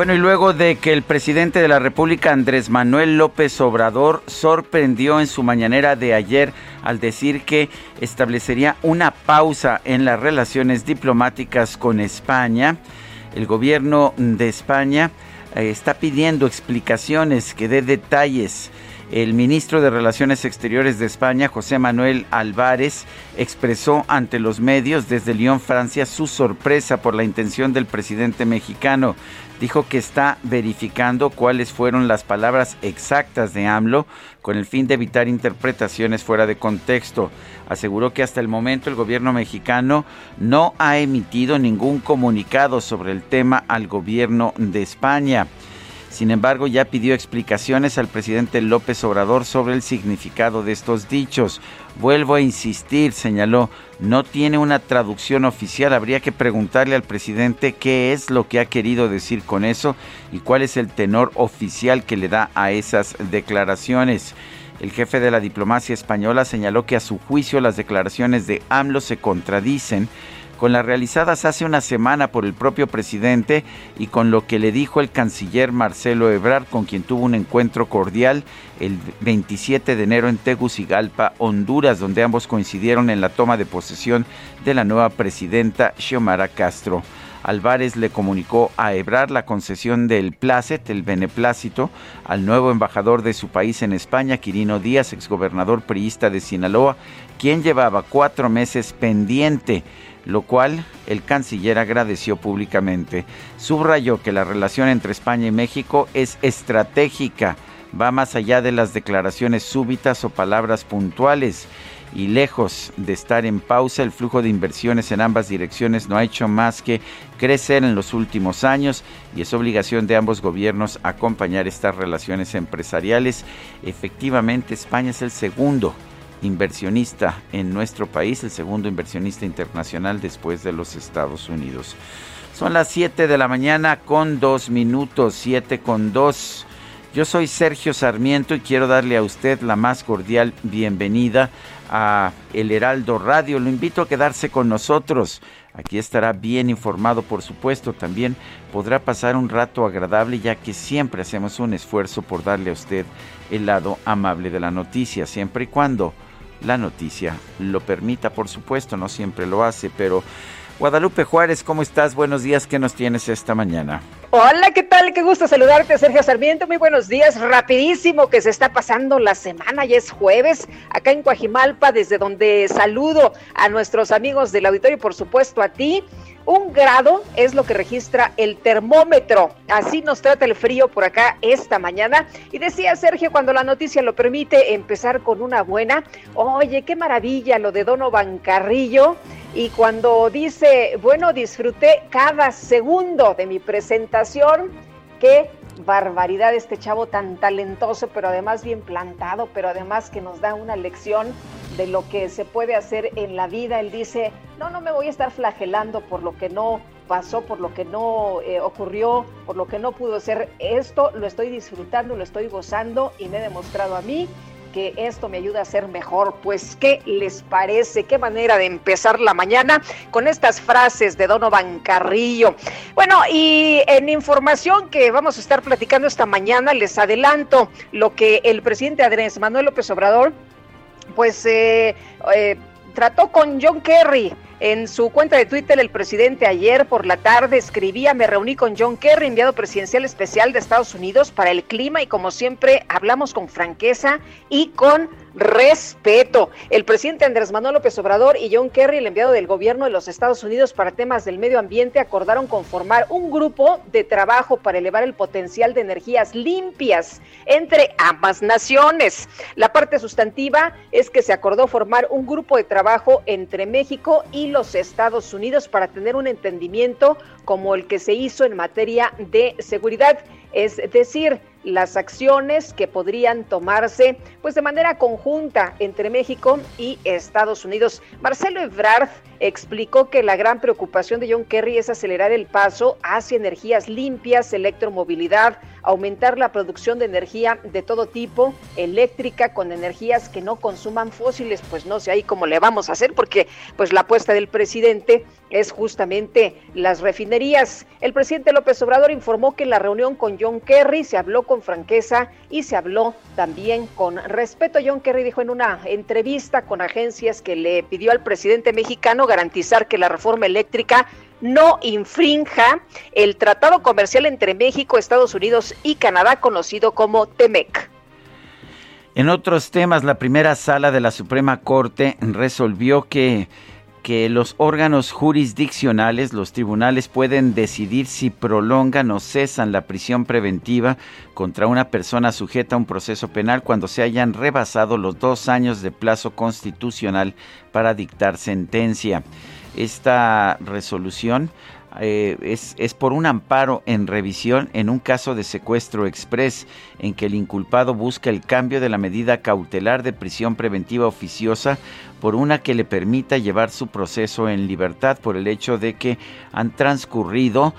Bueno, y luego de que el presidente de la República, Andrés Manuel López Obrador, sorprendió en su mañanera de ayer al decir que establecería una pausa en las relaciones diplomáticas con España, el gobierno de España eh, está pidiendo explicaciones, que dé detalles. El ministro de Relaciones Exteriores de España, José Manuel Álvarez, expresó ante los medios desde Lyon, Francia, su sorpresa por la intención del presidente mexicano dijo que está verificando cuáles fueron las palabras exactas de AMLO con el fin de evitar interpretaciones fuera de contexto. Aseguró que hasta el momento el gobierno mexicano no ha emitido ningún comunicado sobre el tema al gobierno de España. Sin embargo, ya pidió explicaciones al presidente López Obrador sobre el significado de estos dichos. Vuelvo a insistir, señaló, no tiene una traducción oficial. Habría que preguntarle al presidente qué es lo que ha querido decir con eso y cuál es el tenor oficial que le da a esas declaraciones. El jefe de la diplomacia española señaló que a su juicio las declaraciones de AMLO se contradicen con las realizadas hace una semana por el propio presidente y con lo que le dijo el canciller Marcelo Ebrard, con quien tuvo un encuentro cordial el 27 de enero en Tegucigalpa, Honduras, donde ambos coincidieron en la toma de posesión de la nueva presidenta Xiomara Castro. Álvarez le comunicó a Ebrard la concesión del placet, el beneplácito, al nuevo embajador de su país en España, Quirino Díaz, exgobernador priista de Sinaloa, quien llevaba cuatro meses pendiente lo cual el canciller agradeció públicamente. Subrayó que la relación entre España y México es estratégica, va más allá de las declaraciones súbitas o palabras puntuales y lejos de estar en pausa, el flujo de inversiones en ambas direcciones no ha hecho más que crecer en los últimos años y es obligación de ambos gobiernos acompañar estas relaciones empresariales. Efectivamente, España es el segundo inversionista en nuestro país, el segundo inversionista internacional después de los Estados Unidos. Son las 7 de la mañana con dos minutos, 7 con 2. Yo soy Sergio Sarmiento y quiero darle a usted la más cordial bienvenida a El Heraldo Radio. Lo invito a quedarse con nosotros. Aquí estará bien informado, por supuesto. También podrá pasar un rato agradable ya que siempre hacemos un esfuerzo por darle a usted el lado amable de la noticia, siempre y cuando la noticia lo permita, por supuesto, no siempre lo hace, pero Guadalupe Juárez, ¿cómo estás? Buenos días, ¿qué nos tienes esta mañana? Hola, ¿qué tal? Qué gusto saludarte, Sergio Sarmiento. Muy buenos días. Rapidísimo que se está pasando la semana, ya es jueves, acá en Coajimalpa, desde donde saludo a nuestros amigos del auditorio y por supuesto a ti. Un grado es lo que registra el termómetro. Así nos trata el frío por acá esta mañana. Y decía Sergio, cuando la noticia lo permite, empezar con una buena. Oye, qué maravilla lo de Donovan Carrillo. Y cuando dice, bueno, disfruté cada segundo de mi presentación, qué barbaridad este chavo tan talentoso, pero además bien plantado, pero además que nos da una lección de lo que se puede hacer en la vida. Él dice, no, no me voy a estar flagelando por lo que no pasó, por lo que no eh, ocurrió, por lo que no pudo ser. Esto lo estoy disfrutando, lo estoy gozando y me he demostrado a mí que esto me ayuda a ser mejor. Pues, ¿qué les parece? ¿Qué manera de empezar la mañana con estas frases de Donovan Carrillo? Bueno, y en información que vamos a estar platicando esta mañana, les adelanto lo que el presidente Andrés Manuel López Obrador, pues, eh, eh, trató con John Kerry en su cuenta de Twitter, el presidente ayer por la tarde escribía, me reuní con John Kerry, enviado presidencial especial de Estados Unidos para el clima y como siempre hablamos con franqueza y con respeto. El presidente Andrés Manuel López Obrador y John Kerry, el enviado del gobierno de los Estados Unidos para temas del medio ambiente, acordaron conformar un grupo de trabajo para elevar el potencial de energías limpias entre ambas naciones. La parte sustantiva es que se acordó formar un grupo de trabajo entre México y los Estados Unidos para tener un entendimiento como el que se hizo en materia de seguridad, es decir, las acciones que podrían tomarse pues de manera conjunta entre México y Estados Unidos. Marcelo Ebrard explicó que la gran preocupación de John Kerry es acelerar el paso hacia energías limpias, electromovilidad, aumentar la producción de energía de todo tipo, eléctrica con energías que no consuman fósiles, pues no sé ahí cómo le vamos a hacer porque pues la apuesta del presidente es justamente las refinerías. El presidente López Obrador informó que en la reunión con John Kerry se habló con franqueza y se habló también con respeto. John Kerry dijo en una entrevista con agencias que le pidió al presidente mexicano garantizar que la reforma eléctrica no infrinja el tratado comercial entre México, Estados Unidos y Canadá, conocido como TEMEC. En otros temas, la primera sala de la Suprema Corte resolvió que que los órganos jurisdiccionales, los tribunales, pueden decidir si prolongan o cesan la prisión preventiva contra una persona sujeta a un proceso penal cuando se hayan rebasado los dos años de plazo constitucional para dictar sentencia. Esta resolución eh, es, es, por un amparo en revisión en un caso de secuestro express en que el inculpado busca el cambio de la medida cautelar de prisión preventiva oficiosa por una que le permita llevar su proceso en libertad por el hecho de que han transcurrido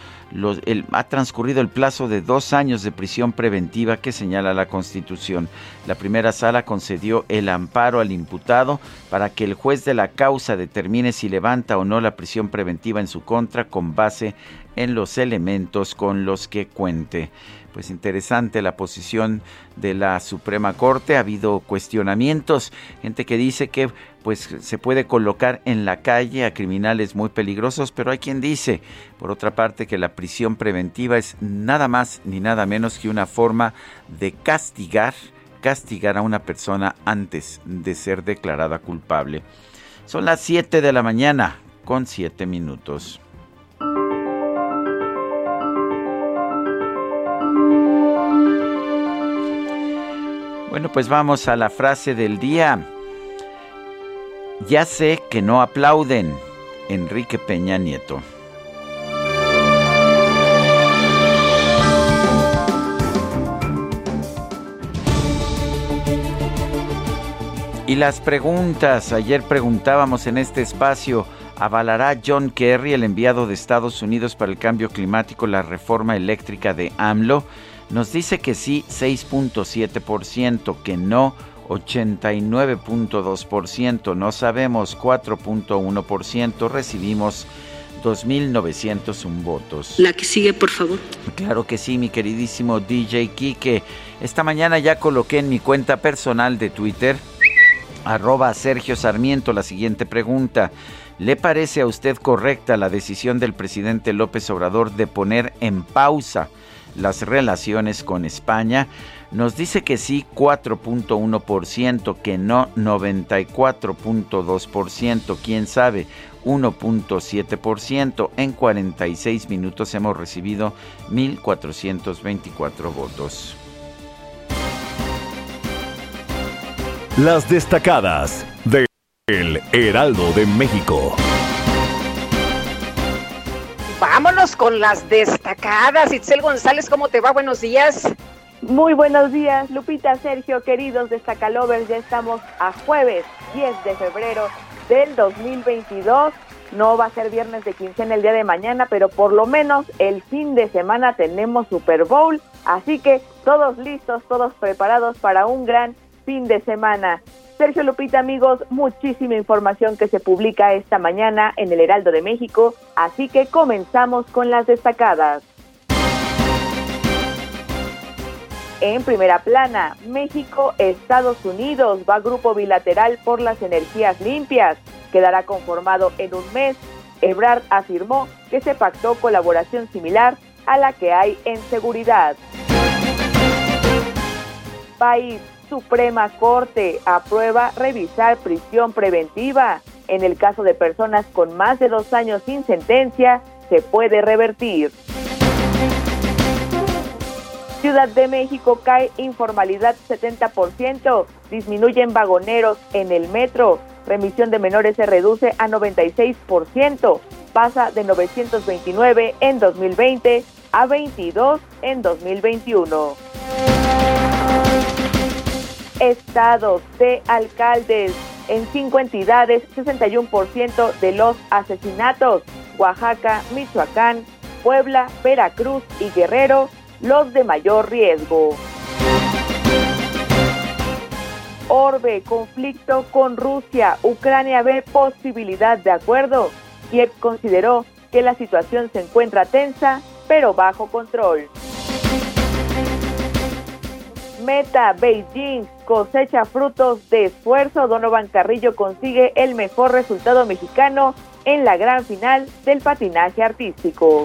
ha transcurrido el plazo de dos años de prisión preventiva que señala la Constitución. La primera sala concedió el amparo al imputado para que el juez de la causa determine si levanta o no la prisión preventiva en su contra con base en los elementos con los que cuente pues interesante la posición de la Suprema Corte. Ha habido cuestionamientos, gente que dice que pues se puede colocar en la calle a criminales muy peligrosos, pero hay quien dice, por otra parte, que la prisión preventiva es nada más ni nada menos que una forma de castigar, castigar a una persona antes de ser declarada culpable. Son las 7 de la mañana con 7 minutos. Bueno, pues vamos a la frase del día. Ya sé que no aplauden. Enrique Peña Nieto. Y las preguntas. Ayer preguntábamos en este espacio, ¿avalará John Kerry, el enviado de Estados Unidos para el cambio climático, la reforma eléctrica de AMLO? Nos dice que sí 6.7%, que no 89.2%, no sabemos 4.1%, recibimos 2.901 votos. La que sigue, por favor. Claro que sí, mi queridísimo DJ Kike. Esta mañana ya coloqué en mi cuenta personal de Twitter, arroba Sergio Sarmiento, la siguiente pregunta. ¿Le parece a usted correcta la decisión del presidente López Obrador de poner en pausa las relaciones con España. Nos dice que sí 4.1%, que no 94.2%, quién sabe 1.7%. En 46 minutos hemos recibido 1.424 votos. Las destacadas de El Heraldo de México. Vámonos con las destacadas. Itzel González, ¿cómo te va? Buenos días. Muy buenos días, Lupita, Sergio, queridos destacalovers. Ya estamos a jueves 10 de febrero del 2022. No va a ser viernes de quincena el día de mañana, pero por lo menos el fin de semana tenemos Super Bowl. Así que todos listos, todos preparados para un gran fin de semana. Sergio Lupita, amigos, muchísima información que se publica esta mañana en el Heraldo de México, así que comenzamos con las destacadas. En primera plana, México, Estados Unidos va grupo bilateral por las energías limpias. Quedará conformado en un mes. Ebrard afirmó que se pactó colaboración similar a la que hay en seguridad. País Suprema Corte aprueba revisar prisión preventiva. En el caso de personas con más de dos años sin sentencia, se puede revertir. Ciudad de México cae informalidad 70%, disminuyen vagoneros en el metro, remisión de menores se reduce a 96%, pasa de 929 en 2020 a 22 en 2021. Estados de alcaldes. En cinco entidades, 61% de los asesinatos. Oaxaca, Michoacán, Puebla, Veracruz y Guerrero los de mayor riesgo. Orbe, conflicto con Rusia. Ucrania ve posibilidad de acuerdo. Kiev consideró que la situación se encuentra tensa, pero bajo control. Meta Beijing cosecha frutos de esfuerzo. Donovan Carrillo consigue el mejor resultado mexicano en la gran final del patinaje artístico.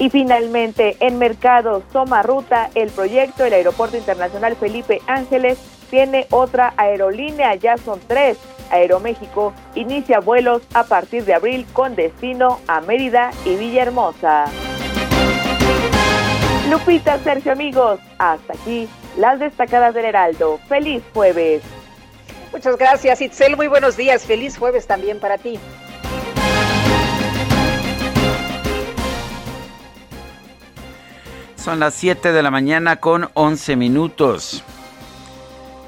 Y finalmente, en mercados, toma ruta el proyecto del Aeropuerto Internacional Felipe Ángeles. Tiene otra aerolínea, ya son tres. Aeroméxico inicia vuelos a partir de abril con destino a Mérida y Villahermosa. Lupita, Sergio, amigos, hasta aquí las destacadas del Heraldo. Feliz jueves. Muchas gracias, Itzel. Muy buenos días. Feliz jueves también para ti. Son las 7 de la mañana con 11 minutos.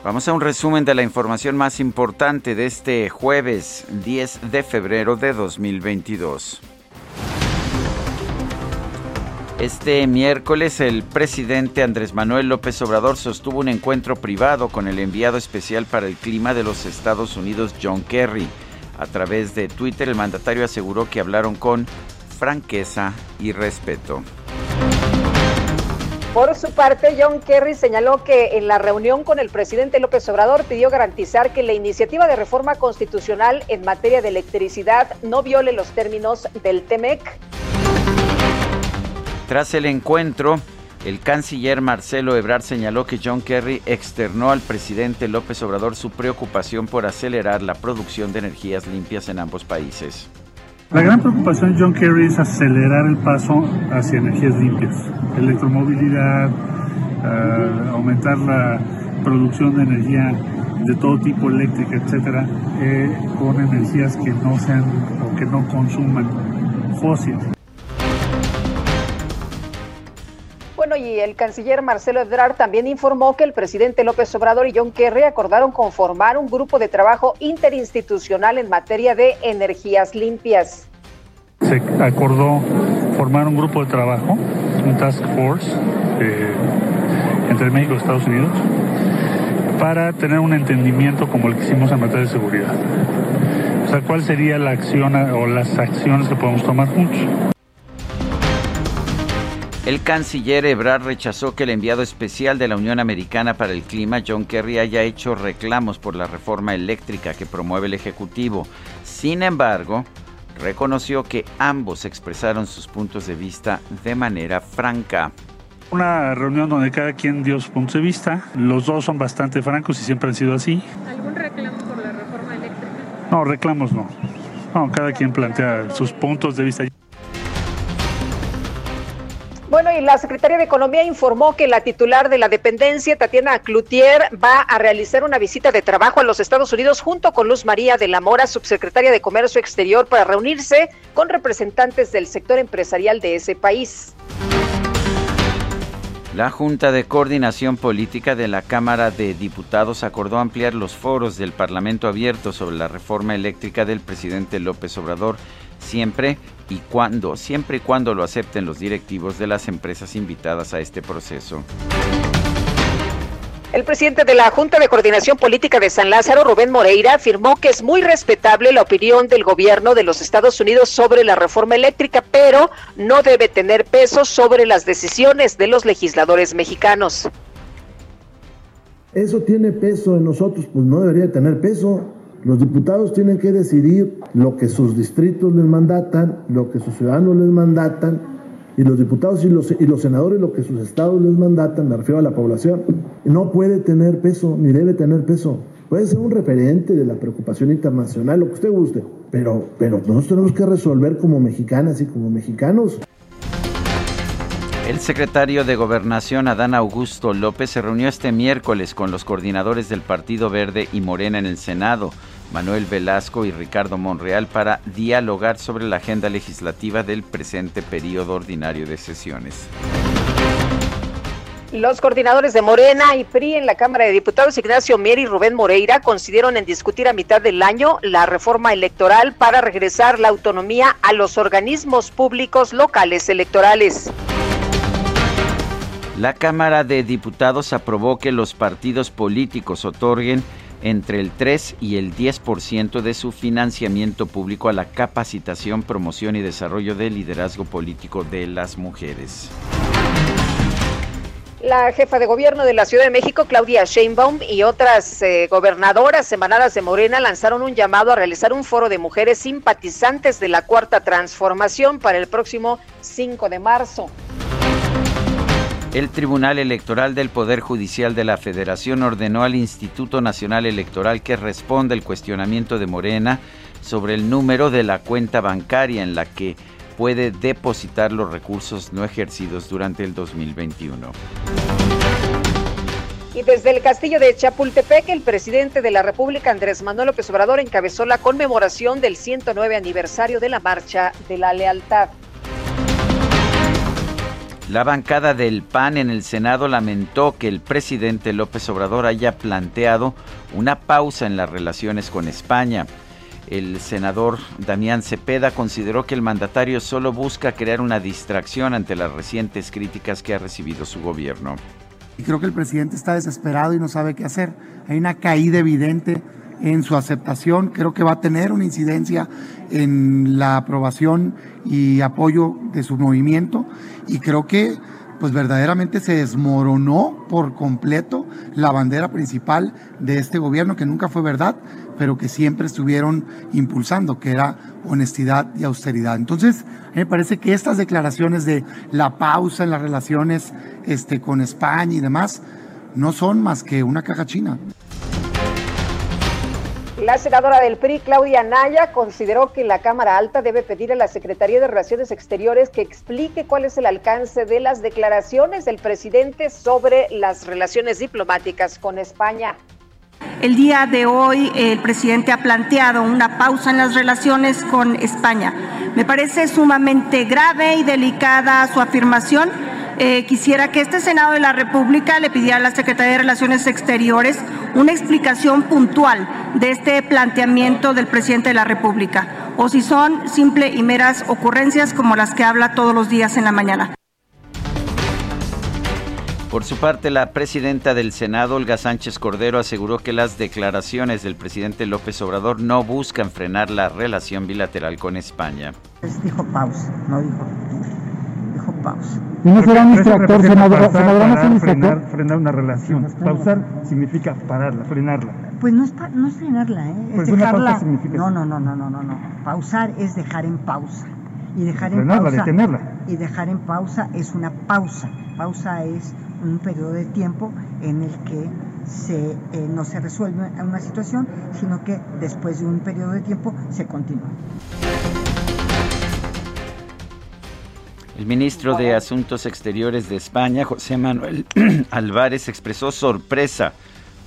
Vamos a un resumen de la información más importante de este jueves 10 de febrero de 2022. Este miércoles el presidente Andrés Manuel López Obrador sostuvo un encuentro privado con el enviado especial para el clima de los Estados Unidos, John Kerry. A través de Twitter el mandatario aseguró que hablaron con franqueza y respeto. Por su parte, John Kerry señaló que en la reunión con el presidente López Obrador pidió garantizar que la iniciativa de reforma constitucional en materia de electricidad no viole los términos del TEMEC. Tras el encuentro, el canciller Marcelo Ebrard señaló que John Kerry externó al presidente López Obrador su preocupación por acelerar la producción de energías limpias en ambos países. La gran preocupación de John Kerry es acelerar el paso hacia energías limpias, electromovilidad, uh, aumentar la producción de energía de todo tipo eléctrica, etcétera, eh, con energías que no sean o que no consuman fósiles. Bueno, y el canciller Marcelo Ebrard también informó que el presidente López Obrador y John Kerry acordaron conformar un grupo de trabajo interinstitucional en materia de energías limpias. Se acordó formar un grupo de trabajo, un task force eh, entre México y Estados Unidos, para tener un entendimiento como el que hicimos en materia de seguridad. O sea, cuál sería la acción o las acciones que podemos tomar juntos. El canciller Ebrard rechazó que el enviado especial de la Unión Americana para el Clima, John Kerry, haya hecho reclamos por la reforma eléctrica que promueve el Ejecutivo. Sin embargo, reconoció que ambos expresaron sus puntos de vista de manera franca. Una reunión donde cada quien dio sus puntos de vista. Los dos son bastante francos y siempre han sido así. ¿Algún reclamo por la reforma eléctrica? No, reclamos no. No, cada quien plantea sus puntos de vista. Bueno, y la Secretaría de Economía informó que la titular de la dependencia, Tatiana Cloutier, va a realizar una visita de trabajo a los Estados Unidos junto con Luz María de la Mora, subsecretaria de Comercio Exterior, para reunirse con representantes del sector empresarial de ese país. La Junta de Coordinación Política de la Cámara de Diputados acordó ampliar los foros del Parlamento abierto sobre la reforma eléctrica del presidente López Obrador siempre y cuando, siempre y cuando lo acepten los directivos de las empresas invitadas a este proceso. El presidente de la Junta de Coordinación Política de San Lázaro, Rubén Moreira, afirmó que es muy respetable la opinión del gobierno de los Estados Unidos sobre la reforma eléctrica, pero no debe tener peso sobre las decisiones de los legisladores mexicanos. ¿Eso tiene peso en nosotros? Pues no debería tener peso. Los diputados tienen que decidir lo que sus distritos les mandatan, lo que sus ciudadanos les mandatan, y los diputados y los, y los senadores lo que sus estados les mandatan, me refiero a la población, no puede tener peso, ni debe tener peso. Puede ser un referente de la preocupación internacional, lo que usted guste, pero, pero nosotros tenemos que resolver como mexicanas y como mexicanos. El secretario de Gobernación, Adán Augusto López, se reunió este miércoles con los coordinadores del Partido Verde y Morena en el Senado, Manuel Velasco y Ricardo Monreal, para dialogar sobre la agenda legislativa del presente periodo ordinario de sesiones. Los coordinadores de Morena y PRI en la Cámara de Diputados, Ignacio Mier y Rubén Moreira, consideraron en discutir a mitad del año la reforma electoral para regresar la autonomía a los organismos públicos locales electorales. La Cámara de Diputados aprobó que los partidos políticos otorguen entre el 3 y el 10% de su financiamiento público a la capacitación, promoción y desarrollo del liderazgo político de las mujeres. La jefa de gobierno de la Ciudad de México, Claudia Sheinbaum, y otras eh, gobernadoras emanadas de Morena lanzaron un llamado a realizar un foro de mujeres simpatizantes de la Cuarta Transformación para el próximo 5 de marzo. El Tribunal Electoral del Poder Judicial de la Federación ordenó al Instituto Nacional Electoral que responda el cuestionamiento de Morena sobre el número de la cuenta bancaria en la que puede depositar los recursos no ejercidos durante el 2021. Y desde el castillo de Chapultepec, el presidente de la República, Andrés Manuel López Obrador, encabezó la conmemoración del 109 aniversario de la Marcha de la Lealtad. La bancada del PAN en el Senado lamentó que el presidente López Obrador haya planteado una pausa en las relaciones con España. El senador Damián Cepeda consideró que el mandatario solo busca crear una distracción ante las recientes críticas que ha recibido su gobierno. Y creo que el presidente está desesperado y no sabe qué hacer. Hay una caída evidente en su aceptación. Creo que va a tener una incidencia en la aprobación y apoyo de su movimiento y creo que pues verdaderamente se desmoronó por completo la bandera principal de este gobierno, que nunca fue verdad, pero que siempre estuvieron impulsando, que era honestidad y austeridad. Entonces, me parece que estas declaraciones de la pausa en las relaciones este, con España y demás no son más que una caja china. La senadora del PRI, Claudia Naya, consideró que la Cámara Alta debe pedir a la Secretaría de Relaciones Exteriores que explique cuál es el alcance de las declaraciones del presidente sobre las relaciones diplomáticas con España. El día de hoy el presidente ha planteado una pausa en las relaciones con España. Me parece sumamente grave y delicada su afirmación eh, quisiera que este Senado de la República le pidiera a la Secretaría de Relaciones Exteriores una explicación puntual de este planteamiento del presidente de la República, o si son simple y meras ocurrencias como las que habla todos los días en la mañana. Por su parte, la presidenta del Senado, Olga Sánchez Cordero, aseguró que las declaraciones del presidente López Obrador no buscan frenar la relación bilateral con España. dijo pausa, no dijo, dijo pausa. Y no será un distractor, senador, senadora, no es un frenar, frenar una relación. Pausar significa pararla, frenarla. Pues no es, pa, no es frenarla, ¿eh? es Pues dejarla. significa no, no, no, no, no, no, no. Pausar es dejar en pausa. Y dejar en Frenarla, pausa. detenerla. Y dejar en pausa es una pausa. Pausa es un periodo de tiempo en el que se, eh, no se resuelve una situación, sino que después de un periodo de tiempo se continúa. El ministro de Asuntos Exteriores de España, José Manuel Álvarez, expresó sorpresa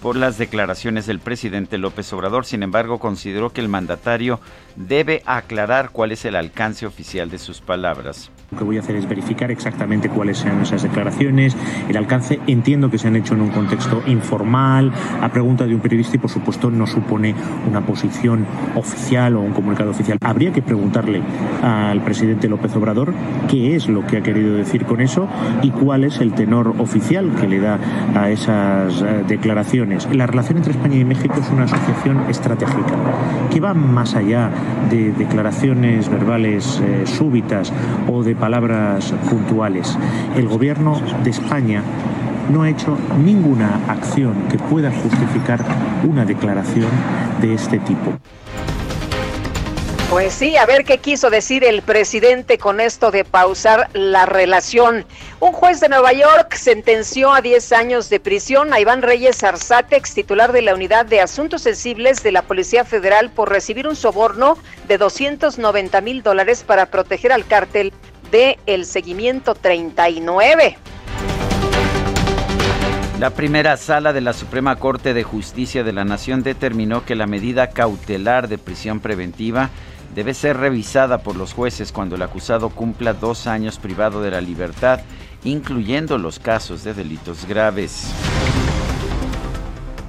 por las declaraciones del presidente López Obrador. Sin embargo, consideró que el mandatario debe aclarar cuál es el alcance oficial de sus palabras. Lo que voy a hacer es verificar exactamente cuáles sean esas declaraciones, el alcance. Entiendo que se han hecho en un contexto informal, a pregunta de un periodista y, por supuesto, no supone una posición oficial o un comunicado oficial. Habría que preguntarle al presidente López Obrador qué es lo que ha querido decir con eso y cuál es el tenor oficial que le da a esas eh, declaraciones. La relación entre España y México es una asociación estratégica que va más allá de declaraciones verbales eh, súbitas o de palabras puntuales. El gobierno de España no ha hecho ninguna acción que pueda justificar una declaración de este tipo. Pues sí, a ver qué quiso decir el presidente con esto de pausar la relación. Un juez de Nueva York sentenció a 10 años de prisión a Iván Reyes Arzate, ex titular de la Unidad de Asuntos Sensibles de la Policía Federal, por recibir un soborno de 290 mil dólares para proteger al cártel El Seguimiento 39. La primera sala de la Suprema Corte de Justicia de la Nación determinó que la medida cautelar de prisión preventiva debe ser revisada por los jueces cuando el acusado cumpla dos años privado de la libertad, incluyendo los casos de delitos graves.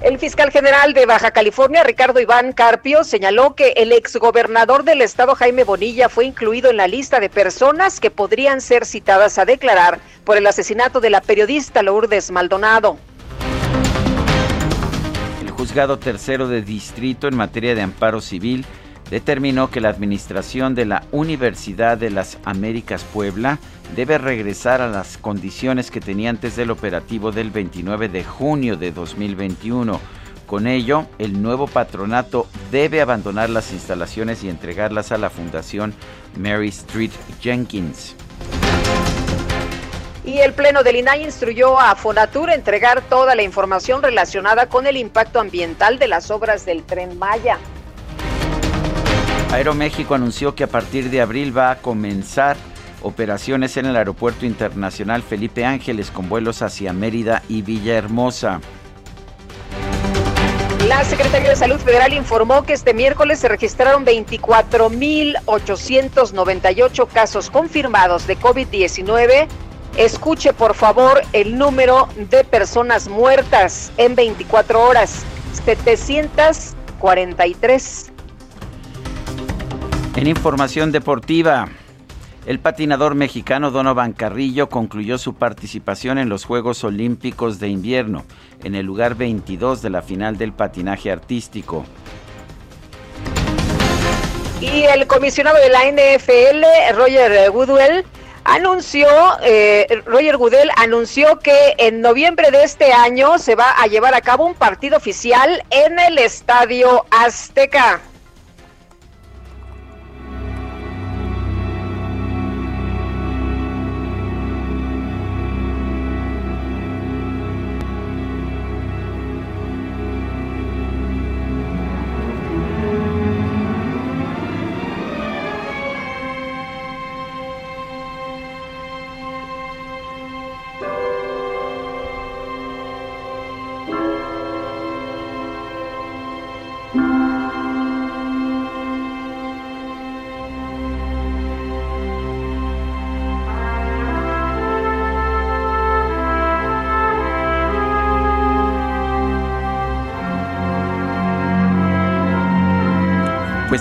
El fiscal general de Baja California, Ricardo Iván Carpio, señaló que el exgobernador del estado, Jaime Bonilla, fue incluido en la lista de personas que podrían ser citadas a declarar por el asesinato de la periodista Lourdes Maldonado. El juzgado tercero de distrito en materia de amparo civil determinó que la administración de la Universidad de las Américas Puebla debe regresar a las condiciones que tenía antes del operativo del 29 de junio de 2021. Con ello, el nuevo patronato debe abandonar las instalaciones y entregarlas a la Fundación Mary Street Jenkins. Y el Pleno del INAI instruyó a Fonatur entregar toda la información relacionada con el impacto ambiental de las obras del tren Maya. Aeroméxico anunció que a partir de abril va a comenzar operaciones en el Aeropuerto Internacional Felipe Ángeles con vuelos hacia Mérida y Villahermosa. La Secretaría de Salud Federal informó que este miércoles se registraron 24.898 casos confirmados de COVID-19. Escuche por favor el número de personas muertas en 24 horas, 743. En información deportiva, el patinador mexicano Donovan Carrillo concluyó su participación en los Juegos Olímpicos de Invierno, en el lugar 22 de la final del patinaje artístico. Y el comisionado de la NFL, Roger Goodwell, anunció, eh, Roger Goodell anunció que en noviembre de este año se va a llevar a cabo un partido oficial en el Estadio Azteca.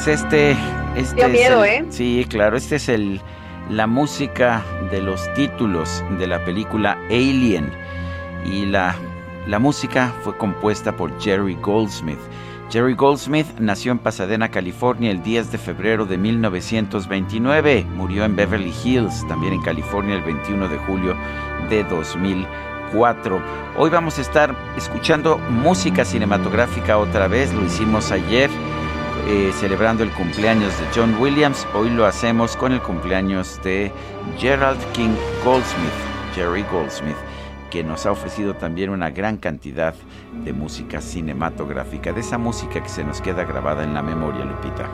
Pues este, este Dio miedo, el- ¿eh? Sí, claro, este es el la música de los títulos de la película Alien y la la música fue compuesta por Jerry Goldsmith. Jerry Goldsmith nació en Pasadena, California, el 10 de febrero de 1929. Murió en Beverly Hills, también en California, el 21 de julio de 2004. Hoy vamos a estar escuchando música cinematográfica otra vez. Lo hicimos ayer eh, celebrando el cumpleaños de John Williams. Hoy lo hacemos con el cumpleaños de Gerald King Goldsmith, Jerry Goldsmith, que nos ha ofrecido también una gran cantidad de música cinematográfica, de esa música que se nos queda grabada en la memoria, Lupita.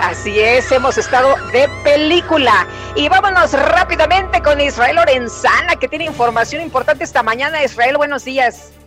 Así es, hemos estado de película. Y vámonos rápidamente con Israel Lorenzana, que tiene información importante esta mañana. Israel, buenos días.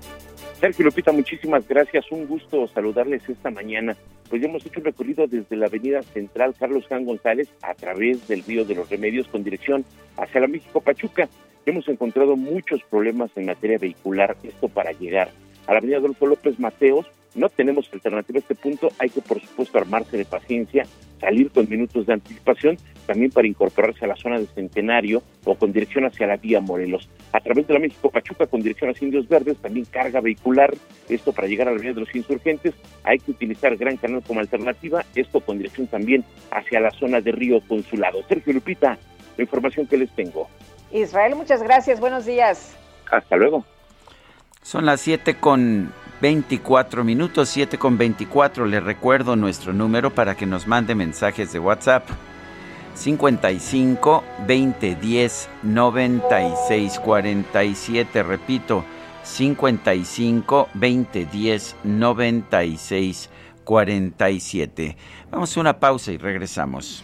Sergio Lupita, muchísimas gracias. Un gusto saludarles esta mañana. pues ya hemos hecho un recorrido desde la avenida central Carlos Juan González a través del río de los Remedios con dirección hacia la México Pachuca. Hemos encontrado muchos problemas en materia vehicular, esto para llegar a la avenida Adolfo López Mateos. No tenemos alternativa a este punto, hay que por supuesto armarse de paciencia, salir con minutos de anticipación, también para incorporarse a la zona de Centenario o con dirección hacia la vía Morelos. A través de la México Pachuca con dirección a Indios Verdes, también carga vehicular, esto para llegar a la avenida de los insurgentes, hay que utilizar Gran Canal como alternativa, esto con dirección también hacia la zona de Río Consulado. Sergio Lupita, la información que les tengo. Israel, muchas gracias, buenos días. Hasta luego. Son las 7 con 24 minutos, 7 con 24. Le recuerdo nuestro número para que nos mande mensajes de WhatsApp. 55 20 10 96 47. Repito, 55 20 10 96 47. Vamos a una pausa y regresamos.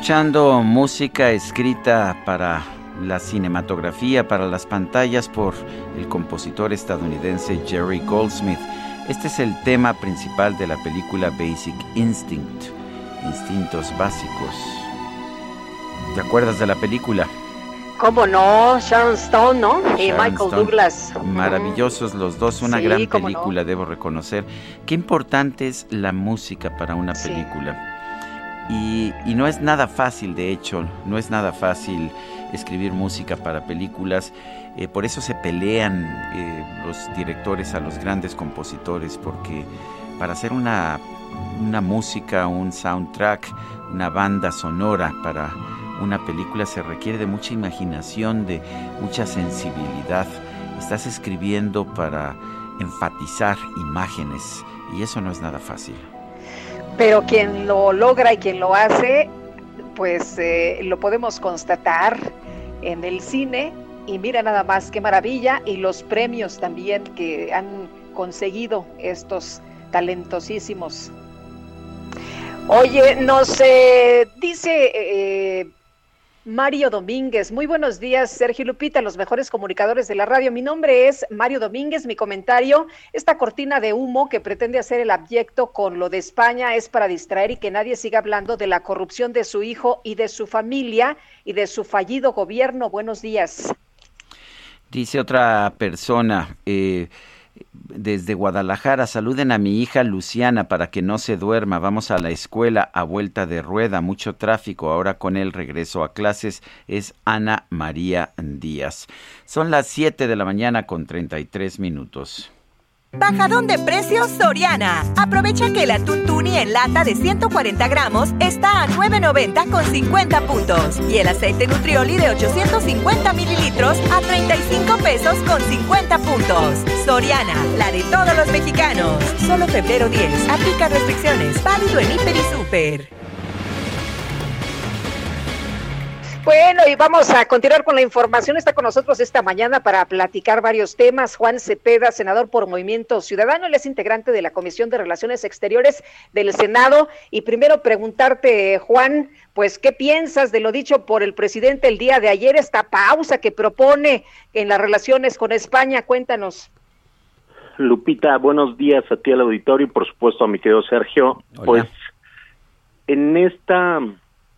escuchando música escrita para la cinematografía, para las pantallas por el compositor estadounidense Jerry Goldsmith. Este es el tema principal de la película Basic Instinct, Instintos Básicos. ¿Te acuerdas de la película? ¿Cómo no? Sharon Stone, ¿no? y Michael Douglas. Maravillosos los dos, una gran película, debo reconocer. Qué importante es la música para una película. Y, no es nada fácil, de hecho, no es nada fácil escribir música para películas. Eh, por eso se pelean eh, los directores a los grandes compositores, porque para hacer una, una música, un soundtrack, una banda sonora para una película se requiere de mucha imaginación, de mucha sensibilidad. Estás escribiendo para enfatizar imágenes y eso no es nada fácil pero quien lo logra y quien lo hace, pues eh, lo podemos constatar en el cine y mira nada más qué maravilla y los premios también que han conseguido estos talentosísimos. Oye, nos dice eh, Mario Domínguez. Muy buenos días, Sergio Lupita, los mejores comunicadores de la radio. Mi nombre es Mario Domínguez. Mi comentario, esta cortina de humo que pretende hacer el abyecto con lo de España es para distraer y que nadie siga hablando de la corrupción de su hijo y de su familia y de su fallido gobierno. Buenos días. Dice otra persona, eh, desde Guadalajara, saluden a mi hija Luciana para que no se duerma. Vamos a la escuela a vuelta de rueda, mucho tráfico. Ahora con el regreso a clases es Ana María Díaz. Son las 7 de la mañana con 33 minutos. Bajadón de precios Soriana. Aprovecha que el atún tuni en lata de 140 gramos está a 9.90 con 50 puntos. Y el aceite nutrioli de 850 mililitros a 35 pesos con 50 puntos. Soriana, la de todos los mexicanos. Solo febrero 10. Aplica restricciones. Válido en Hiper y Super. Bueno, y vamos a continuar con la información. Está con nosotros esta mañana para platicar varios temas. Juan Cepeda, senador por Movimiento Ciudadano, él es integrante de la Comisión de Relaciones Exteriores del Senado. Y primero preguntarte, Juan, pues, ¿qué piensas de lo dicho por el presidente el día de ayer, esta pausa que propone en las relaciones con España? Cuéntanos. Lupita, buenos días a ti al auditorio y por supuesto a mi querido Sergio. Pues en esta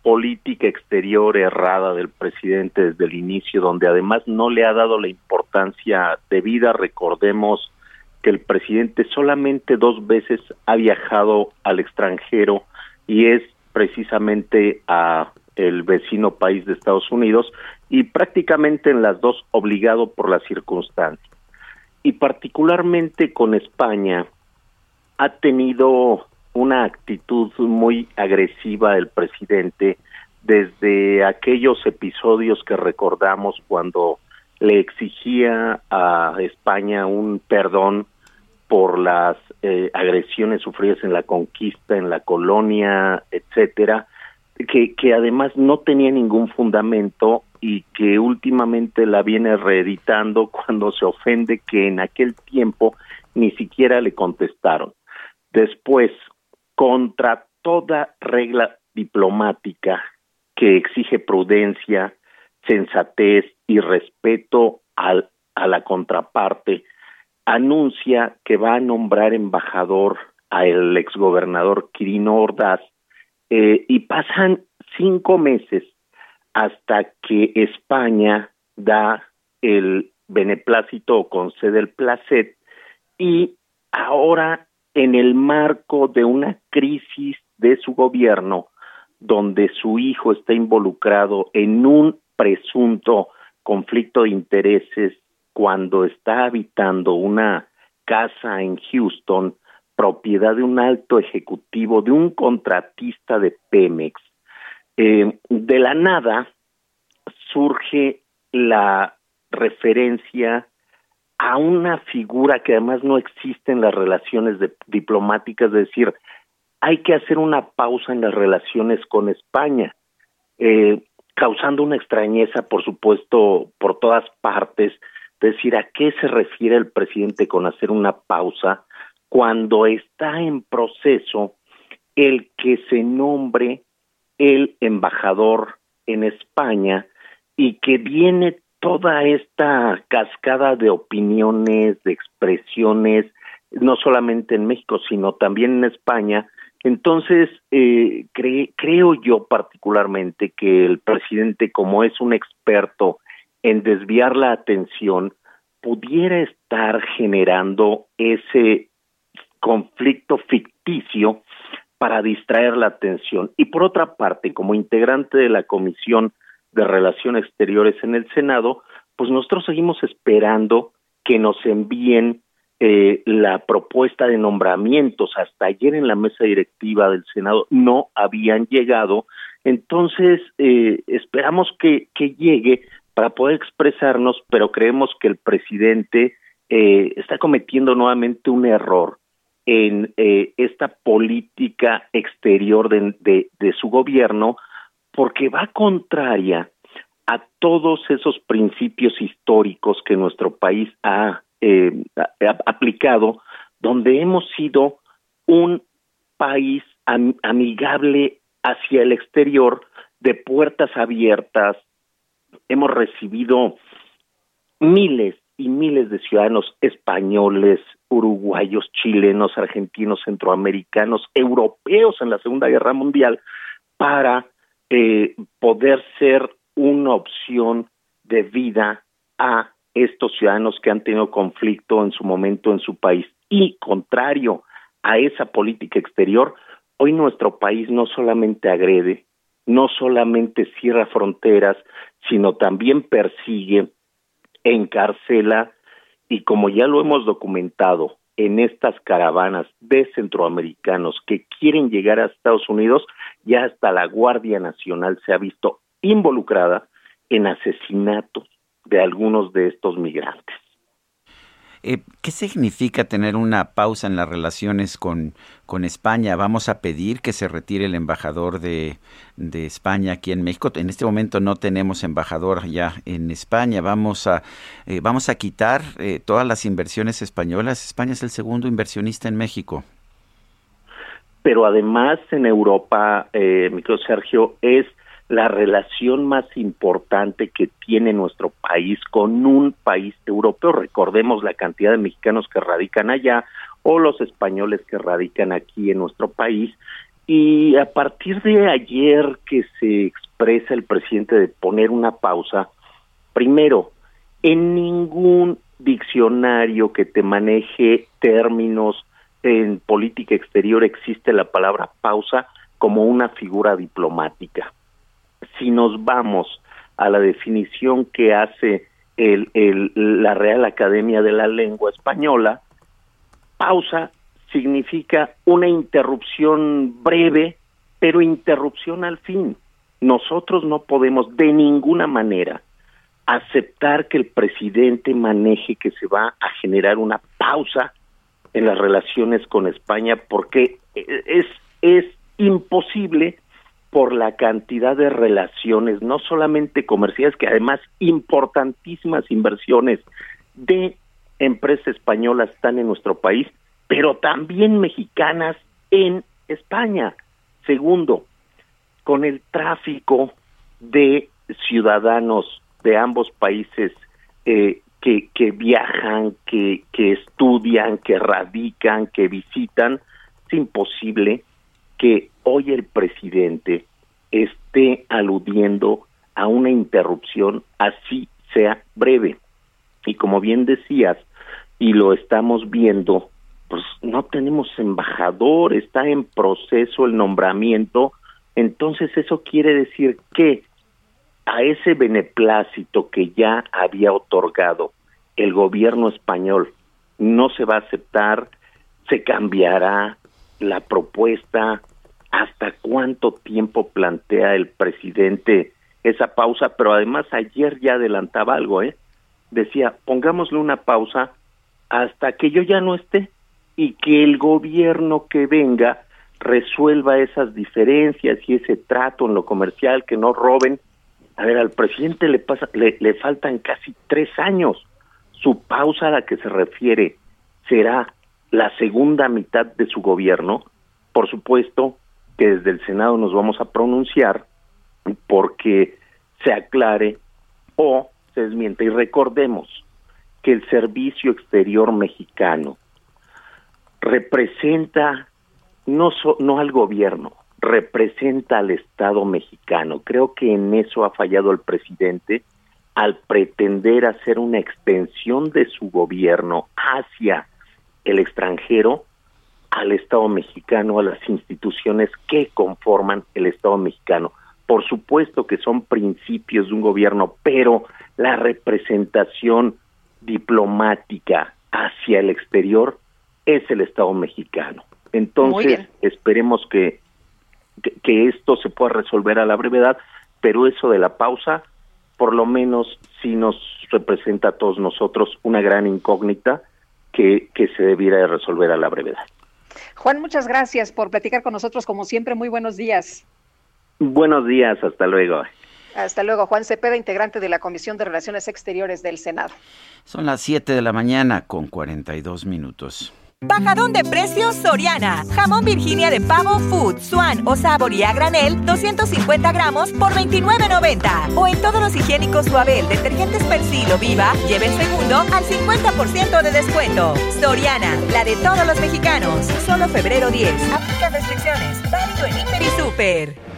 política exterior errada del presidente desde el inicio, donde además no le ha dado la importancia debida. Recordemos que el presidente solamente dos veces ha viajado al extranjero y es precisamente a el vecino país de Estados Unidos y prácticamente en las dos obligado por las circunstancias. Y particularmente con España ha tenido una actitud muy agresiva del presidente desde aquellos episodios que recordamos cuando le exigía a España un perdón por las eh, agresiones sufridas en la conquista, en la colonia, etcétera, que, que además no tenía ningún fundamento y que últimamente la viene reeditando cuando se ofende que en aquel tiempo ni siquiera le contestaron. Después, contra toda regla diplomática que exige prudencia, sensatez y respeto al, a la contraparte, anuncia que va a nombrar embajador al exgobernador Quirino Ordaz eh, y pasan cinco meses hasta que España da el beneplácito o concede el placet y ahora en el marco de una crisis de su gobierno, donde su hijo está involucrado en un presunto conflicto de intereses cuando está habitando una casa en Houston, propiedad de un alto ejecutivo, de un contratista de Pemex. Eh, de la nada surge la referencia a una figura que además no existe en las relaciones diplomáticas, es decir, hay que hacer una pausa en las relaciones con España, eh, causando una extrañeza, por supuesto, por todas partes, decir a qué se refiere el presidente con hacer una pausa cuando está en proceso el que se nombre el embajador en España y que viene toda esta cascada de opiniones, de expresiones, no solamente en México, sino también en España. Entonces, eh, creo yo particularmente que el presidente, como es un experto en desviar la atención, pudiera estar generando ese conflicto ficticio para distraer la atención. Y por otra parte, como integrante de la Comisión de Relaciones Exteriores en el Senado, pues nosotros seguimos esperando que nos envíen eh, la propuesta de nombramientos. Hasta ayer en la mesa directiva del Senado no habían llegado. Entonces, eh, esperamos que, que llegue para poder expresarnos, pero creemos que el presidente eh, está cometiendo nuevamente un error en eh, esta política exterior de, de, de su gobierno, porque va contraria a todos esos principios históricos que nuestro país ha, eh, aplicado, donde hemos sido un país amigable hacia el exterior, de puertas abiertas. Hemos recibido miles y miles de ciudadanos españoles, uruguayos, chilenos, argentinos, centroamericanos, europeos en la Segunda Guerra Mundial para eh, poder ser una opción de vida a estos ciudadanos que han tenido conflicto en su momento en su país. Y contrario a esa política exterior, hoy nuestro país no solamente agrede, no solamente cierra fronteras, sino también persigue, encarcela Y como ya lo hemos documentado en estas caravanas de centroamericanos que quieren llegar a Estados Unidos, ya hasta la Guardia Nacional se ha visto involucrada en asesinatos de algunos de estos migrantes. Eh, ¿Qué significa tener una pausa en las relaciones con, con, España? ¿Vamos a pedir que se retire el embajador de, de, España aquí en México? En este momento no tenemos embajador ya en España. ¿Vamos a, eh, vamos a quitar eh, todas las inversiones españolas? España es el segundo inversionista en México. Pero además en Europa, eh, micro Sergio, es la relación más importante que tiene nuestro país con un país europeo. Recordemos la cantidad de mexicanos que radican allá o los españoles que radican aquí en nuestro país. Y a partir de ayer que se expresa el presidente de poner una pausa, primero, en ningún diccionario que te maneje términos en política exterior existe la palabra pausa como una figura diplomática si nos vamos a la definición que hace el, el, la Real Academia de la Lengua Española, pausa significa una interrupción breve, pero interrupción al fin. Nosotros no podemos de ninguna manera aceptar que el presidente maneje que se va a generar una pausa en las relaciones con España porque es es imposible por la cantidad de relaciones, no solamente comerciales, que además importantísimas inversiones de empresas españolas están en nuestro país, pero también mexicanas en España. Segundo, con el tráfico de ciudadanos de ambos países eh, que, que viajan, que, que estudian, que radican, que visitan, es imposible que hoy el presidente esté aludiendo a una interrupción, así sea breve. Y como bien decías, y lo estamos viendo, pues no tenemos embajador, está en proceso el nombramiento, entonces eso quiere decir que a ese beneplácito que ya había otorgado el gobierno español no se va a aceptar, se cambiará la propuesta, hasta cuánto tiempo plantea el presidente esa pausa, pero además ayer ya adelantaba algo, ¿eh? Decía, pongámosle una pausa hasta que yo ya no esté y que el gobierno que venga resuelva esas diferencias y ese trato en lo comercial, que no roben. A ver, al presidente le, pasa, le, le faltan casi tres años. Su pausa a la que se refiere será la segunda mitad de su gobierno. Por supuesto, que desde el Senado nos vamos a pronunciar porque se aclare o se desmiente. Y recordemos que el Servicio Exterior Mexicano representa no, no al gobierno, representa al Estado mexicano. Creo que en eso ha fallado el presidente al pretender hacer una extensión de su gobierno hacia el extranjero al Estado mexicano, a las instituciones que conforman el Estado mexicano. Por supuesto que son principios de un gobierno, pero la representación diplomática hacia el exterior es el Estado mexicano. Entonces, esperemos que, que, que, esto se pueda resolver a la brevedad, pero eso de la pausa, por lo menos sí nos representa a todos nosotros una gran incógnita que, que se debiera de resolver a la brevedad. Juan, muchas gracias por platicar con nosotros, como siempre, muy buenos días. Buenos días, hasta luego. Hasta luego, Juan Cepeda, integrante de la Comisión de Relaciones Exteriores del Senado. Son las 7 de la mañana con 42 minutos. Bajadón de precios Soriana. Jamón Virginia de pavo Food, Swan o Saboría a granel, 250 gramos por 29.90. O en todos los higiénicos Suabel, detergentes Persil o Viva, lleve el segundo al 50% de descuento. Soriana, la de todos los mexicanos. Solo febrero 10. Aplica restricciones. Válido en Hiper y Super.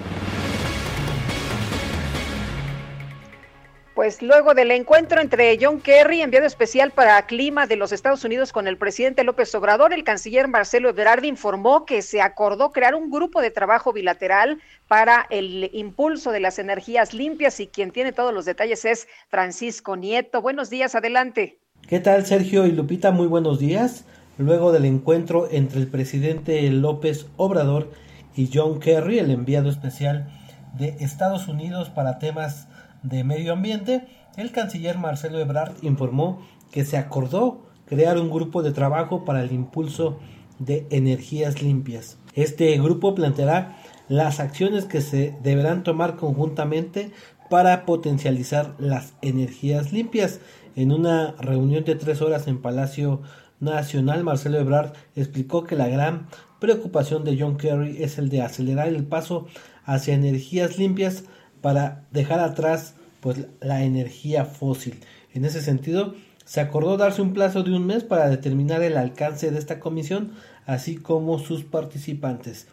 Pues luego del encuentro entre John Kerry, enviado especial para clima de los Estados Unidos con el presidente López Obrador, el canciller Marcelo Ebrard informó que se acordó crear un grupo de trabajo bilateral para el impulso de las energías limpias y quien tiene todos los detalles es Francisco Nieto. Buenos días, adelante. ¿Qué tal Sergio y Lupita? Muy buenos días. Luego del encuentro entre el presidente López Obrador y John Kerry, el enviado especial de Estados Unidos para temas de medio ambiente, el canciller Marcelo Ebrard informó que se acordó crear un grupo de trabajo para el impulso de energías limpias. Este grupo planteará las acciones que se deberán tomar conjuntamente para potencializar las energías limpias en una reunión de tres horas en Palacio Nacional, Marcelo Ebrard explicó que la gran preocupación de John Kerry es el de acelerar el paso hacia energías limpias para dejar atrás pues, la energía fósil. En ese sentido, se acordó darse un plazo de un mes para determinar el alcance de esta comisión, así como sus participantes.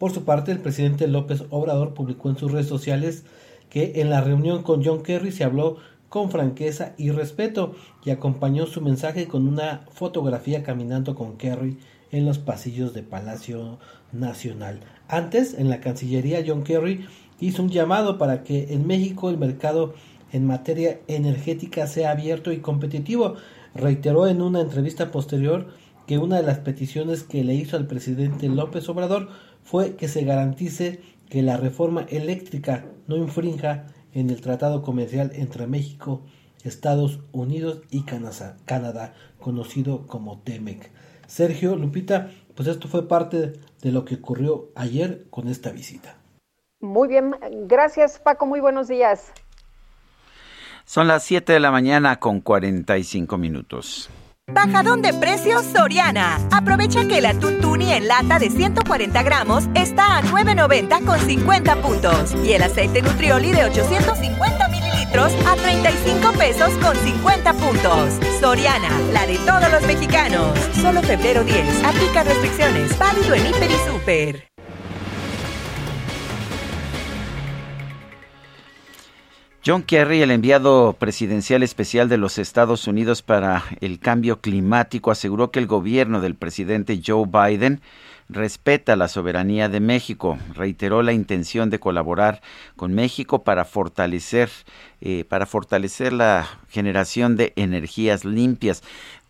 Por su parte, el presidente López Obrador publicó en sus redes sociales que en la reunión con John Kerry se habló con franqueza y respeto y acompañó su mensaje con una fotografía caminando con Kerry en los pasillos de Palacio Nacional. Antes, en la Cancillería, John Kerry hizo un llamado para que en México el mercado en materia energética sea abierto y competitivo. Reiteró en una entrevista posterior que una de las peticiones que le hizo al presidente López Obrador fue que se garantice que la reforma eléctrica no infrinja en el tratado comercial entre México, Estados Unidos y Canadá, conocido como TEMEC. Sergio Lupita, pues esto fue parte de lo que ocurrió ayer con esta visita. Muy bien, gracias Paco, muy buenos días. Son las 7 de la mañana con 45 minutos. Bajadón de precios Soriana. Aprovecha que el atún tuni en lata de 140 gramos está a 9.90 con 50 puntos. Y el aceite nutrioli de 850 mililitros a 35 pesos con 50 puntos. Soriana, la de todos los mexicanos. Solo febrero 10. Aplica restricciones. Válido en Hiper y Super. John Kerry, el enviado presidencial especial de los Estados Unidos para el cambio climático, aseguró que el gobierno del presidente Joe Biden respeta la soberanía de México. Reiteró la intención de colaborar con México para fortalecer, eh, para fortalecer la generación de energías limpias.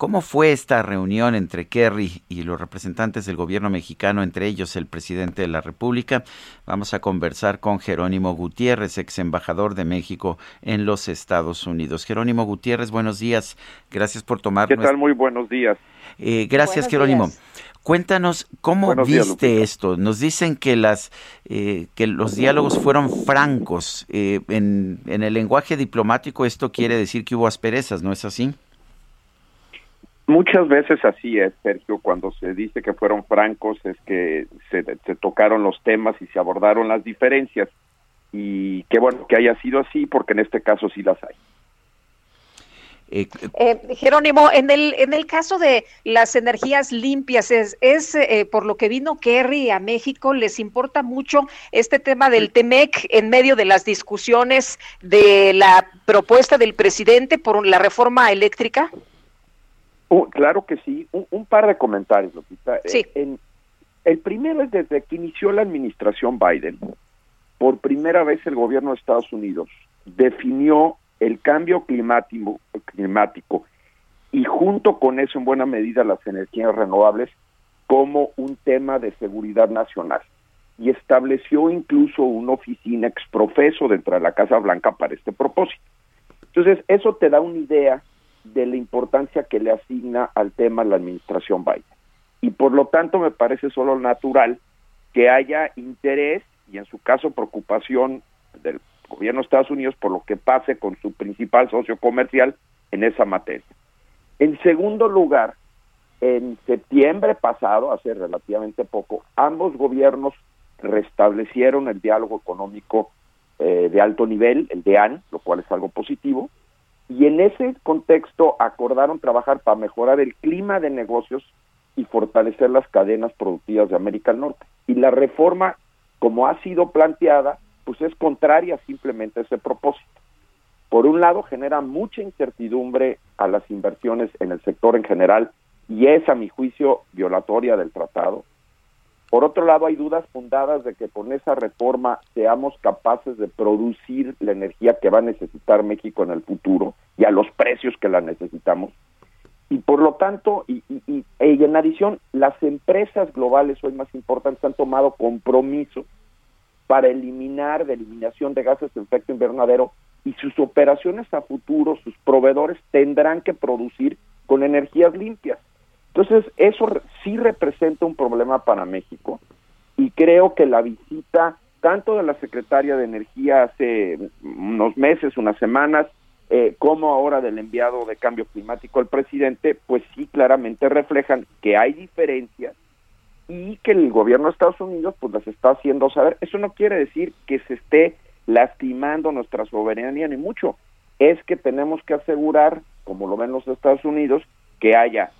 ¿Cómo fue esta reunión entre Kerry y los representantes del gobierno mexicano, entre ellos el presidente de la República? Vamos a conversar con Jerónimo Gutiérrez, ex embajador de México en los Estados Unidos. Jerónimo Gutiérrez, buenos días. Gracias por tomar. ¿Qué tal? Muy buenos días. Eh, gracias, Jerónimo. Cuéntanos cómo viste esto. Nos dicen que las eh, que los diálogos fueron francos. Eh, en, en, el lenguaje diplomático esto quiere decir que hubo asperezas, ¿no es así? Muchas veces así es, Sergio. Cuando se dice que fueron francos es que se, se tocaron los temas y se abordaron las diferencias. Y qué bueno que haya sido así, porque en este caso sí las hay. Eh, eh, Jerónimo, en el, en el caso de las energías limpias, es, es eh, por lo que vino Kerry a México, ¿les importa mucho este tema del TEMEC en medio de las discusiones de la propuesta del presidente por la reforma eléctrica? Uh, claro que sí. Un, par de comentarios, Lupita. Sí. el primero es desde que inició la administración Biden, por primera vez el gobierno de Estados Unidos definió el cambio climático, climático y junto con eso en buena medida las energías renovables como un tema de seguridad nacional y estableció incluso una oficina exprofeso dentro de la Casa Blanca para este propósito. Entonces, eso te da una idea de la importancia que le asigna al tema la administración Biden. Y por lo tanto me parece solo natural que haya interés y en su caso preocupación del gobierno de Estados Unidos por lo que pase con su principal socio comercial en esa materia. En segundo lugar, en septiembre pasado, hace relativamente poco, ambos gobiernos restablecieron el diálogo económico eh, de alto nivel, el DEAN, lo cual es algo positivo, y en ese contexto acordaron trabajar para mejorar el clima de negocios y fortalecer las cadenas productivas de América del Norte. Y la reforma, como ha sido planteada, pues es contraria simplemente a ese propósito. Por un lado, genera mucha incertidumbre a las inversiones en el sector en general y es, a mi juicio, violatoria del tratado. Por otro lado, hay dudas fundadas de que con esa reforma seamos capaces de producir la energía que va a necesitar México en el futuro y a los precios que la necesitamos. Y por lo tanto, y, en adición, las empresas globales hoy más importantes han tomado compromisos para eliminar de eliminación de gases de efecto invernadero y sus operaciones a futuro, sus proveedores tendrán que producir con energías limpias. Entonces, eso sí representa un problema para México y creo que la visita tanto de la secretaria de Energía hace unos meses, unas semanas, eh, como ahora del enviado de cambio climático al presidente, pues sí claramente reflejan que hay diferencias y que el gobierno de Estados Unidos pues las está haciendo saber. Eso no quiere decir que se esté lastimando nuestra soberanía ni mucho. Es que tenemos que asegurar, como lo ven los Estados Unidos, que haya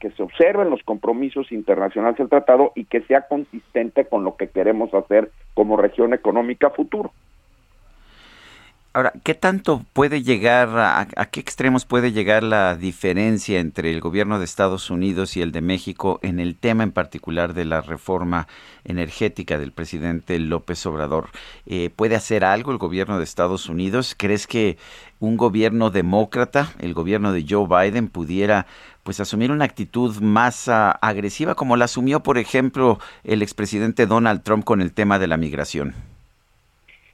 que se observen los compromisos internacionales del tratado y que sea consistente con lo que queremos hacer como región económica futuro. Ahora, ¿qué tanto puede llegar, a, qué extremos puede llegar la diferencia entre el gobierno de Estados Unidos y el de México en el tema en particular de la reforma energética del presidente López Obrador? Eh, ¿Puede hacer algo el gobierno de Estados Unidos? ¿Crees que un gobierno demócrata, el gobierno de Joe Biden, pudiera pues asumir una actitud más ah, agresiva como la asumió, por ejemplo, el expresidente Donald Trump con el tema de la migración?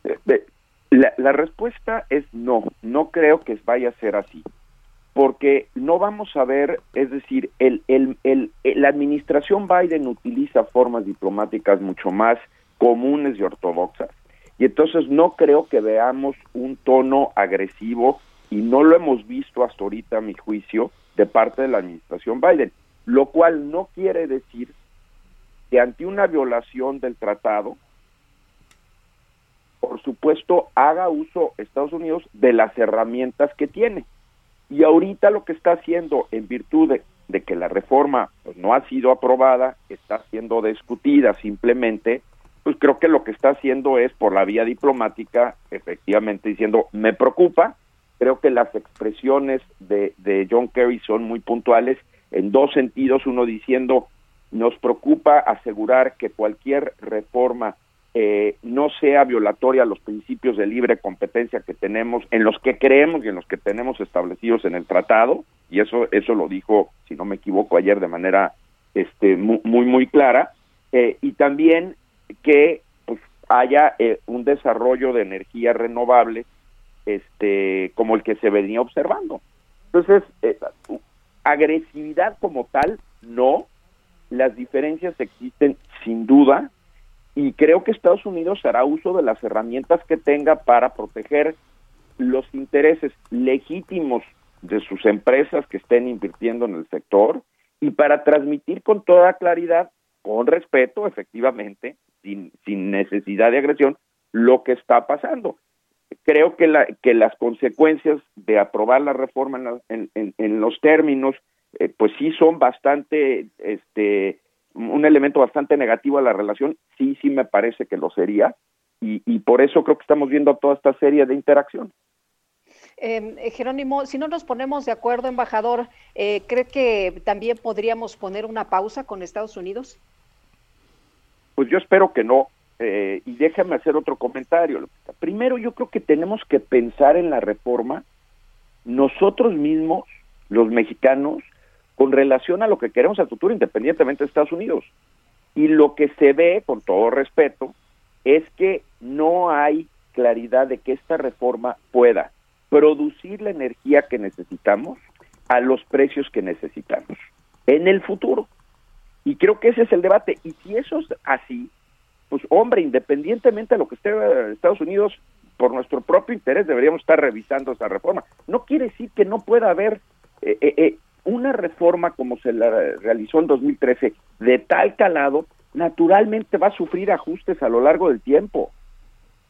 Eh, la, respuesta es no, no creo que vaya a ser así, porque no vamos a ver, es decir, el, el, el, la administración Biden utiliza formas diplomáticas mucho más comunes y ortodoxas, y entonces no creo que veamos un tono agresivo, y no lo hemos visto hasta ahorita, a mi juicio, de parte de la administración Biden, lo cual no quiere decir que ante una violación del tratado, por supuesto, haga uso Estados Unidos de las herramientas que tiene. Y ahorita lo que está haciendo, en virtud de, que la reforma pues, no ha sido aprobada, está siendo discutida simplemente, pues creo que lo que está haciendo es por la vía diplomática, efectivamente diciendo, me preocupa, creo que las expresiones de, de John Kerry son muy puntuales en dos sentidos, uno diciendo, nos preocupa asegurar que cualquier reforma eh, no sea violatoria a los principios de libre competencia que tenemos, en los que creemos y en los que tenemos establecidos en el tratado, y eso, eso lo dijo, si no me equivoco, ayer de manera este, muy, muy, clara, eh, y también que pues, haya eh, un desarrollo de energía renovable este, como el que se venía observando. Entonces, agresividad como tal, no, las diferencias existen sin duda, y creo que Estados Unidos hará uso de las herramientas que tenga para proteger los intereses legítimos de sus empresas que estén invirtiendo en el sector y para transmitir con toda claridad, con respeto, efectivamente, sin, sin necesidad de agresión, lo que está pasando. Creo que, la, que las consecuencias de aprobar la reforma en, en, los términos, eh, pues sí son bastante este, un elemento bastante negativo a la relación, sí, sí me parece que lo sería, y, y por eso creo que estamos viendo toda esta serie de interacción. Em, eh, Jerónimo, si no nos ponemos de acuerdo, embajador, eh, ¿cree que también podríamos poner una pausa con Estados Unidos? Pues yo espero que no. Eh, y déjame hacer otro comentario. Primero, yo creo que tenemos que pensar en la reforma nosotros mismos, los mexicanos, con relación a lo que queremos al futuro independientemente de Estados Unidos. Y lo que se ve, con todo respeto, es que no hay claridad de que esta reforma pueda producir la energía que necesitamos a los precios que necesitamos en el futuro. Y creo que ese es el debate. Y si eso es así, pues hombre, independientemente de lo que esté Estados Unidos, por nuestro propio interés deberíamos estar revisando esa reforma. No quiere decir que no pueda haber eh, eh, eh una reforma como se la realizó en 2013 de tal calado, naturalmente va a sufrir ajustes a lo largo del tiempo.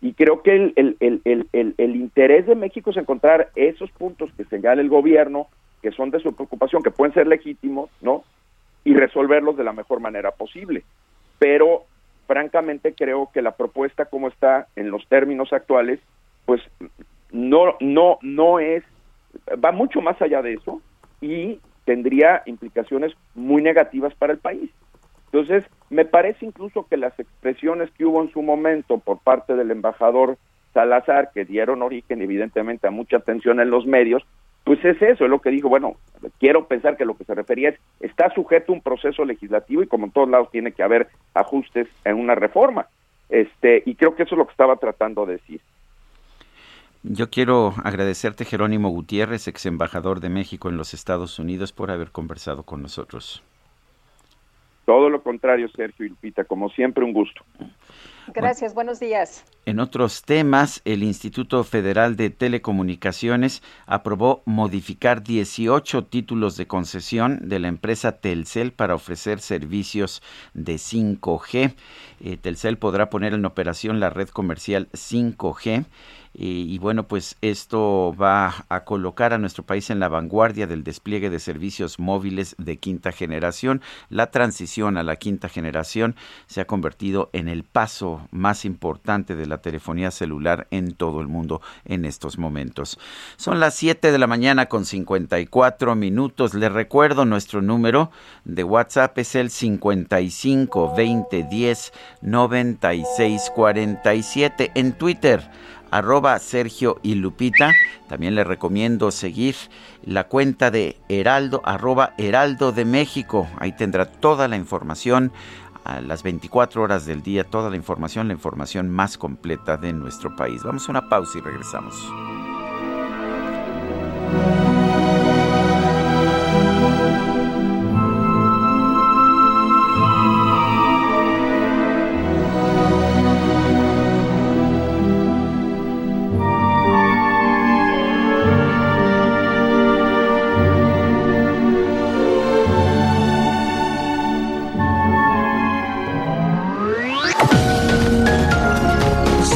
Y creo que el, el, el, el interés de México es encontrar esos puntos que señala el gobierno, que son de su preocupación, que pueden ser legítimos, ¿no? Y resolverlos de la mejor manera posible. Pero, francamente, creo que la propuesta como está en los términos actuales, pues no, no, no es, va mucho más allá de eso, y tendría implicaciones muy negativas para el país. Entonces, Me parece incluso que las expresiones que hubo en su momento por parte del embajador Salazar, que dieron origen evidentemente a mucha atención en los medios, pues es eso, es lo que dijo, bueno, quiero pensar que lo que se refería es, está sujeto a un proceso legislativo y como en todos lados tiene que haber ajustes en una reforma. Este, y creo que eso es lo que estaba tratando de decir. Yo quiero agradecerte, Jerónimo Gutiérrez, ex embajador de México en los Estados Unidos, por haber conversado con nosotros. Todo lo contrario, Sergio y Lupita, como siempre, un gusto. Gracias, buenos días. En otros temas, el Instituto Federal de Telecomunicaciones aprobó modificar 18 títulos de concesión de la empresa Telcel para ofrecer servicios de 5G. Eh, Telcel podrá poner en operación la red comercial 5G y, bueno, pues esto va a colocar a nuestro país en la vanguardia del despliegue de servicios móviles de quinta generación. La transición a la quinta generación se ha convertido en el paso más importante de la telefonía celular en todo el mundo en estos momentos. Son las 7 de la mañana con 54 minutos. Les recuerdo nuestro número de WhatsApp es el 55 20 10 96 47 en Twitter arroba Sergio y Lupita. También le recomiendo seguir la cuenta de Heraldo, arroba Heraldo de México. Ahí tendrá toda la información a las 24 horas del día, toda la información, la información más completa de nuestro país. Vamos a una pausa y regresamos.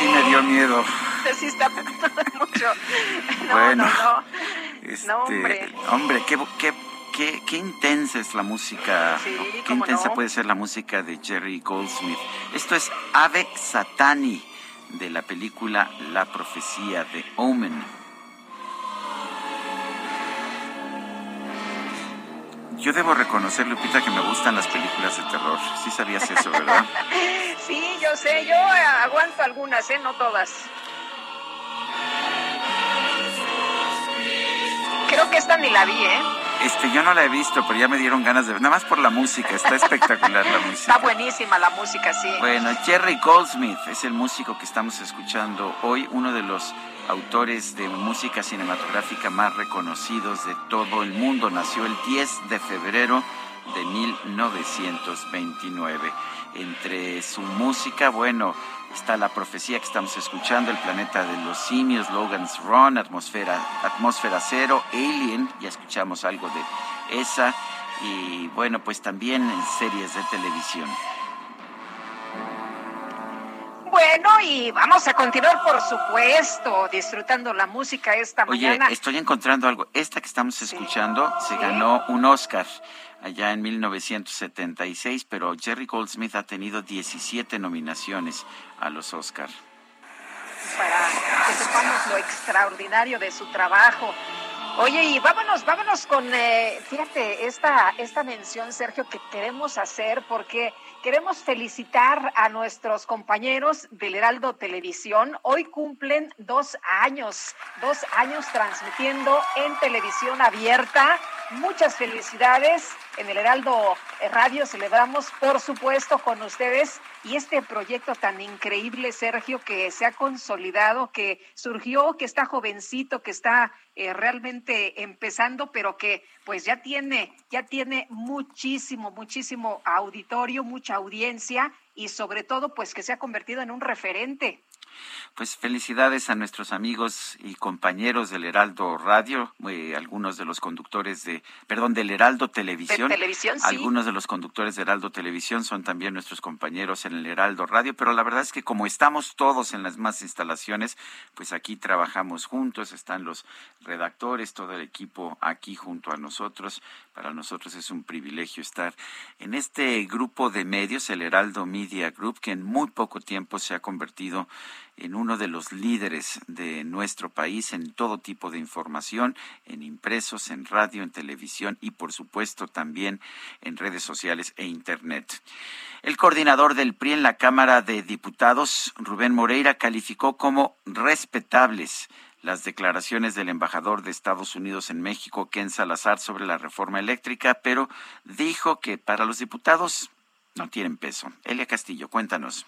Sí me dio miedo. Sí está mucho. No, bueno, no, Este, hombre. hombre, qué, qué, qué, qué intensa es la música, qué cómo intensa no. puede ser la música de Jerry Goldsmith. Esto es Ave Satani de la película La Profecía de Omen. Yo debo reconocer, Lupita, que me gustan las películas de terror. Sí sabías eso, ¿verdad? Sí, yo sé, yo aguanto algunas, ¿eh? No todas. Creo que esta ni la vi, ¿eh? Este, yo no la he visto, pero ya me dieron ganas de ver. Nada más por la música, está espectacular la música. Está buenísima la música, sí. Bueno, Jerry Goldsmith es el músico que estamos escuchando hoy, uno de los autores de música cinematográfica más reconocidos de todo el mundo. Nació el 10 de febrero de 1929. Entre su música, bueno, está la profecía que estamos escuchando, el planeta de los simios, Logan's Run, atmósfera, atmósfera cero, Alien, ya escuchamos algo de esa, y bueno, pues también en series de televisión. Bueno, y vamos a continuar, por supuesto, disfrutando la música esta Oye, mañana. estoy encontrando algo. Esta que estamos escuchando se ganó un Oscar allá en 1976, pero Jerry Goldsmith ha tenido 17 nominaciones a los Oscar. para que sepamos lo extraordinario de su trabajo. Oye, y vámonos, vámonos con, eh, fíjate, esta, esta mención, Sergio, que queremos hacer porque queremos felicitar a nuestros compañeros del Heraldo Televisión. Hoy cumplen dos años, dos años transmitiendo en televisión abierta. Muchas felicidades en el Heraldo Radio celebramos, por supuesto, con ustedes y este proyecto tan increíble, Sergio, que se ha consolidado, que surgió, que está jovencito, que está eh, realmente empezando, pero que pues ya tiene, ya tiene muchísimo, muchísimo auditorio, mucha audiencia y sobre todo pues que se ha convertido en un referente. Pues felicidades a nuestros amigos y compañeros del Heraldo Radio, eh, algunos de los conductores de, perdón, del Heraldo Televisión. televisión, sí. Algunos de los conductores de Heraldo Televisión son también nuestros compañeros en el Heraldo Radio, pero la verdad es que como estamos todos en las más instalaciones, pues aquí trabajamos juntos, están los redactores, todo el equipo aquí junto a nosotros. Para nosotros es un privilegio estar en este grupo de medios, el Heraldo Media Group, que en muy poco tiempo se ha convertido en uno de los líderes de nuestro país en todo tipo de información, en impresos, en radio, en televisión y por supuesto también en redes sociales e Internet. El coordinador del PRI en la Cámara de Diputados, Rubén Moreira, calificó como respetables las declaraciones del embajador de Estados Unidos en México, Ken Salazar, sobre la reforma eléctrica, pero dijo que para los diputados no tienen peso. Elia Castillo, cuéntanos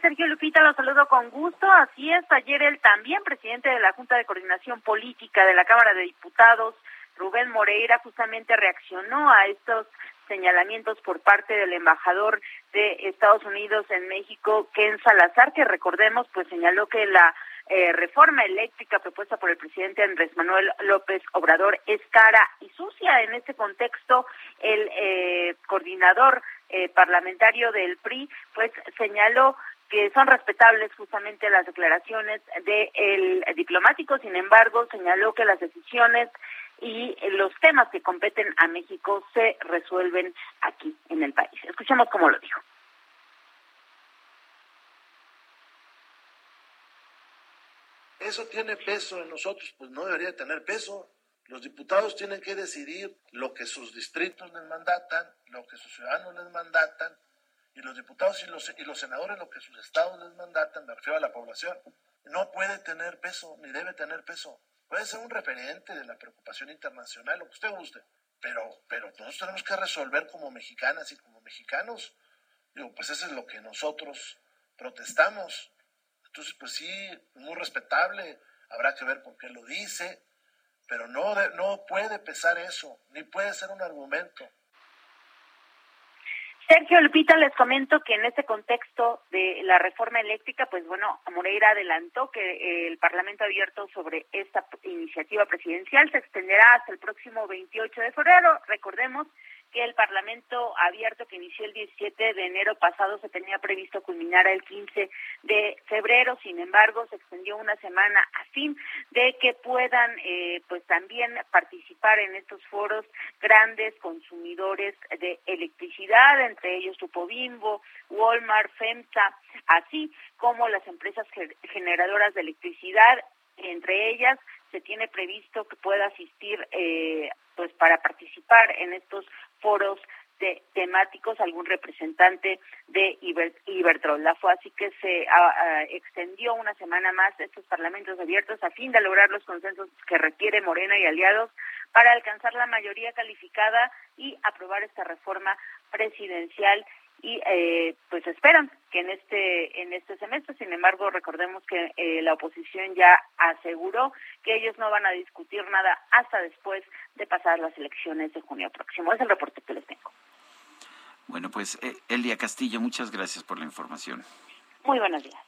Sergio Lupita, lo saludo con gusto. Así es, ayer el también presidente de la Junta de Coordinación Política de la Cámara de Diputados, Rubén Moreira, justamente reaccionó a estos señalamientos por parte del embajador de Estados Unidos en México, Ken Salazar, que recordemos, pues señaló que la eh, reforma eléctrica propuesta por el presidente Andrés Manuel López Obrador es cara y sucia. En este contexto, el eh, coordinador eh, parlamentario del PRI, pues señaló que son respetables justamente las declaraciones del diplomático, sin embargo, señaló que las decisiones y los temas que competen a México se resuelven aquí en el país. Escuchemos cómo lo dijo. Eso tiene peso en nosotros, pues no debería tener peso. Los diputados tienen que decidir lo que sus distritos les mandatan, lo que sus ciudadanos les mandatan, y los diputados y los, senadores lo que sus estados les mandatan, me refiero a la población. No puede tener peso, ni debe tener peso. Puede ser un referente de la preocupación internacional, lo que usted guste, pero, pero nosotros tenemos que resolver como mexicanas y como mexicanos. Digo, pues eso es lo que nosotros protestamos. Entonces, pues sí, muy respetable, habrá que ver por qué lo dice, pero no, no puede pesar eso, ni puede ser un argumento. Sergio Lupita, les comento que en este contexto de la reforma eléctrica, pues bueno, Moreira adelantó que el Parlamento abierto sobre esta iniciativa presidencial se extenderá hasta el próximo 28 de febrero. Recordemos que el Parlamento abierto que inició el 17 de enero pasado se tenía previsto culminar el 15 de febrero, sin embargo se extendió una semana a fin de que puedan eh, pues también participar en estos foros grandes consumidores de electricidad, entre ellos Tupobimbo, Walmart, FEMSA, así como las empresas generadoras de electricidad, entre ellas se tiene previsto que pueda asistir eh, pues para participar en estos foros de, temáticos algún representante de Iber, La fue así que se extendió una semana más estos parlamentos abiertos a fin de lograr los consensos que requiere Morena y aliados para alcanzar la mayoría calificada y aprobar esta reforma presidencial y eh, pues esperan que en este en este semestre. Sin embargo recordemos que eh, la oposición ya aseguró que ellos no van a discutir nada hasta después de pasar las elecciones de junio próximo. Es el reporte que les tengo. Bueno pues eh, Elia Castillo muchas gracias por la información. Muy buenos días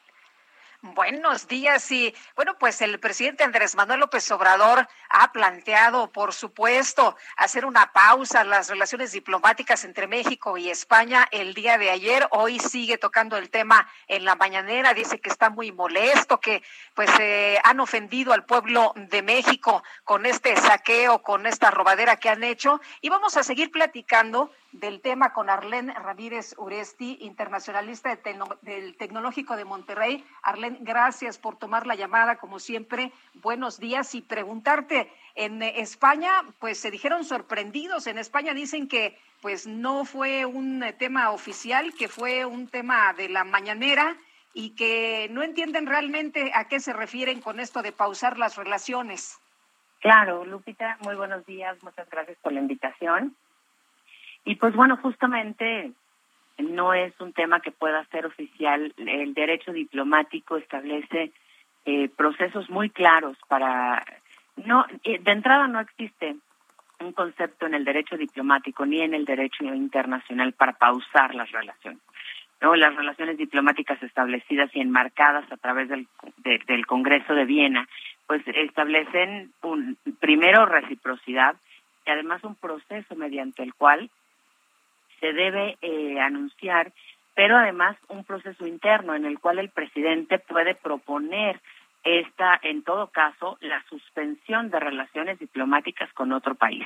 Buenos días y bueno, pues el presidente Andrés Manuel López Obrador ha planteado, por supuesto, hacer una pausa en las relaciones diplomáticas entre México y España el día de ayer. Hoy sigue tocando el tema en la mañanera, dice que está muy molesto, que pues eh, han ofendido al pueblo de México con este saqueo, con esta robadera que han hecho y vamos a seguir platicando del tema con Arlén Ramírez Uresti, internacionalista del Tecnológico de Monterrey. Arlén, gracias por tomar la llamada, como siempre. Buenos días y preguntarte, en España, pues se dijeron sorprendidos. En España dicen que pues no fue un tema oficial, que fue un tema de la mañanera y que no entienden realmente a qué se refieren con esto de pausar las relaciones. Claro, Lupita, muy buenos días, muchas gracias por la invitación. Y pues bueno, justamente no es un tema que pueda ser oficial. El derecho diplomático establece eh, procesos muy claros para no eh, de entrada no existe un concepto en el derecho diplomático ni en el derecho internacional para pausar las relaciones. ¿no? Las relaciones diplomáticas establecidas y enmarcadas a través del, del Congreso de Viena, pues establecen un, primero reciprocidad y además un proceso mediante el cual se debe eh, anunciar, pero además un proceso interno en el cual el presidente puede proponer esta, en todo caso, la suspensión de relaciones diplomáticas con otro país,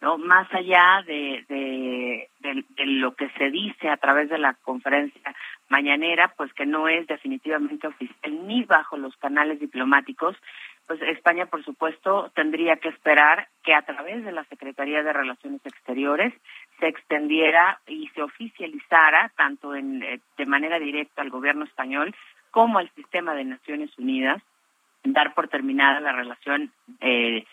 no más allá de, de, lo que se dice a través de la conferencia mañanera, pues que no es definitivamente oficial ni bajo los canales diplomáticos, pues España, por supuesto, tendría que esperar que a través de la Secretaría de Relaciones Exteriores se extendiera y se oficializara tanto en, eh, de manera directa al gobierno español como al sistema de Naciones Unidas dar por terminada la relación eh,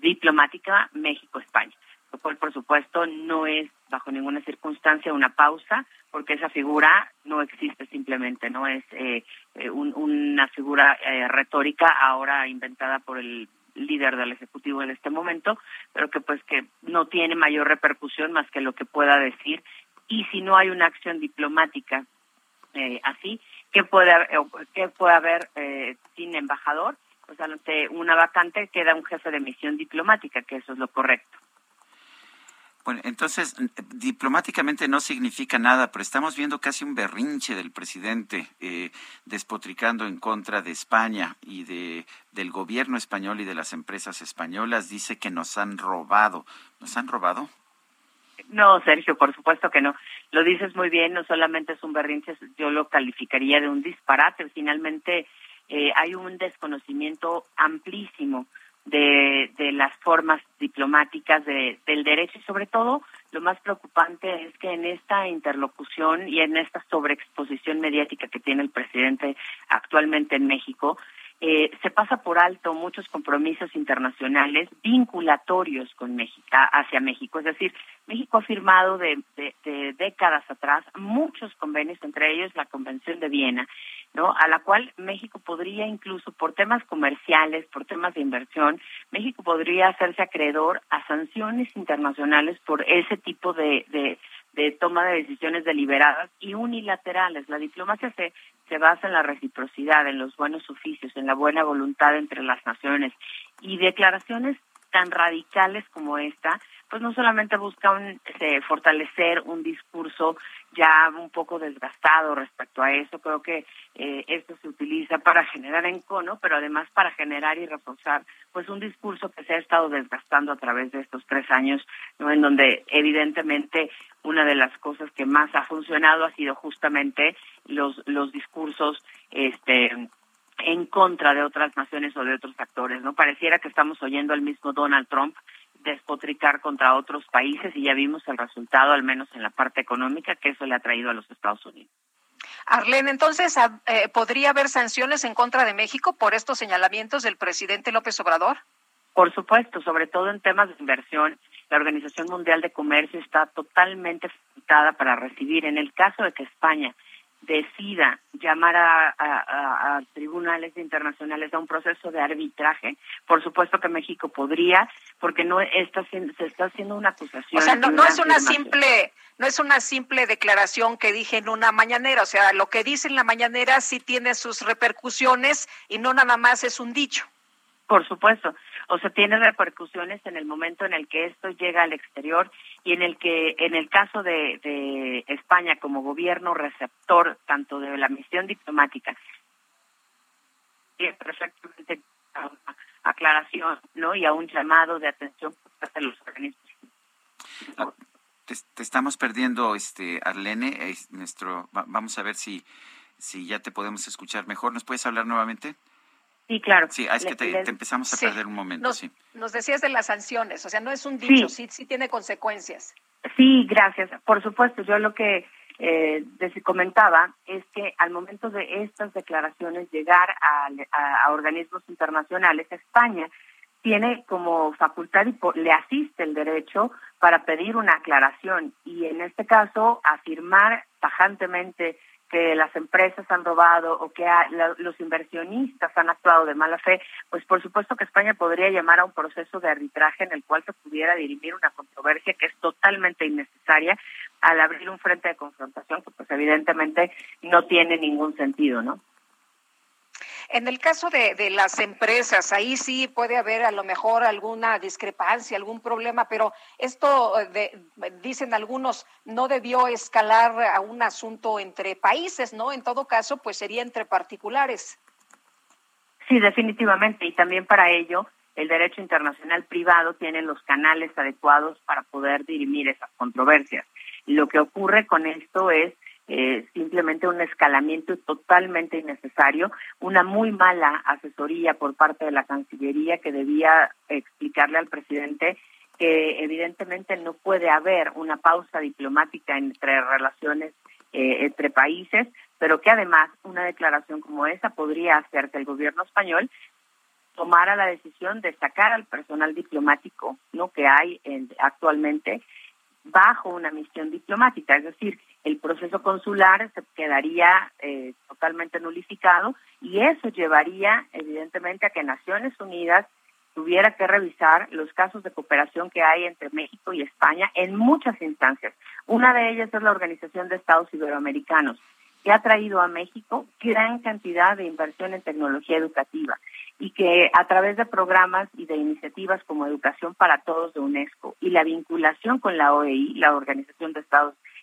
diplomática México-España, lo cual, por supuesto, no es bajo ninguna circunstancia una pausa, porque esa figura no existe simplemente, no es eh, eh, una figura retórica ahora inventada por el líder del ejecutivo en este momento, pero que pues que no tiene mayor repercusión más que lo que pueda decir y si no hay una acción diplomática así, ¿qué puede, qué puede haber eh, sin embajador? Pues ante una vacante queda un jefe de misión diplomática, que eso es lo correcto. Bueno, entonces, diplomáticamente no significa nada, pero estamos viendo casi un berrinche del presidente eh, despotricando en contra de España y de, del gobierno español y de las empresas españolas. Dice que nos han robado. ¿Nos han robado? No, Sergio, por supuesto que no. Lo dices muy bien, no solamente es un berrinche, yo lo calificaría de un disparate. Finalmente eh, hay un desconocimiento amplísimo de, de las formas diplomáticas de, del derecho y sobre todo lo más preocupante es que en esta interlocución y en esta sobreexposición mediática que tiene el presidente actualmente en México, eh, se pasa por alto muchos compromisos internacionales vinculatorios con México, hacia México. Es decir, México ha firmado de, décadas atrás muchos convenios, entre ellos la Convención de Viena, ¿no? A la cual México podría incluso por temas comerciales, por temas de inversión, México podría hacerse acreedor a sanciones internacionales por ese tipo de, de de toma de decisiones deliberadas y unilaterales. La diplomacia se, se basa en la reciprocidad, en los buenos oficios, en la buena voluntad entre las naciones y declaraciones tan radicales como esta, pues no solamente busca un, este, fortalecer un discurso ya un poco desgastado respecto a eso, creo que eh, esto se utiliza para generar encono, pero además para generar y reforzar pues un discurso que se ha estado desgastando a través de estos tres años, ¿no? en donde evidentemente una de las cosas que más ha funcionado ha sido justamente los los discursos este en contra de otras naciones o de otros actores, ¿no? Pareciera que estamos oyendo al mismo Donald Trump despotricar contra otros países y ya vimos el resultado, al menos en la parte económica, que eso le ha traído a los Estados Unidos. Arlene, entonces, ah, eh, ¿podría haber sanciones en contra de México por estos señalamientos del presidente López Obrador? Por supuesto, sobre todo en temas de inversión. La Organización Mundial de Comercio está totalmente facultada para recibir, en el caso de que España decida llamar a, tribunales internacionales a un proceso de arbitraje, por supuesto que México podría, porque no está se está haciendo una acusación. O sea, no, es una simple no es una simple declaración que dije en una mañanera, o sea, lo que dice en la mañanera sí tiene sus repercusiones y no nada más es un dicho. Por supuesto o sea, tiene repercusiones en el momento en el que esto llega al exterior y en el que, en el caso de, de España como gobierno receptor tanto de la misión diplomática, perfectamente a una aclaración, ¿no? Y a un llamado de atención de los organismos. Ah, te, estamos perdiendo, este, Arlene. nuestro, vamos a ver si, si ya te podemos escuchar mejor. ¿Nos puedes hablar nuevamente? Sí, claro. Sí, es que te, empezamos a perder un momento, nos, sí. Nos decías de las sanciones, o sea, no es un dicho, sí, sí, tiene consecuencias. Sí, gracias. Por supuesto, yo lo que eh, comentaba es que al momento de estas declaraciones llegar a, a, organismos internacionales, España tiene como facultad y le asiste el derecho para pedir una aclaración y en este caso afirmar tajantemente que las empresas han robado o que los inversionistas han actuado de mala fe, pues por supuesto que España podría llamar a un proceso de arbitraje en el cual se pudiera dirimir una controversia que es totalmente innecesaria al abrir un frente de confrontación que pues evidentemente no tiene ningún sentido, ¿no? En el caso de, de, las empresas, ahí sí puede haber a lo mejor alguna discrepancia, algún problema, pero esto, eh, de, dicen algunos, no debió escalar a un asunto entre países, ¿no? En todo caso, pues sería entre particulares. Sí, definitivamente, y también para ello el derecho internacional privado tiene los canales adecuados para poder dirimir esas controversias. Lo que ocurre con esto es eh, simplemente un escalamiento totalmente innecesario, una muy mala asesoría por parte de la Cancillería que debía explicarle al presidente que evidentemente no puede haber una pausa diplomática entre relaciones eh, entre países, pero que además una declaración como esa podría hacer que el gobierno español tomara la decisión de sacar al personal diplomático no que hay actualmente bajo una misión diplomática, es decir, el proceso consular se quedaría eh, totalmente nulificado y eso llevaría evidentemente a que Naciones Unidas tuviera que revisar los casos de cooperación que hay entre México y España en muchas instancias. Una de ellas es la Organización de Estados Iberoamericanos, que ha traído a México gran cantidad de inversión en tecnología educativa y que a través de programas y de iniciativas como Educación para Todos de UNESCO y la vinculación con la OEI, la Organización de Estados Iberoamericanos,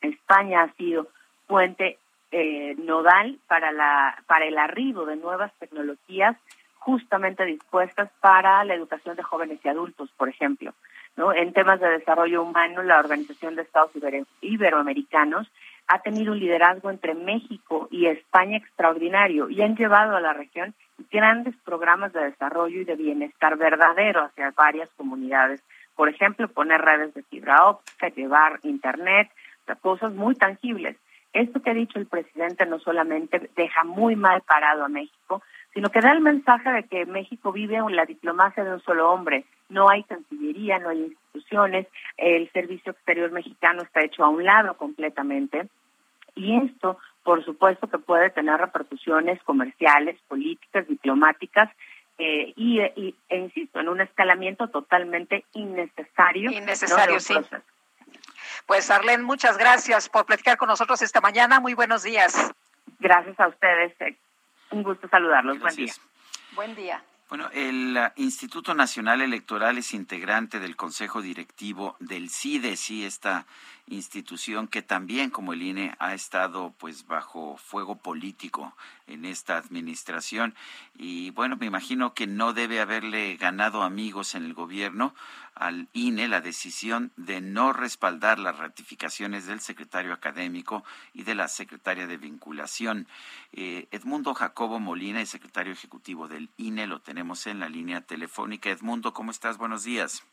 España ha sido puente eh, nodal para, la, para el arribo de nuevas tecnologías justamente dispuestas para la educación de jóvenes y adultos, por ejemplo. ¿no? En temas de desarrollo humano, la Organización de Estados Iberoamericanos ha tenido un liderazgo entre México y España extraordinario y han llevado a la región grandes programas de desarrollo y de bienestar verdadero hacia varias comunidades. Por ejemplo, poner redes de fibra óptica, llevar internet, cosas muy tangibles. Esto que ha dicho el presidente no solamente deja muy mal parado a México, sino que da el mensaje de que México vive la diplomacia de un solo hombre. No hay cancillería, no hay instituciones, el servicio exterior mexicano está hecho a un lado completamente. Y esto, por supuesto, que puede tener repercusiones comerciales, políticas, diplomáticas, eh, y, e insisto, en un escalamiento totalmente innecesario. Innecesario, sí. Pues Arlene, muchas gracias por platicar con nosotros esta mañana. Muy buenos días. Gracias a ustedes. Un gusto saludarlos. Buen día. Buen día. Bueno, el uh, Instituto Nacional Electoral es integrante del Consejo Directivo del CIDE, sí, esta institución que también, como el INE, ha estado pues bajo fuego político en esta administración. Y bueno, me imagino que no debe haberle ganado amigos en el gobierno al INE la decisión de no respaldar las ratificaciones del secretario académico y de la secretaria de vinculación. Eh, Edmundo Jacobo Molina, el secretario ejecutivo del INE, lo tenemos en la línea telefónica. Edmundo, ¿cómo estás? Buenos días.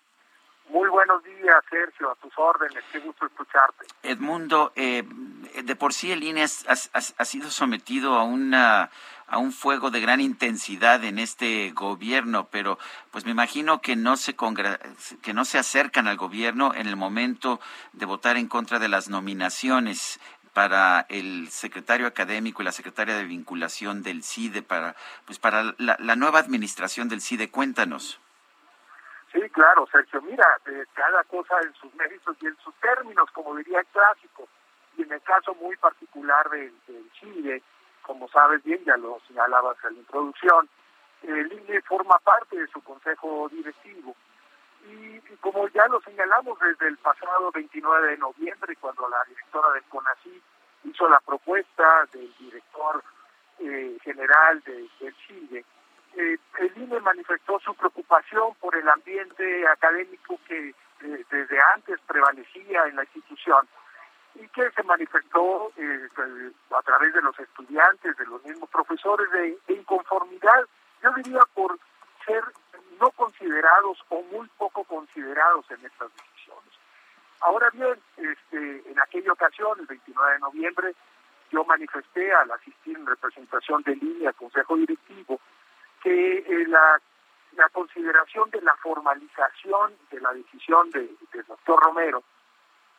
Muy buenos días, Sergio, a tus órdenes, qué gusto escucharte. Edmundo, eh, de por sí el INE ha, sido sometido a una a un fuego de gran intensidad en este gobierno, pero pues me imagino que no se acercan al gobierno en el momento de votar en contra de las nominaciones para el secretario académico y la secretaria de vinculación del CIDE para pues para la, la nueva administración del CIDE. Cuéntanos. Sí, claro, Sergio. Mira, cada cosa en sus méritos y en sus términos, como diría el clásico. Y en el caso muy particular del, Chile, como sabes bien, ya lo señalabas en la introducción, el INE forma parte de su consejo directivo. Y, como ya lo señalamos desde el pasado 29 de noviembre, cuando la directora del CONACYT hizo la propuesta del director eh, general de, del Chile, eh, el INE manifestó su preocupación por el ambiente académico que eh, desde antes prevalecía en la institución y que se manifestó eh, a través de los estudiantes, de los mismos profesores, de, inconformidad, yo diría por ser no considerados o muy poco considerados en estas decisiones. Ahora bien, este, en aquella ocasión, el 29 de noviembre, yo manifesté al asistir en representación del INE al Consejo Directivo que eh, la, la consideración de la formalización de la decisión del doctor Romero,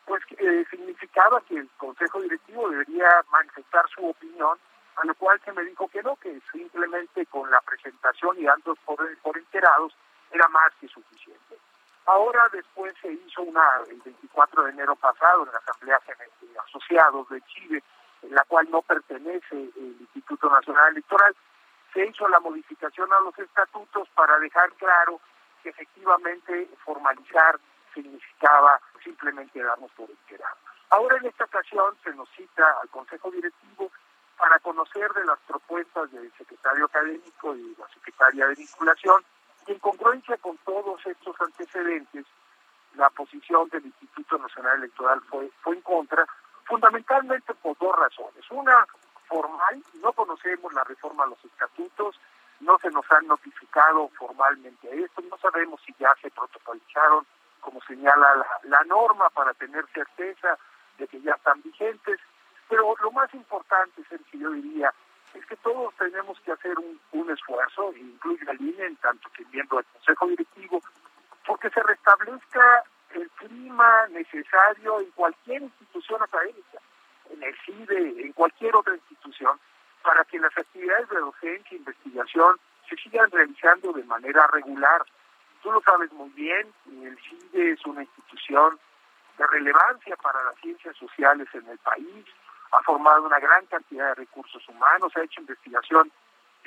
pues eh, significaba que el Consejo Directivo debería manifestar su opinión, a lo cual se me dijo que no, que simplemente con la presentación y dando por, por enterados era más que suficiente. Ahora después se hizo una, el 24 de enero pasado, en la Asamblea de Asociados de Chile, en la cual no pertenece el Instituto Nacional Electoral, se hizo la modificación a los estatutos para dejar claro que efectivamente formalizar significaba simplemente darnos por enterado. Ahora en esta ocasión se nos cita al Consejo Directivo para conocer de las propuestas del secretario académico y la secretaria de vinculación y en congruencia con todos estos antecedentes, la posición del Instituto Nacional Electoral fue, fue en contra, fundamentalmente por dos razones. Una, formal, no conocemos la reforma a los estatutos, no se nos han notificado formalmente esto, no sabemos si ya se protocolizaron, como señala la, norma, para tener certeza de que ya están vigentes, pero lo más importante, Sergio, yo diría, es que todos tenemos que hacer un, esfuerzo, incluye la línea en tanto que miembro del Consejo Directivo, porque se restablezca el clima necesario en cualquier institución académica, en el CIDE, en cualquier otra institución, para que las actividades de docencia e investigación se sigan realizando de manera regular. Tú lo sabes muy bien, el CIDE es una institución de relevancia para las ciencias sociales en el país, ha formado una gran cantidad de recursos humanos, ha hecho investigación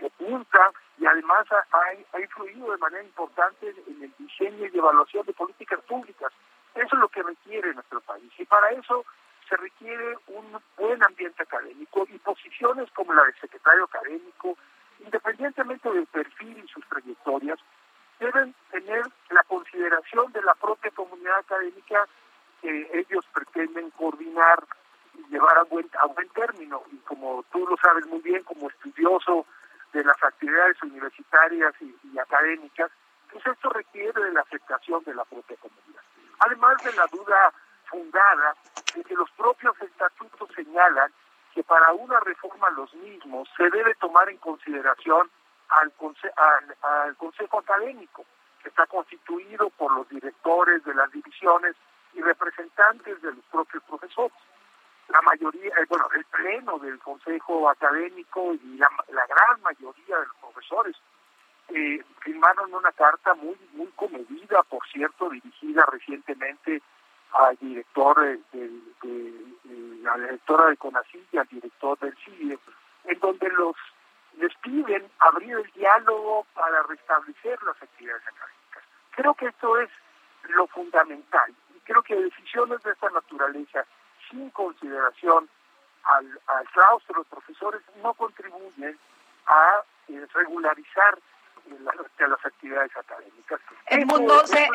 oculta y además ha, influido de manera importante en el diseño y evaluación de políticas públicas. Eso es lo que requiere nuestro país y para eso se requiere un buen ambiente académico y posiciones como la del secretario académico, independientemente del perfil y sus trayectorias, deben tener la consideración de la propia comunidad académica que ellos pretenden coordinar llevar a buen, a buen término. Y como tú lo sabes muy bien, como estudioso de las actividades universitarias y, académicas, pues esto requiere de la aceptación de la propia comunidad. Además de la duda fundada de que los propios estatutos señalan que para una reforma a los mismos se debe tomar en consideración al, al, al Consejo Académico, que está constituido por los directores de las divisiones y representantes de los propios profesores. La mayoría, eh, bueno, el pleno del Consejo Académico y la, gran mayoría de los profesores eh, firmaron una carta muy muy comedida, por cierto, dirigida recientemente al director de, la directora de CONACYT y al director del CIDE, en donde los les piden abrir el diálogo para restablecer las actividades académicas. Creo que esto es lo fundamental y creo que decisiones de esta naturaleza sin consideración al, al claustro de profesores no contribuyen a eh, regularizar eh, las actividades académicas. El mundo se,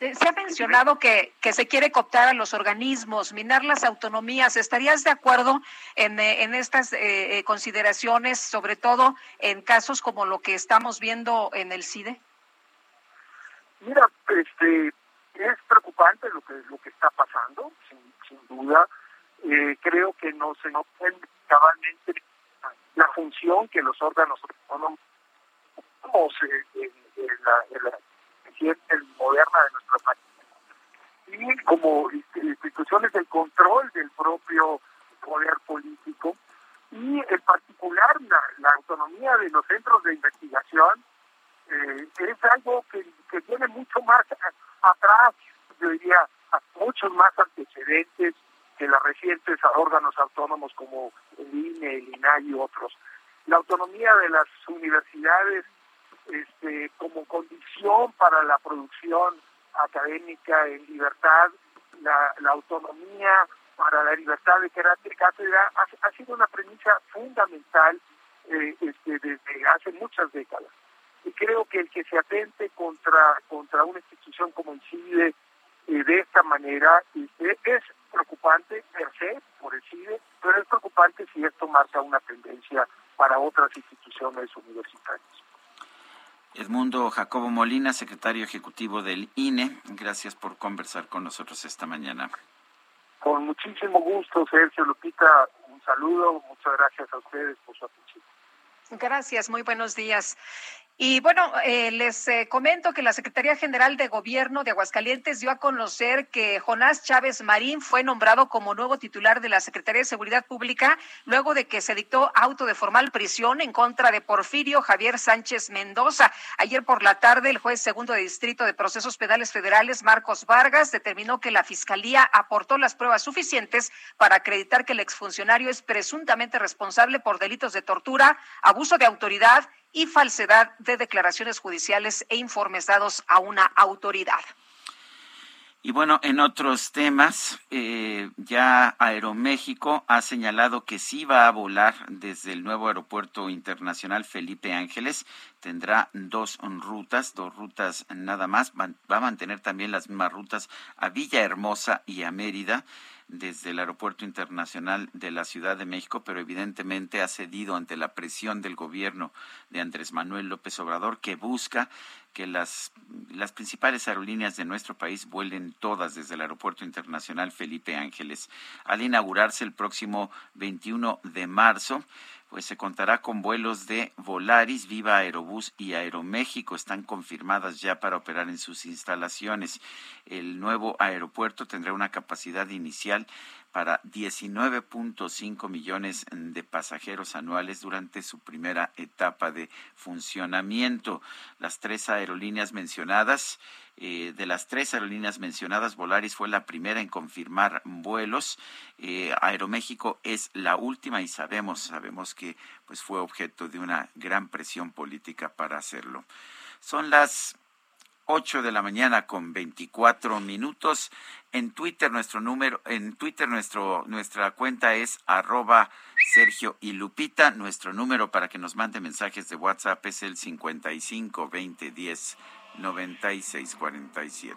ha, mencionado que, que se quiere cooptar a los organismos, minar las autonomías. ¿Estarías de acuerdo en, eh, en estas consideraciones, sobre todo en casos como lo que estamos viendo en el CIDE? Mira, este, es preocupante lo que lo que está pasando, sin, duda. Eh, creo que no se nos cabalmente la función que los órganos autónomos en, la, la moderna de nuestro país y como instituciones del control del propio poder político y en particular la, autonomía de los centros de investigación eh, es algo que, que tiene mucho más atrás, yo diría, a muchos más antecedentes que las recientes órganos autónomos como el INE, el INAI y otros. La autonomía de las universidades este, como condición para la producción académica en libertad, la, autonomía para la libertad de cátedra ha, sido una premisa fundamental eh, este, desde hace muchas décadas y creo que el que se atente contra contra una institución como el CIDE eh, de esta manera eh, es preocupante per se por el CIDE, pero es preocupante si esto marca una tendencia para otras instituciones universitarias. Edmundo Jacobo Molina, secretario ejecutivo del INE, gracias por conversar con nosotros esta mañana. Con muchísimo gusto, Sergio Lupita, un saludo, muchas gracias a ustedes por su atención. Gracias, muy buenos días. Y bueno, eh, les eh, comento que la Secretaría General de Gobierno de Aguascalientes dio a conocer que Jonás Chávez Marín fue nombrado como nuevo titular de la Secretaría de Seguridad Pública luego de que se dictó auto de formal prisión en contra de Porfirio Javier Sánchez Mendoza. Ayer por la tarde, el juez segundo de distrito de procesos penales federales, Marcos Vargas, determinó que la Fiscalía aportó las pruebas suficientes para acreditar que el exfuncionario es presuntamente responsable por delitos de tortura, abuso de autoridad y falsedad de declaraciones judiciales e informes dados a una autoridad. Y bueno, en otros temas, eh, ya Aeroméxico ha señalado que sí va a volar desde el nuevo aeropuerto internacional Felipe Ángeles. Tendrá dos rutas, dos rutas nada más. Va a mantener también las mismas rutas a Villahermosa y a Mérida desde el Aeropuerto Internacional de la Ciudad de México, pero evidentemente ha cedido ante la presión del gobierno de Andrés Manuel López Obrador, que busca que las, las principales aerolíneas de nuestro país vuelen todas desde el Aeropuerto Internacional Felipe Ángeles. Al inaugurarse el próximo 21 de marzo, pues se contará con vuelos de Volaris, Viva Aerobús y Aeroméxico. Están confirmadas ya para operar en sus instalaciones. El nuevo aeropuerto tendrá una capacidad inicial para 19.5 millones de pasajeros anuales durante su primera etapa de funcionamiento. Las tres aerolíneas mencionadas, eh, de las tres aerolíneas mencionadas, Volaris fue la primera en confirmar vuelos. Eh, Aeroméxico es la última y sabemos, sabemos que pues fue objeto de una gran presión política para hacerlo. Son las 8 de la mañana con 24 minutos. En Twitter nuestro número, en Twitter nuestro, nuestra cuenta es arroba Sergio y Lupita. Nuestro número para que nos mande mensajes de WhatsApp es el 55 20 10 96 47.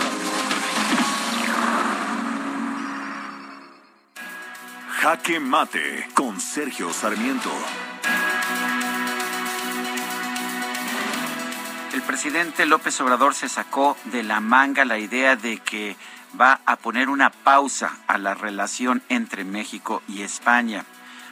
Jaque Mate con Sergio Sarmiento. El presidente López Obrador se sacó de la manga la idea de que va a poner una pausa a la relación entre México y España.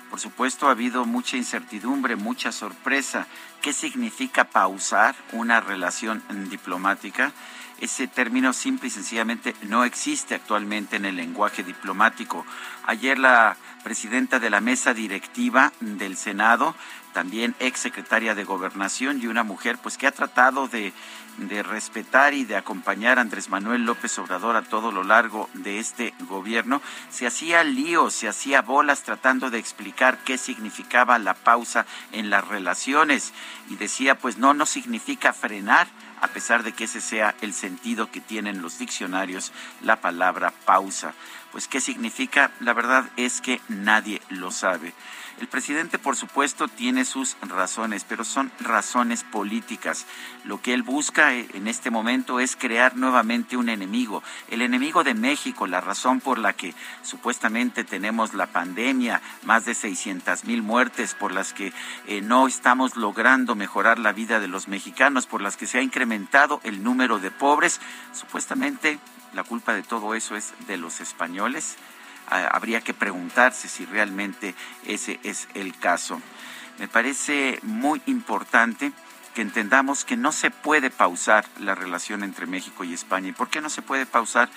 Por supuesto, ha habido mucha incertidumbre, mucha sorpresa. ¿Qué significa pausar una relación diplomática? Ese término simple y sencillamente no existe actualmente en el lenguaje diplomático. Ayer la presidenta de la mesa directiva del Senado, también ex secretaria de Gobernación y una mujer pues que ha tratado de, de respetar y de acompañar a Andrés Manuel López Obrador a todo lo largo de este gobierno, se hacía líos, se hacía bolas tratando de explicar qué significaba la pausa en las relaciones y decía pues no, no significa frenar a pesar de que ese sea el sentido que tienen los diccionarios la palabra pausa. Pues qué significa, la verdad es que nadie lo sabe. El presidente, por supuesto, tiene sus razones, pero son razones políticas. Lo que él busca eh, en este momento es crear nuevamente un enemigo, el enemigo de México, la razón por la que supuestamente tenemos la pandemia, más de 600 mil muertes, por las que eh, no estamos logrando mejorar la vida de los mexicanos, por las que se ha incrementado el número de pobres. Supuestamente la culpa de todo eso es de los españoles habría que preguntarse si realmente ese es el caso. Me parece muy importante que entendamos que no se puede pausar la relación entre México y España. ¿Y por qué no se puede pausar?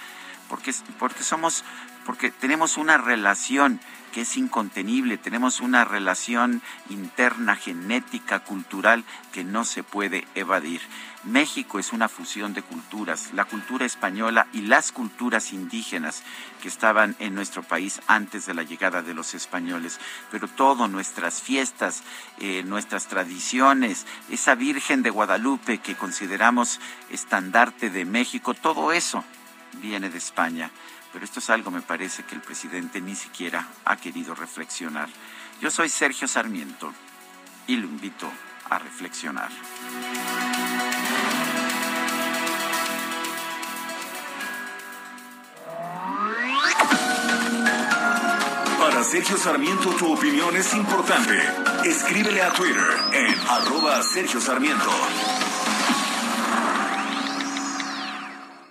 Porque, porque somos, porque tenemos una relación que es incontenible, tenemos una relación interna, genética, cultural, que no se puede evadir. México es una fusión de culturas, la cultura española y las culturas indígenas que estaban en nuestro país antes de la llegada de los españoles. Pero todo, nuestras fiestas, eh, nuestras tradiciones, esa Virgen de Guadalupe que consideramos estandarte de México, todo eso viene de España pero esto es algo, me parece, que el presidente ni siquiera ha querido reflexionar. Yo soy Sergio Sarmiento y lo invito a reflexionar. Para Sergio Sarmiento tu opinión es importante. Escríbele a Twitter en arroba Sergio Sarmiento.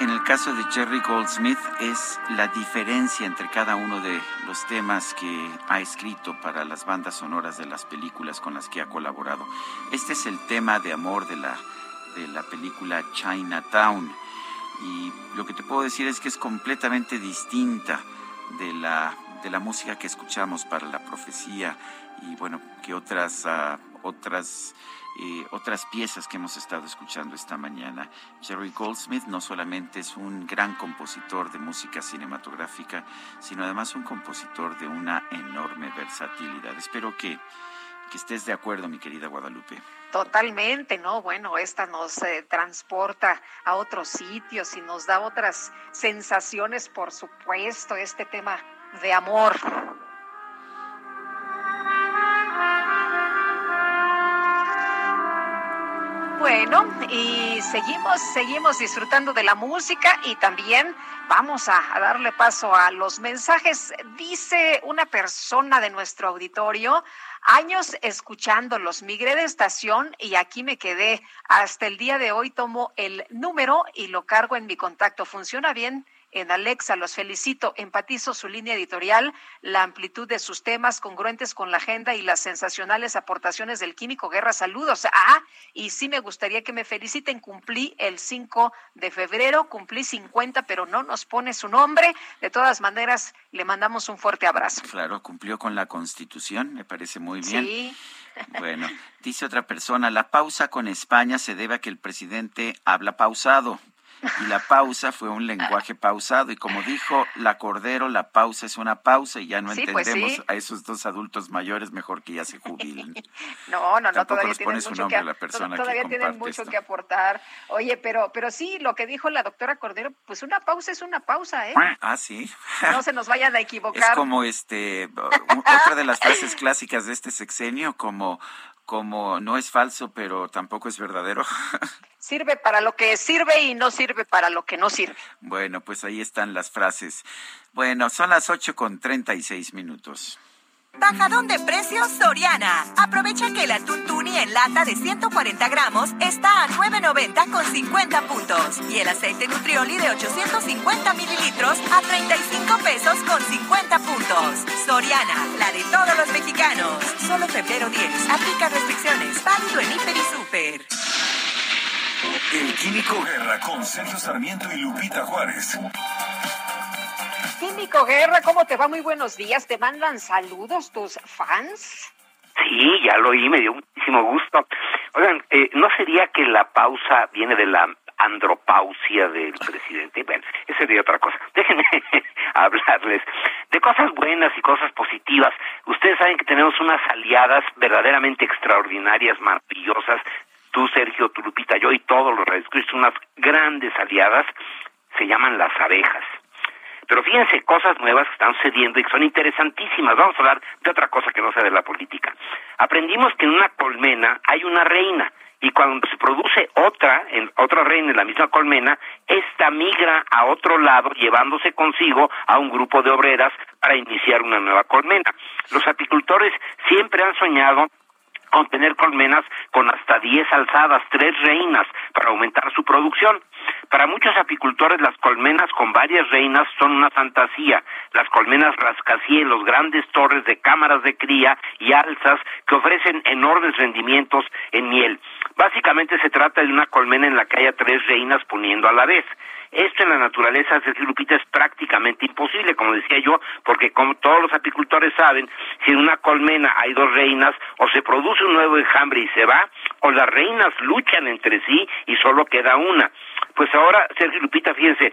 en el caso de Jerry Goldsmith es la diferencia entre cada uno de los temas que ha escrito para las bandas sonoras de las películas con las que ha colaborado. Este es el tema de amor de la, de la película Chinatown. Y lo que te puedo decir es que es completamente distinta de la, de la música que escuchamos para la profecía y bueno, que otras, uh, otras otras piezas que hemos estado escuchando esta mañana. Jerry Goldsmith no solamente es un gran compositor de música cinematográfica, sino además un compositor de una enorme versatilidad. Espero que, que estés de acuerdo, mi querida Guadalupe. Totalmente, ¿no? Bueno, esta nos eh, transporta a otros sitios y nos da otras sensaciones, por supuesto, este tema de amor. Bueno, y seguimos, seguimos disfrutando de la música y también vamos a, darle paso a los mensajes. Dice una persona de nuestro auditorio, años escuchándolos, migré de estación y aquí me quedé. Hasta el día de hoy tomo el número y lo cargo en mi contacto. ¿Funciona bien? En Alexa. Los felicito. Empatizo su línea editorial, la amplitud de sus temas congruentes con la agenda y las sensacionales aportaciones del Químico Guerra. Saludos. Ah, y sí me gustaría que me feliciten. Cumplí el 5 de febrero, cumplí 50, pero no nos pone su nombre. De todas maneras, le mandamos un fuerte abrazo. Claro, cumplió con la Constitución, me parece muy bien. Sí. Bueno, dice otra persona, la pausa con España se debe a que el presidente habla pausado y la pausa fue un lenguaje pausado y como dijo la Cordero, la pausa es una pausa y ya no pues entendemos a esos dos adultos mayores, mejor que ya se jubilen. No, no, no, todavía tienen mucho que, la persona todavía tienen mucho que aportar. Oye, pero pero sí, lo que dijo la doctora Cordero, pues una pausa es una pausa, ¿eh? Ah, sí. No se nos vayan a equivocar. Es como este otra de las frases clásicas de este sexenio como como no es falso, pero tampoco es verdadero. Sirve para lo que sirve y no sirve para lo que no sirve. Bueno, pues ahí están las frases. Bueno, son las ocho con treinta y seis minutos. Bajadón de precios Soriana. Aprovecha que el atún tuni en lata de 140 gramos está a 9.90 con 50 puntos. Y el aceite nutrioli de 850 mililitros a 35 pesos con 50 puntos. Soriana, la de todos los mexicanos. Solo febrero 10. Aplica restricciones. Válido en Hiper y Super. El Químico Guerra con Sergio Sarmiento y Lupita Juárez. Químico Guerra, ¿cómo te va? Muy buenos días. ¿Te mandan saludos tus fans? Sí, ya lo oí, me dio muchísimo gusto. Oigan, eh, ¿no sería que la pausa viene de la andropausia del presidente? Bueno, esa sería otra cosa. Déjenme hablarles de cosas buenas y cosas positivas. Ustedes saben que tenemos unas aliadas verdaderamente extraordinarias, maravillosas. Tú, Sergio, tú, Lupita, yo y todos los redescritos, unas grandes aliadas, se llaman las abejas. Pero fíjense, cosas nuevas que están sucediendo y que son interesantísimas. Vamos a hablar de otra cosa que no sea de la política. Aprendimos que en una colmena hay una reina y cuando se produce otra, en, otra reina en la misma colmena, esta migra a otro lado llevándose consigo a un grupo de obreras para iniciar una nueva colmena. Los apicultores siempre han soñado con tener colmenas con hasta 10 alzadas, tres reinas, para aumentar su producción. Para muchos apicultores las colmenas con varias reinas son una fantasía. Las colmenas rascacielos, grandes torres de cámaras de cría y alzas que ofrecen enormes rendimientos en miel. Básicamente se trata de una colmena en la que haya tres reinas poniendo a la vez. Esto en la naturaleza, Sergio Lupita, es prácticamente imposible, como decía yo, porque como todos los apicultores saben, si en una colmena hay dos reinas, o se produce un nuevo enjambre y se va, o las reinas luchan entre sí y solo queda una. Pues ahora, Sergio Lupita, fíjense,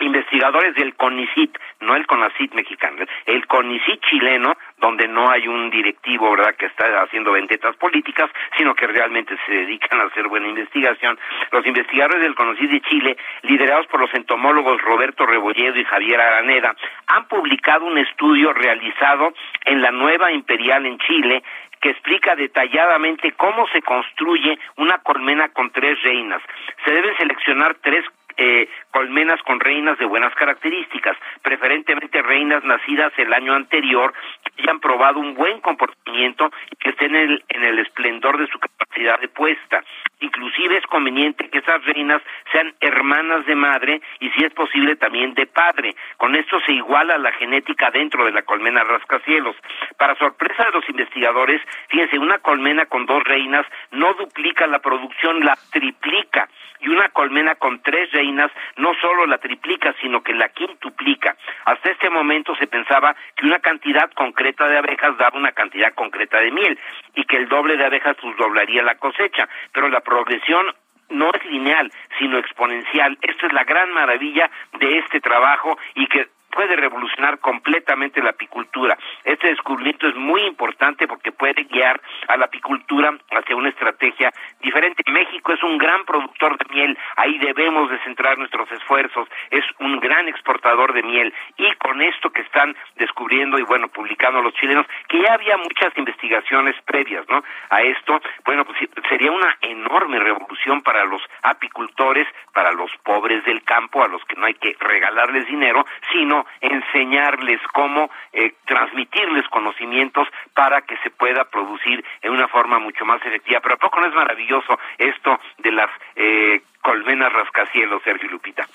investigadores del CONICIT, no el CONACIT mexicano, el CONICIT chileno, donde no hay un directivo, ¿verdad?, que está haciendo ventetas políticas, sino que realmente se dedican a hacer buena investigación. Los investigadores del CONICIT de Chile, liderados por los entomólogos Roberto Rebolledo y Javier Araneda, han publicado un estudio realizado en la Nueva Imperial en Chile que explica detalladamente cómo se construye una colmena con tres reinas. Se deben seleccionar tres eh, colmenas con reinas de buenas características, preferentemente reinas nacidas el año anterior, que hayan probado un buen comportamiento y que estén en el, en el esplendor de su capacidad de puesta. Inclusive es conveniente que esas reinas sean hermanas de madre y si es posible también de padre. Con esto se iguala la genética dentro de la colmena rascacielos. Para sorpresa de los investigadores, fíjense, una colmena con dos reinas no duplica la producción, la triplica y una colmena con tres reinas no solo la triplica, sino que la quintuplica. Hasta este momento se pensaba que una cantidad concreta de abejas daba una cantidad concreta de miel y que el doble de abejas pues doblaría la cosecha, pero la progresión no es lineal, sino exponencial. Esta es la gran maravilla de este trabajo y que puede revolucionar completamente la apicultura. Este descubrimiento es muy importante porque puede guiar a la apicultura hacia una estrategia diferente. México es un gran productor de miel, ahí debemos de centrar nuestros esfuerzos, es un gran exportador de miel y con esto que están descubriendo y bueno, publicando los chilenos, que ya había muchas investigaciones previas, ¿no? A esto, bueno, pues sería una enorme revolución para los apicultores, para los pobres del campo, a los que no hay que regalarles dinero, sino enseñarles cómo eh, transmitirles conocimientos para que se pueda producir en una forma mucho más efectiva. Pero ¿a poco no es maravilloso esto de las eh, colmenas rascacielos, Sergio Lupita?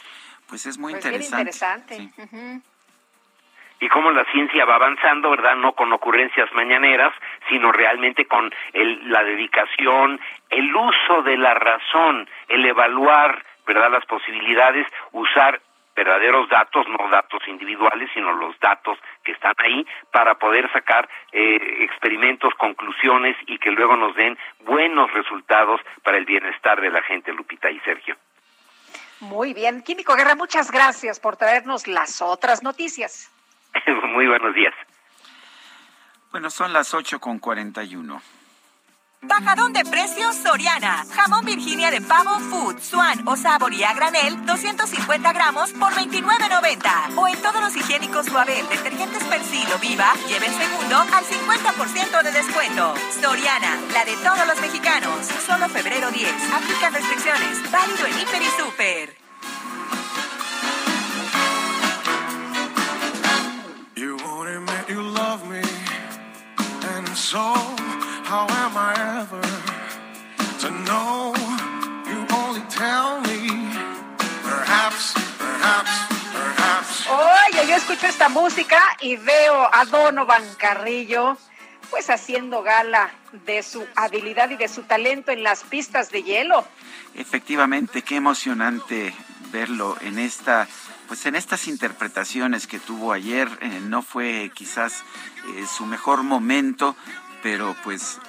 Pues es muy Pues interesante. interesante. y cómo la ciencia va avanzando, ¿verdad? No con ocurrencias mañaneras, sino realmente con el, la dedicación, el uso de la razón, el evaluar, ¿verdad? Las posibilidades, usar verdaderos datos, no datos individuales, sino los datos que están ahí para poder sacar eh, experimentos, conclusiones y que luego nos den buenos resultados para el bienestar de la gente, Lupita y Sergio. Muy bien. Químico Guerra, muchas gracias por traernos las otras noticias. Muy buenos días. Bueno, son las 8 con 41. Bajadón de precios Soriana. Jamón Virginia de pavo Food, Swan o Sabor y a granel, 250 gramos por 29.90. O en todos los higiénicos Suabel, detergentes Persil o Viva, lleve el segundo al 50% de descuento. Soriana, la de todos los mexicanos. Solo febrero 10. Aplica restricciones. Válido en Hiper y Super. How am I ever to know? You only tell me, perhaps, perhaps, perhaps. Oye, yo escucho esta música y veo a Donovan Carrillo pues haciendo gala de su habilidad y de su talento en las pistas de hielo. Efectivamente, qué emocionante verlo en esta pues en estas interpretaciones que tuvo ayer eh, no fue quizás eh, su mejor momento, pero pues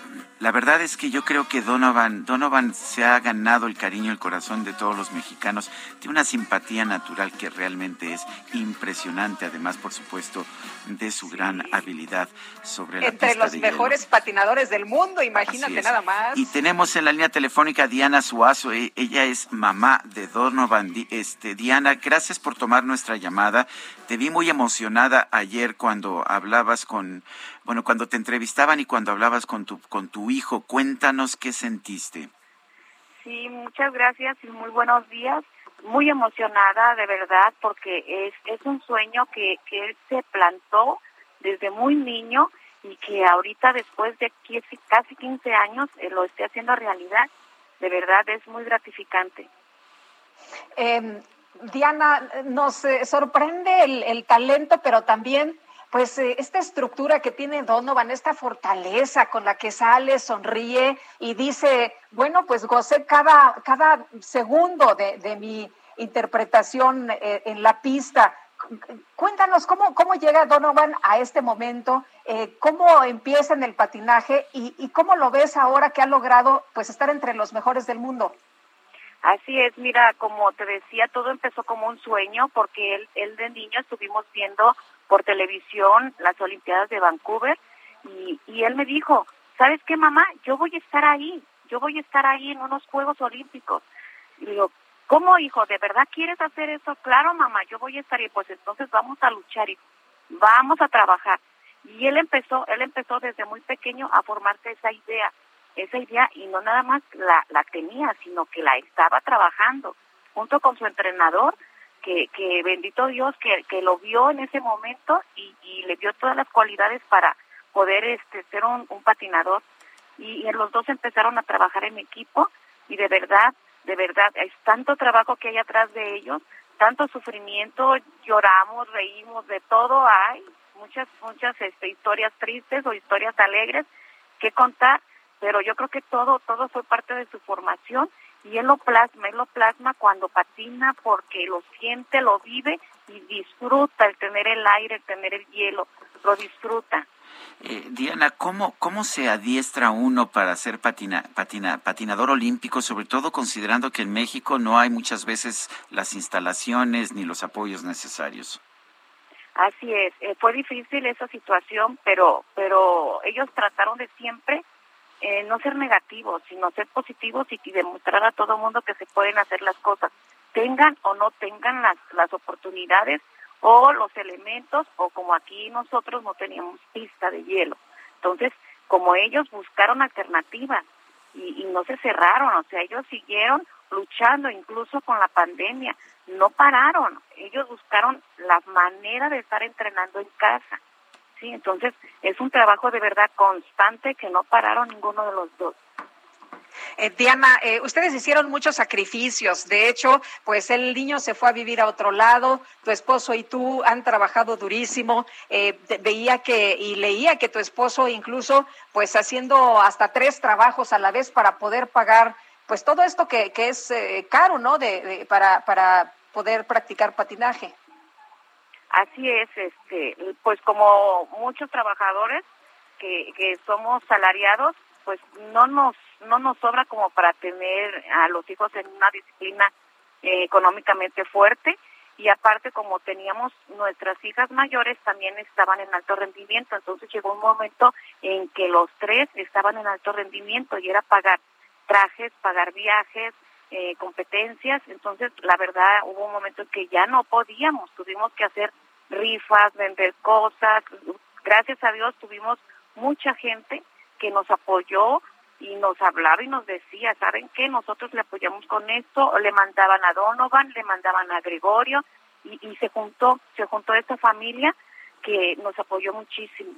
la verdad es que yo creo que Donovan, Donovan se ha ganado el cariño, el corazón de todos los mexicanos. Tiene una simpatía natural que realmente es impresionante, además, por supuesto, de su gran habilidad sobre la Entre pista los de mejores hielo. patinadores del mundo, imagínate nada más. Y tenemos en la línea telefónica a Diana Suazo. e- Ella es mamá de Donovan. Este, Diana, gracias por tomar nuestra llamada. Te vi muy emocionada ayer cuando hablabas con, bueno, cuando te entrevistaban y cuando hablabas con tu, con tu hijo. Cuéntanos qué sentiste. Sí, muchas gracias y muy buenos días. Muy emocionada, de verdad, porque es, es un sueño que, que él se plantó desde muy niño y que ahorita, después de casi 15 años, eh, lo esté haciendo realidad. De verdad, es muy gratificante. Eh, Diana, nos sorprende el, el talento, pero también pues eh, esta estructura que tiene Donovan, esta fortaleza con la que sale, sonríe y dice, bueno, pues gocé cada, cada segundo de, de mi interpretación eh, en la pista. Cuéntanos cómo, cómo llega Donovan a este momento, eh, cómo empieza en el patinaje y, y cómo lo ves ahora que ha logrado pues estar entre los mejores del mundo. Así es, mira, como te decía, todo empezó como un sueño porque él, él de niño estuvimos viendo por televisión las Olimpiadas de Vancouver y, y él me dijo, ¿sabes qué, mamá? Yo voy a estar ahí, yo voy a estar ahí en unos Juegos Olímpicos. Y digo, ¿cómo, hijo? ¿De verdad quieres hacer eso? Claro, mamá, yo voy a estar ahí. Pues entonces vamos a luchar, hijo. Vamos a trabajar. Y él empezó, él empezó desde muy pequeño a formarse esa idea esa idea y no nada más la, la tenía, sino que la estaba trabajando junto con su entrenador, que, que bendito Dios, que, que lo vio en ese momento y, y le dio todas las cualidades para poder este, ser un, un patinador. Y, y los dos empezaron a trabajar en equipo y de verdad, de verdad, es tanto trabajo que hay atrás de ellos, tanto sufrimiento, lloramos, reímos, de todo hay, muchas, muchas este, historias tristes o historias alegres que contar, pero yo creo que todo, todo fue parte de su formación y él lo plasma, él lo plasma cuando patina porque lo siente, lo vive y disfruta el tener el aire, el tener el hielo, lo disfruta. Eh, Diana, ¿cómo, ¿cómo se adiestra uno para ser patina, patina, patinador olímpico, sobre todo considerando que en México no hay muchas veces las instalaciones ni los apoyos necesarios? Así es, eh, fue difícil esa situación, pero, pero ellos trataron de siempre eh, no ser negativos, sino ser positivos y, demostrar a todo mundo que se pueden hacer las cosas, tengan o no tengan las, las oportunidades o los elementos, o como aquí nosotros no teníamos pista de hielo. Entonces, como ellos buscaron alternativas y, y no se cerraron, o sea, ellos siguieron luchando incluso con la pandemia, no pararon, ellos buscaron la manera de estar entrenando en casa. Sí, entonces es un trabajo de verdad constante que no pararon ninguno de los dos. Eh, Diana, eh, ustedes hicieron muchos sacrificios. De hecho, pues el niño se fue a vivir a otro lado. Tu esposo y tú han trabajado durísimo. Eh, veía que y leía que tu esposo incluso, pues haciendo hasta tres trabajos a la vez para poder pagar, pues todo esto que, que es eh, caro, ¿no? De, de- para para poder practicar patinaje. Así es, este, pues como muchos trabajadores que, que somos salariados, pues no nos no nos sobra como para tener a los hijos en una disciplina eh, económicamente fuerte. Y aparte como teníamos nuestras hijas mayores también estaban en alto rendimiento, entonces llegó un momento en que los tres estaban en alto rendimiento y era pagar trajes, pagar viajes, eh, competencias, entonces la verdad hubo un momento en que ya no podíamos, tuvimos que hacer rifas, vender cosas, gracias a Dios tuvimos mucha gente que nos apoyó y nos hablaba y nos decía, ¿saben qué? Nosotros le apoyamos con esto, le mandaban a Donovan, le mandaban a Gregorio y, y se juntó, se juntó esta familia que nos apoyó muchísimo.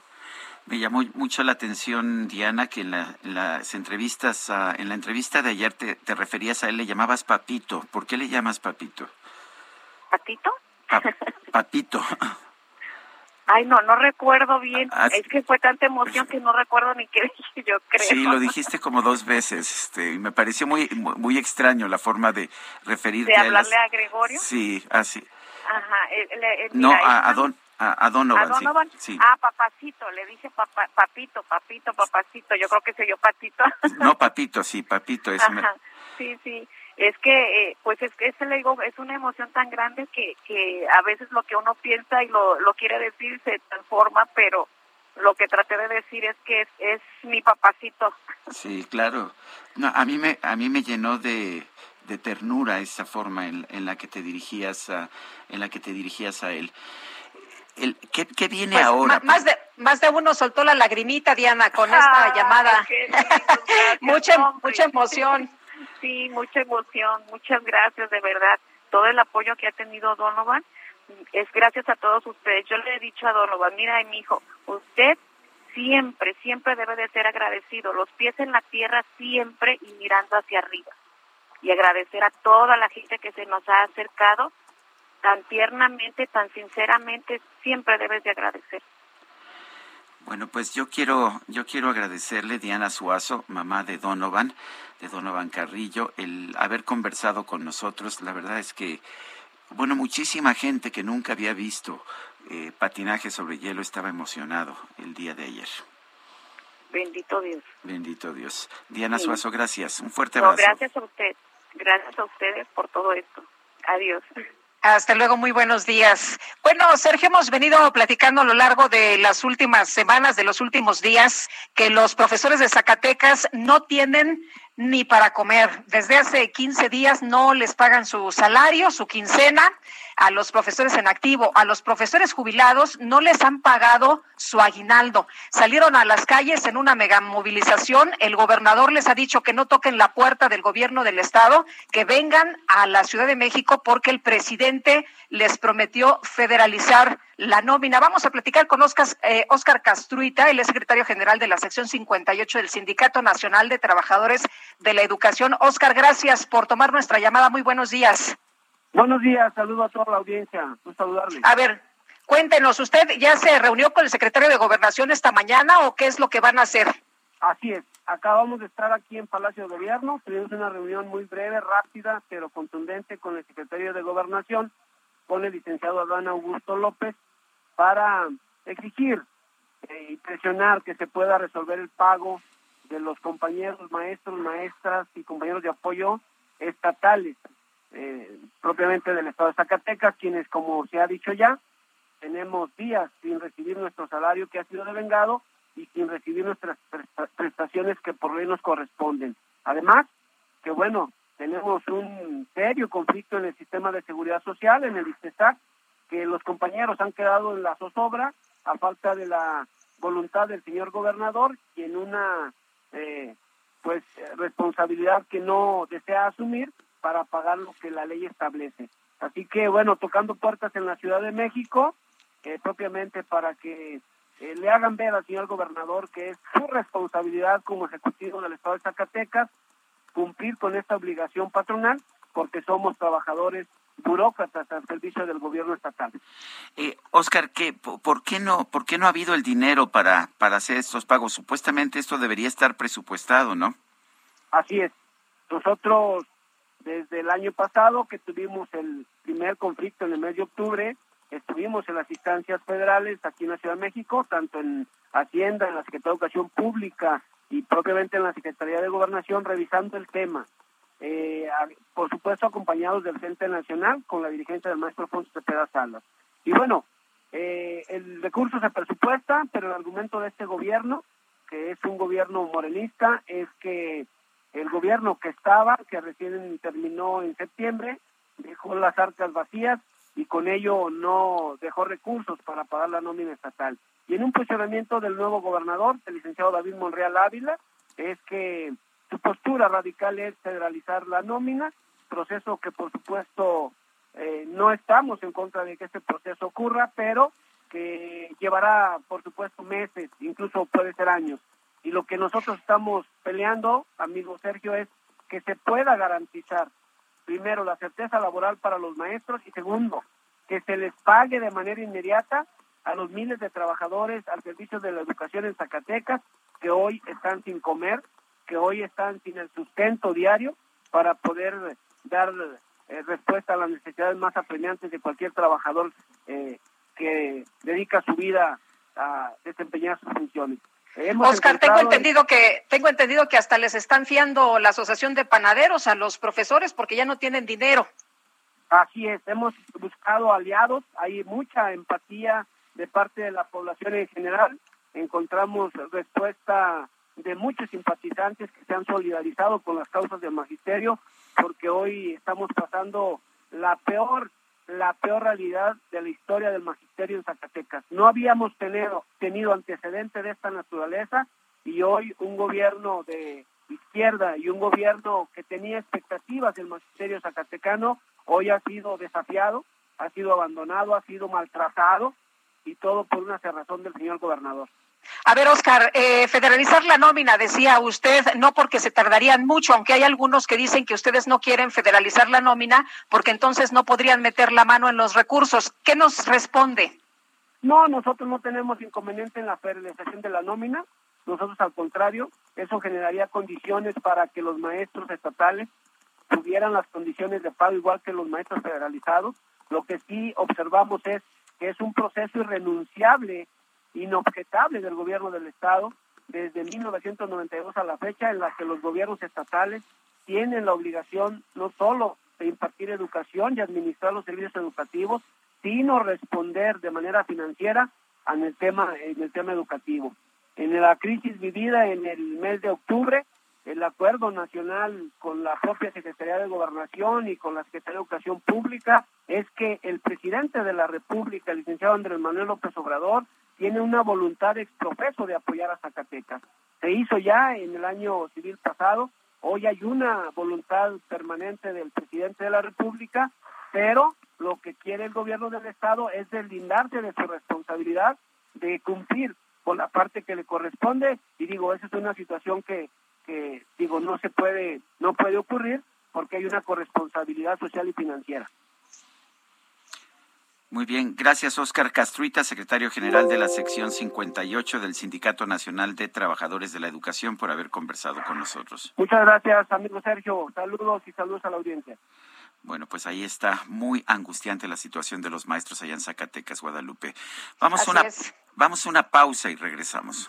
Me llamó mucho la atención, Diana, que en, la- en las entrevistas, ah, en la entrevista de ayer te, te referías a él, le llamabas Papito. ¿Por qué le llamas Papito? ¿Patito? Ay, no, no recuerdo bien. Ah, es que fue tanta emoción que no recuerdo ni qué dije, yo creo. Sí, lo dijiste como dos veces, este, y me pareció muy muy, extraño la forma de referirte ¿De a él. hablarle a Gregorio? Sí, así. Ajá. eh, le- eh, No, mira, a, a Don, a, a Donovan, ¿A Donovan? sí. sí. Ah, papacito, le dije papá, papito, papito, papacito. Yo creo que se yo patito. No, Papito, sí, Papito es... me- Ajá, sí, sí. Es que, eh, pues es que este le digo, es una emoción tan grande que, que a veces lo que uno piensa y lo, lo quiere decir se transforma, pero lo que traté de decir es que es, es mi papacito. Sí, claro. No, a mí me, a mí me llenó de, de ternura esa forma en, en la que te dirigías a, en la que te dirigías a él. El, ¿qué, qué viene Pues, ahora? más de más de uno soltó la lagrimita, Diana, con esta Ay, llamada. qué lindo, gracias, mucha hombre. mucha emoción. Sí, mucha emoción, muchas gracias, de verdad. Todo el apoyo que ha tenido Donovan es gracias a todos ustedes. Yo le he dicho a Donovan, mira, mi hijo, usted siempre, siempre debe de ser agradecido, los pies en la tierra siempre y mirando hacia arriba. Y agradecer a toda la gente que se nos ha acercado tan tiernamente, tan sinceramente, siempre debes de agradecer. Bueno, pues yo quiero, yo quiero agradecerle, Diana Suazo, mamá de Donovan, de Donovan Carrillo, el haber conversado con nosotros. La verdad es que, bueno, muchísima gente que nunca había visto eh, patinaje sobre hielo estaba emocionado el día de ayer. Bendito Dios. Bendito Dios. Diana Sí. Suazo, gracias. Un fuerte No, abrazo. gracias a usted. Gracias a ustedes por todo esto. Adiós. Hasta luego, muy buenos días. Bueno, Sergio, hemos venido platicando a lo largo de las últimas semanas, de los últimos días, que los profesores de Zacatecas no tienen ni para comer. Desde hace 15 días no les pagan su salario, su quincena a los profesores en activo, a los profesores jubilados no les han pagado su aguinaldo. Salieron a las calles en una mega movilización. El gobernador les ha dicho que no toquen la puerta del gobierno del estado, que vengan a la Ciudad de México porque el presidente les prometió federalizar la nómina. Vamos a platicar con Oscar, eh, Oscar Castruita, el secretario general de la sección 58 del Sindicato Nacional de Trabajadores de la Educación. Oscar, gracias por tomar nuestra llamada. Muy buenos días. Buenos días, saludo a toda la audiencia. Un saludarle. A ver, cuéntenos, ¿usted ya se reunió con el secretario de Gobernación esta mañana o qué es lo que van a hacer? Así es. Acabamos de estar aquí en Palacio de Gobierno. Tuvimos una reunión muy breve, rápida, pero contundente con el secretario de Gobernación, con el licenciado Adán Augusto López, para exigir y presionar que se pueda resolver el pago de los compañeros maestros, maestras y compañeros de apoyo estatales, eh, propiamente del Estado de Zacatecas, quienes, como se ha dicho ya, tenemos días sin recibir nuestro salario que ha sido devengado y sin recibir nuestras presta- prestaciones que por ley nos corresponden. Además, que bueno, tenemos un serio conflicto en el sistema de seguridad social, en el ISTESAC, que los compañeros han quedado en la zozobra a falta de la voluntad del señor gobernador y en una eh, pues responsabilidad que no desea asumir para pagar lo que la ley establece. Así que bueno, tocando puertas en la Ciudad de México, eh, propiamente para que eh, le hagan ver al señor gobernador que es su responsabilidad como ejecutivo del Estado de Zacatecas cumplir con esta obligación patronal porque somos trabajadores burócratas al servicio del gobierno estatal. Eh, Oscar, ¿qué, po- por, qué no, ¿por qué no ha habido el dinero para, para hacer estos pagos? Supuestamente esto debería estar presupuestado, ¿no? Así es. Nosotros, desde el año pasado que tuvimos el primer conflicto en el mes de octubre, estuvimos en las instancias federales aquí en la Ciudad de México, tanto en Hacienda, en la Secretaría de Educación Pública y propiamente en la Secretaría de Gobernación, revisando el tema. Eh, por supuesto, acompañados del Frente Nacional con la dirigencia del maestro Alfonso Cepeda Salas. Y bueno, eh, el recurso se presupuesta, pero el argumento de este gobierno, que es un gobierno morenista, es que el gobierno que estaba, que recién terminó en septiembre, dejó las arcas vacías y con ello no dejó recursos para pagar la nómina estatal. Y en un posicionamiento del nuevo gobernador, el licenciado David Monreal Ávila, es que su postura radical es federalizar la nómina, proceso que por supuesto eh, no estamos en contra de que este proceso ocurra, pero que llevará por supuesto meses, incluso puede ser años. Y lo que nosotros estamos peleando, amigo Sergio, es que se pueda garantizar, primero, la certeza laboral para los maestros y segundo, que se les pague de manera inmediata a los miles de trabajadores al servicio de la educación en Zacatecas que hoy están sin comer, que hoy están sin el sustento diario para poder dar eh, respuesta a las necesidades más apremiantes de cualquier trabajador eh, que dedica su vida a desempeñar sus funciones. Oscar, tengo entendido que tengo entendido que hasta les están fiando la asociación de panaderos a los profesores porque ya no tienen dinero. Así es, hemos buscado aliados, hay mucha empatía de parte de la población en general, encontramos respuesta de muchos simpatizantes que se han solidarizado con las causas del magisterio, porque hoy estamos pasando la peor la peor realidad de la historia del magisterio en Zacatecas. No habíamos tenido, tenido antecedentes de esta naturaleza y hoy un gobierno de izquierda y un gobierno que tenía expectativas del magisterio zacatecano hoy ha sido desafiado, ha sido abandonado, ha sido maltratado y todo por una cerrazón del señor gobernador. A ver, Oscar, eh, federalizar la nómina, decía usted, no porque se tardarían mucho, aunque hay algunos que dicen que ustedes no quieren federalizar la nómina porque entonces no podrían meter la mano en los recursos. ¿Qué nos responde? No, nosotros no tenemos inconveniente en la federalización de la nómina. Nosotros, al contrario, eso generaría condiciones para que los maestros estatales tuvieran las condiciones de pago igual que los maestros federalizados. Lo que sí observamos es que es un proceso irrenunciable, inobjetable del gobierno del Estado desde 1992 a la fecha en la que los gobiernos estatales tienen la obligación no solo de impartir educación y administrar los servicios educativos, sino responder de manera financiera en el tema en el tema educativo. En la crisis vivida en el mes de octubre, el acuerdo nacional con la propia Secretaría de Gobernación y con la Secretaría de Educación Pública es que el presidente de la República, el licenciado Andrés Manuel López Obrador, tiene una voluntad exprofeso de apoyar a Zacatecas. Se hizo ya en el año civil pasado, hoy hay una voluntad permanente del presidente de la República, pero lo que quiere el gobierno del Estado es deslindarse de su responsabilidad de cumplir con la parte que le corresponde y digo, esa es una situación que que digo no se puede no puede ocurrir porque hay una corresponsabilidad social y financiera. Muy bien, gracias Oscar Castruita, secretario general de la sección 58 del Sindicato Nacional de Trabajadores de la Educación, por haber conversado con nosotros. Muchas gracias, amigo Sergio. Saludos y saludos a la audiencia. Bueno, pues ahí está muy angustiante la situación de los maestros allá en Zacatecas, Guadalupe. Vamos una vamos a una pausa y regresamos.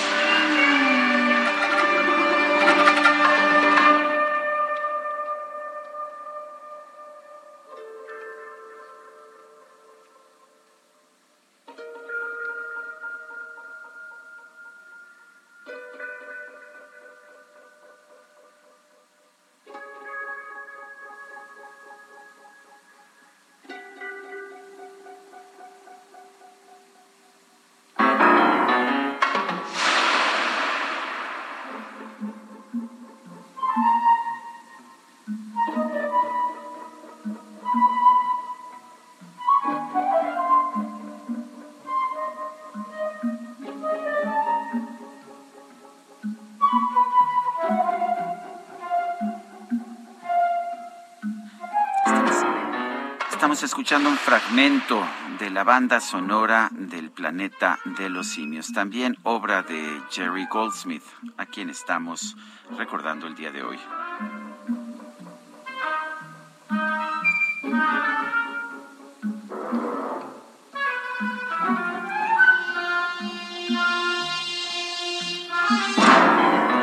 escuchando un fragmento de la banda sonora del planeta de los simios. También obra de Jerry Goldsmith, a quien estamos recordando el día de hoy.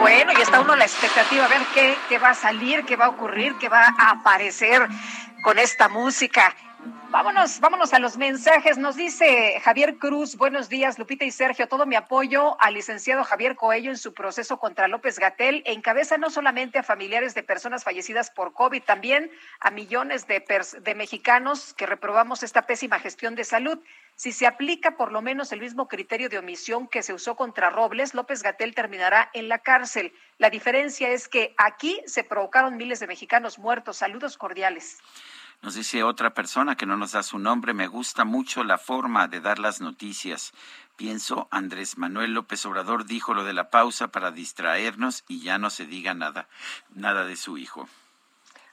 Bueno, y está uno la expectativa a ver qué, qué va a salir, qué va a ocurrir, qué va a aparecer con esta música. Vámonos, vámonos a los mensajes. Nos dice Javier Cruz, buenos días, Lupita y Sergio. Todo mi apoyo al licenciado Javier Coello en su proceso contra López Gatel. Encabeza no solamente a familiares de personas fallecidas por COVID, también a millones de, de mexicanos que reprobamos esta pésima gestión de salud. Si se aplica por lo menos el mismo criterio de omisión que se usó contra Robles, López Gatel terminará en la cárcel. La diferencia es que aquí se provocaron miles de mexicanos muertos. Saludos cordiales. Nos dice otra persona que no nos da su nombre, me gusta mucho la forma de dar las noticias. Pienso, Andrés Manuel López Obrador dijo lo de la pausa para distraernos y ya no se diga nada, nada de su hijo.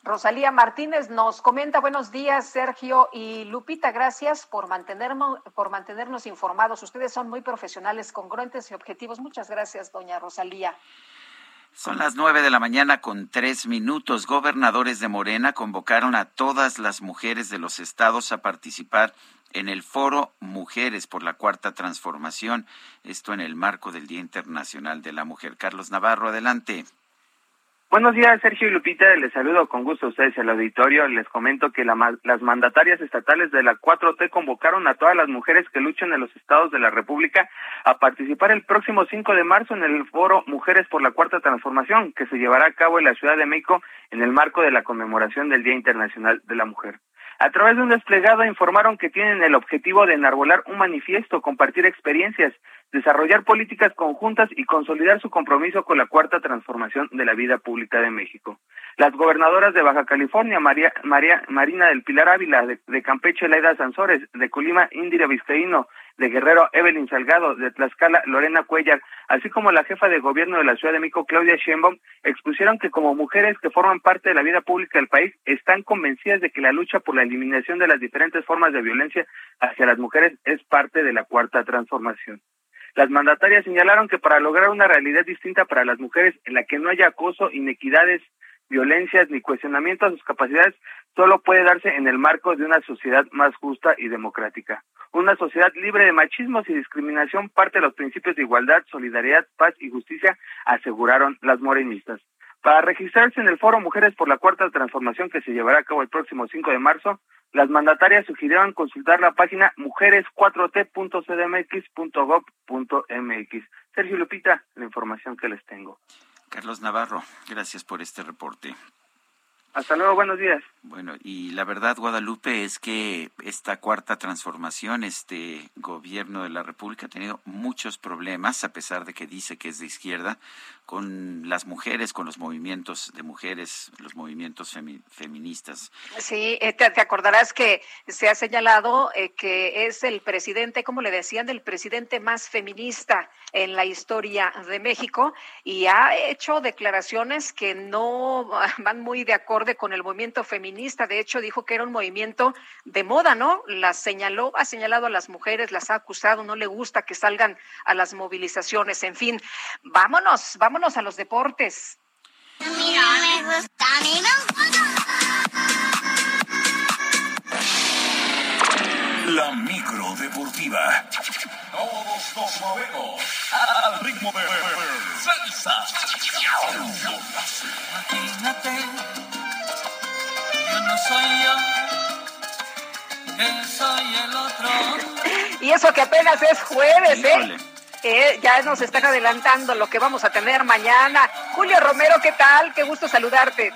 Rosalía Martínez nos comenta, buenos días Sergio y Lupita, gracias por mantenernos, por mantenernos informados. Ustedes son muy profesionales, congruentes y objetivos. Muchas gracias, doña Rosalía. Son las nueve de la mañana con tres minutos. Gobernadores de Morena convocaron a todas las mujeres de los estados a participar en el foro Mujeres por la Cuarta Transformación, esto en el marco del Día Internacional de la Mujer. Carlos Navarro, adelante. Buenos días, Sergio y Lupita. Les saludo con gusto a ustedes al auditorio. Les comento que las mandatarias estatales de la 4T convocaron a todas las mujeres que luchan en los estados de la República a participar el próximo 5 de marzo en el foro Mujeres por la Cuarta Transformación, que se llevará a cabo en la Ciudad de México en el marco de la conmemoración del Día Internacional de la Mujer. A través de un desplegado informaron que tienen el objetivo de enarbolar un manifiesto, compartir experiencias, desarrollar políticas conjuntas y consolidar su compromiso con la cuarta transformación de la vida pública de México. Las gobernadoras de Baja California, María, María Marina del Pilar Ávila, de, de Campeche, Laida Sansores, de Colima, Indira Vizcaíno, de Guerrero, Evelyn Salgado, de Tlaxcala, Lorena Cuellar, así como la jefa de gobierno de la Ciudad de México, Claudia Sheinbaum, expusieron que como mujeres que forman parte de la vida pública del país, están convencidas de que la lucha por la eliminación de las diferentes formas de violencia hacia las mujeres es parte de la cuarta transformación. Las mandatarias señalaron que para lograr una realidad distinta para las mujeres en la que no haya acoso, inequidades, violencias ni cuestionamiento a sus capacidades solo puede darse en el marco de una sociedad más justa y democrática. Una sociedad libre de machismos y discriminación parte de los principios de igualdad, solidaridad, paz y justicia, aseguraron las morenistas. Para registrarse en el foro Mujeres por la Cuarta Transformación que se llevará a cabo el próximo 5 de marzo, las mandatarias sugirieron consultar la página mujeres4t.cdmx.gov.mx. Sergio Lupita, la información que les tengo. Carlos Navarro, gracias por este reporte. Hasta luego, buenos días. Bueno, y la verdad, Guadalupe, es que esta cuarta transformación, este gobierno de la República ha tenido muchos problemas, a pesar de que dice que es de izquierda, con las mujeres, con los movimientos de mujeres, los movimientos feministas. Sí, eh, te, acordarás que se ha señalado eh, que es el presidente, como le decían, el presidente más feminista en la historia de México y ha hecho declaraciones que no van muy de acorde con el movimiento feminista. De hecho, dijo que era un movimiento de moda, ¿no? Las señaló, ha señalado a las mujeres, las ha acusado, no le gusta que salgan a las movilizaciones. En fin, vámonos, vámonos a los deportes. Mira, me gusta, La micro deportiva. Todos nos movemos al ritmo de salsa. Imagínate, no soy yo, él soy el otro. Y eso que apenas es jueves, ¿eh? ya nos están adelantando lo que vamos a tener mañana. Julio Romero, ¿qué tal? Qué gusto saludarte.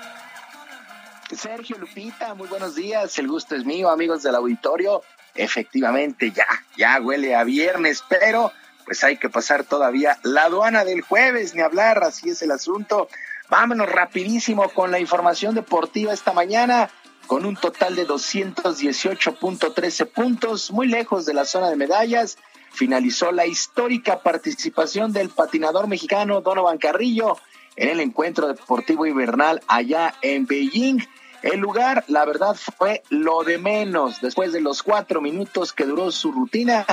Sergio Lupita, muy buenos días. El gusto es mío, amigos del auditorio. Efectivamente, ya, ya huele a viernes, pero pues hay que pasar todavía la aduana del jueves, ni hablar, así es el asunto. Vámonos rapidísimo con la información deportiva esta mañana, con un total de 218.13 puntos, muy lejos de la zona de medallas finalizó la histórica participación del patinador mexicano Donovan Carrillo en el encuentro deportivo invernal allá en Beijing. El lugar, la verdad, fue lo de menos después de los cuatro minutos que duró su rutina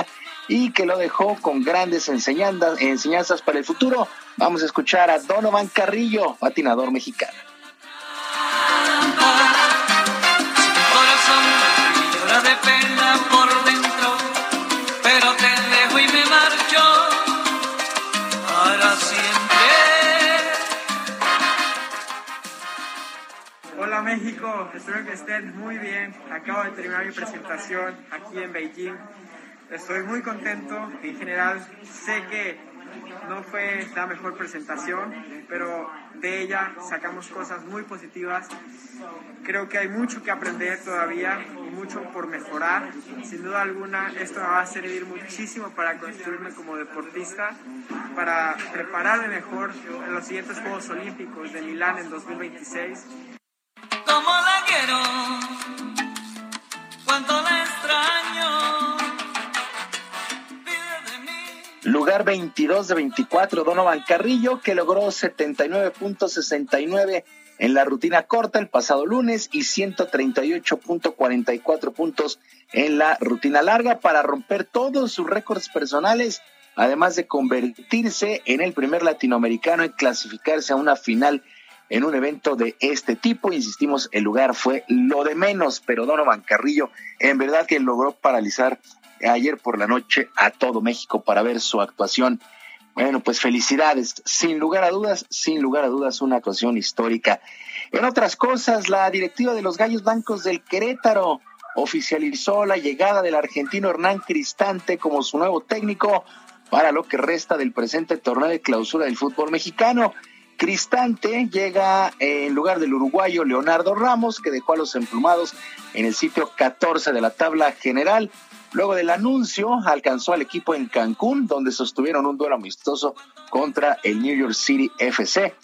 y que lo dejó con grandes enseñanzas, enseñanzas para el futuro. Vamos a escuchar a Donovan Carrillo, patinador mexicano. México, espero que estén muy bien. Acabo de terminar mi presentación aquí en Beijing. Estoy muy contento. En general, sé que no fue la mejor presentación, pero de ella sacamos cosas muy positivas. Creo que hay mucho que aprender todavía y mucho por mejorar. Sin duda alguna, esto me va a servir muchísimo para construirme como deportista, para prepararme mejor en los siguientes Juegos Olímpicos de Milán en 2026. ¿Cómo la quiero? ¿Cuánto extraño? Lugar 22 de 24, Donovan Carrillo, que logró 79.69 en la rutina corta el pasado lunes y 138.44 puntos en la rutina larga para romper todos sus récords personales, además de convertirse en el primer latinoamericano en clasificarse a una final en un evento de este tipo. Insistimos, el lugar fue lo de menos, pero Donovan Carrillo en verdad que logró paralizar ayer por la noche a todo México para ver su actuación. Bueno, pues felicidades, sin lugar a dudas, sin lugar a dudas, una actuación histórica. En otras cosas, la directiva de los Gallos Blancos del Querétaro oficializó la llegada del argentino Hernán Cristante como su nuevo técnico para lo que resta del presente torneo de clausura del fútbol mexicano. Cristante llega en lugar del uruguayo Leonardo Ramos, que dejó a los emplumados en el sitio 14 de la tabla general. Luego del anuncio, alcanzó al equipo en Cancún, donde sostuvieron un duelo amistoso contra el New York City FC.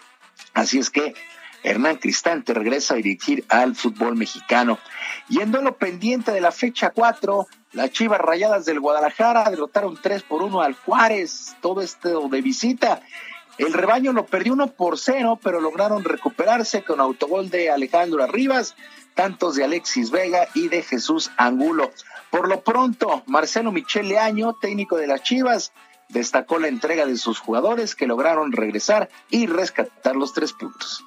Así es que Hernán Cristante regresa a dirigir al fútbol mexicano. Y en duelo pendiente de la fecha 4, las Chivas Rayadas del Guadalajara derrotaron 3 por 1 al Juárez, todo esto de visita. El rebaño lo perdió 1 por 0, pero lograron recuperarse con autogol de Alejandro Arribas, tantos de Alexis Vega y de Jesús Angulo. Por lo pronto, Marcelo Michele Año, técnico de las Chivas, destacó la entrega de sus jugadores que lograron regresar y rescatar los tres puntos.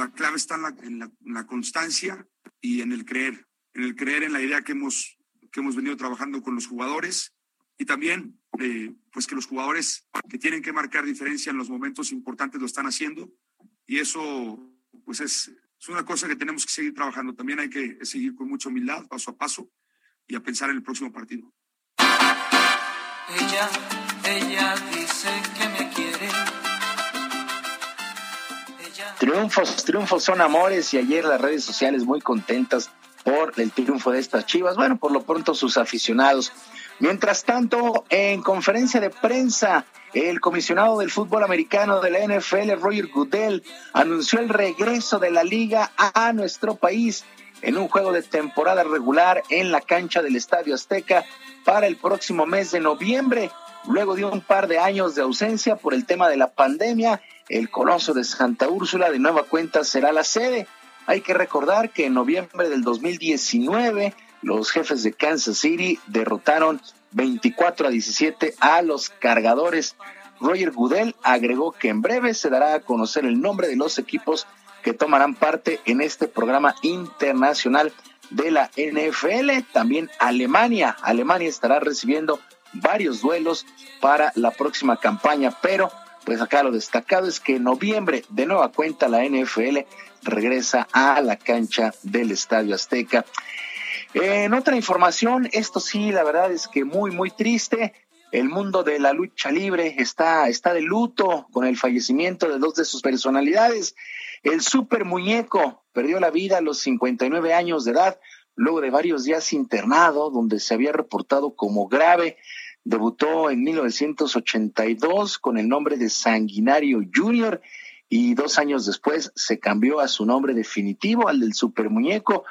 La clave está en la, constancia y en el creer, en el creer en la idea que hemos que hemos venido trabajando con los jugadores y también eh, pues que los jugadores que tienen que marcar diferencia en los momentos importantes lo están haciendo y eso pues es, es una cosa que tenemos que seguir trabajando. También hay que seguir con mucha humildad, paso a paso y a pensar en el próximo partido. Ella dice que Triunfos, triunfos son amores y ayer las redes sociales muy contentas por el triunfo de estas Chivas. Bueno, por lo pronto sus aficionados. Mientras tanto, en conferencia de prensa, el comisionado del fútbol americano de la NFL, Roger Goodell, anunció el regreso de la liga a nuestro país en un juego de temporada regular en la cancha del Estadio Azteca para el próximo mes de noviembre. Luego de un par de años de ausencia por el tema de la pandemia, el Coloso de Santa Úrsula de nueva cuenta será la sede. Hay que recordar que en noviembre del 2019 los jefes de Kansas City derrotaron 24 a 17 a los cargadores. Roger Goodell agregó que en breve se dará a conocer el nombre de los equipos que tomarán parte en este programa internacional de la NFL. También Alemania. Alemania estará recibiendo varios duelos para la próxima campaña, pero pues acá lo destacado es que en noviembre de nueva cuenta la NFL regresa a la cancha del Estadio Azteca. En otra información, esto sí, la verdad es que muy, muy triste. El mundo de la lucha libre está, está de luto con el fallecimiento de dos de sus personalidades. El super muñeco perdió la vida a los 59 años de edad, luego de varios días internado, donde se había reportado como grave. Debutó en 1982 con el nombre de Sanguinario Junior y dos años después se cambió a su nombre definitivo, al del Super Muñeco,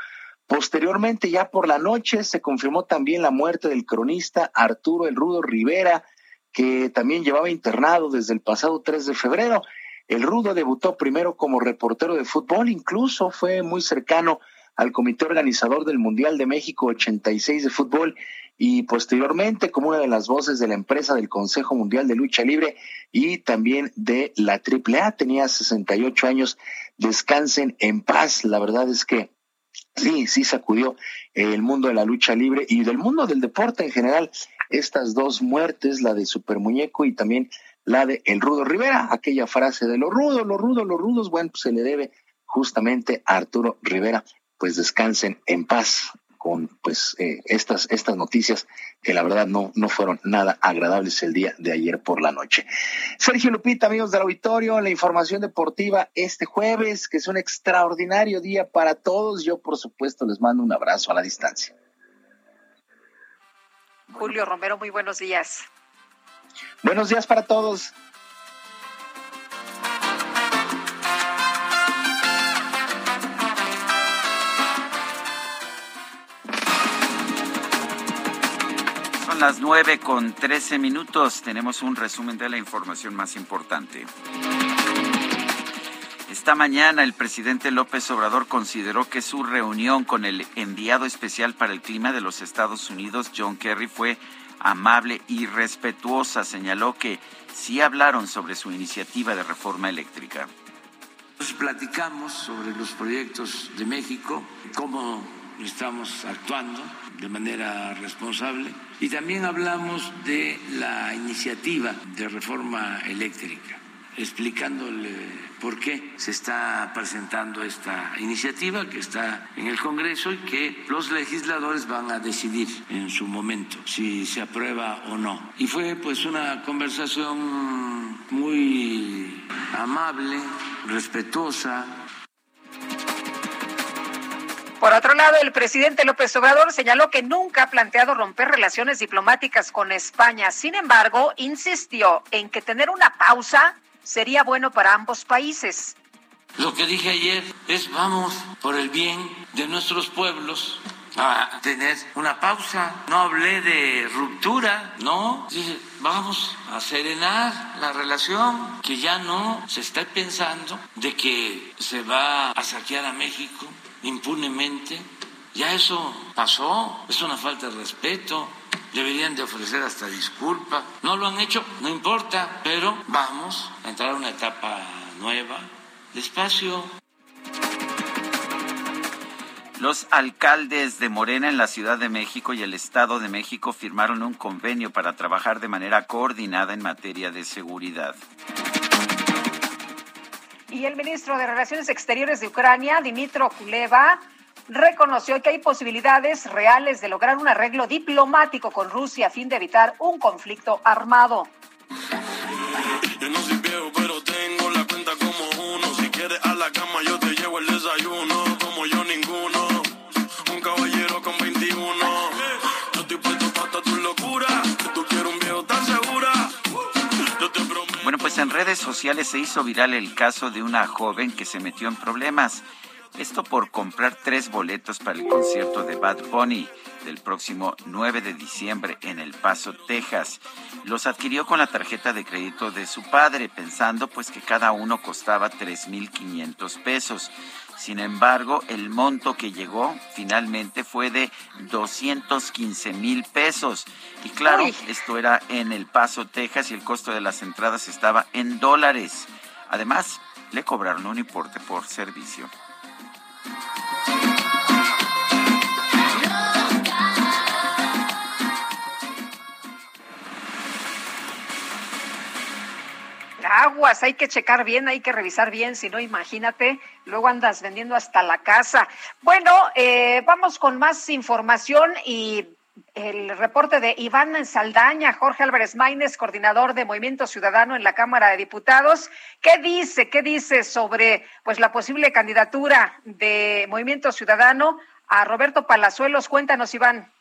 Posteriormente, ya por la noche, se confirmó también la muerte del cronista Arturo El Rudo Rivera, que también llevaba internado desde el pasado 3 de febrero. El Rudo debutó primero como reportero de fútbol, incluso fue muy cercano al comité organizador del Mundial de México 86 de fútbol y posteriormente como una de las voces de la empresa del Consejo Mundial de Lucha Libre y también de la AAA. Tenía 68 años. Descansen en paz. La verdad es que sí, sí sacudió el mundo de la lucha libre y del mundo del deporte en general. Estas dos muertes, la de Super Muñeco y también la de El Rudo Rivera, aquella frase de lo rudo, lo rudo, los rudos, bueno, pues se le debe justamente a Arturo Rivera, pues descansen en paz con pues eh, estas estas noticias que la verdad no no fueron nada agradables el día de ayer por la noche. Sergio Lupita, amigos del auditorio, la información deportiva este jueves, que es un extraordinario día para todos. Yo por supuesto les mando un abrazo a la distancia. Julio Romero, muy buenos días. Buenos días para todos. Son las nueve con trece minutos. Tenemos un resumen de la información más importante. Esta mañana el presidente López Obrador consideró que su reunión con el enviado especial para el clima de los Estados Unidos, John Kerry, fue amable y respetuosa. Señaló que sí hablaron sobre su iniciativa de reforma eléctrica. Nos platicamos sobre los proyectos de México, cómo estamos actuando de manera responsable y también hablamos de la iniciativa de reforma eléctrica, explicándole por qué se está presentando esta iniciativa que está en el Congreso y que los legisladores van a decidir en su momento si se aprueba o no. Y fue pues una conversación muy amable, respetuosa, por otro lado, el presidente López Obrador señaló que nunca ha planteado romper relaciones diplomáticas con España. Sin embargo, insistió en que tener una pausa sería bueno para ambos países. Lo que dije ayer es vamos por el bien de nuestros pueblos a tener una pausa. No hablé de ruptura, no. Dije, vamos a serenar la relación, que ya no se está pensando de que se va a saquear a México impunemente. Ya eso pasó, es una falta de respeto. Deberían de ofrecer hasta disculpa. No lo han hecho, no importa, pero vamos a entrar a una etapa nueva, despacio. Los alcaldes de Morena en la Ciudad de México y el Estado de México firmaron un convenio para trabajar de manera coordinada en materia de seguridad. Y el ministro de Relaciones Exteriores de Ucrania, Dimitro Kuleva, reconoció que hay posibilidades reales de lograr un arreglo diplomático con Rusia a fin de evitar un conflicto armado. Redes sociales se hizo viral el caso de una joven que se metió en problemas. Esto por comprar tres boletos para el concierto de Bad Bunny del próximo 9 de diciembre en El Paso, Texas. Los adquirió con la tarjeta de crédito de su padre, pensando pues que cada uno costaba 3.500 pesos. Sin embargo, el monto que llegó finalmente fue de 215 mil pesos. Y claro, Uy. esto era en El Paso, Texas, y el costo de las entradas estaba en dólares. Además, le cobraron un importe por servicio. Aguas, hay que checar bien, hay que revisar bien, si no, imagínate, luego andas vendiendo hasta la casa. Bueno, eh, vamos con más información y el reporte de Iván Saldaña, Jorge Álvarez Maínez, coordinador de Movimiento Ciudadano en la Cámara de Diputados. ¿Qué dice, qué dice sobre pues la posible candidatura de Movimiento Ciudadano a Roberto Palazuelos? Cuéntanos, Iván.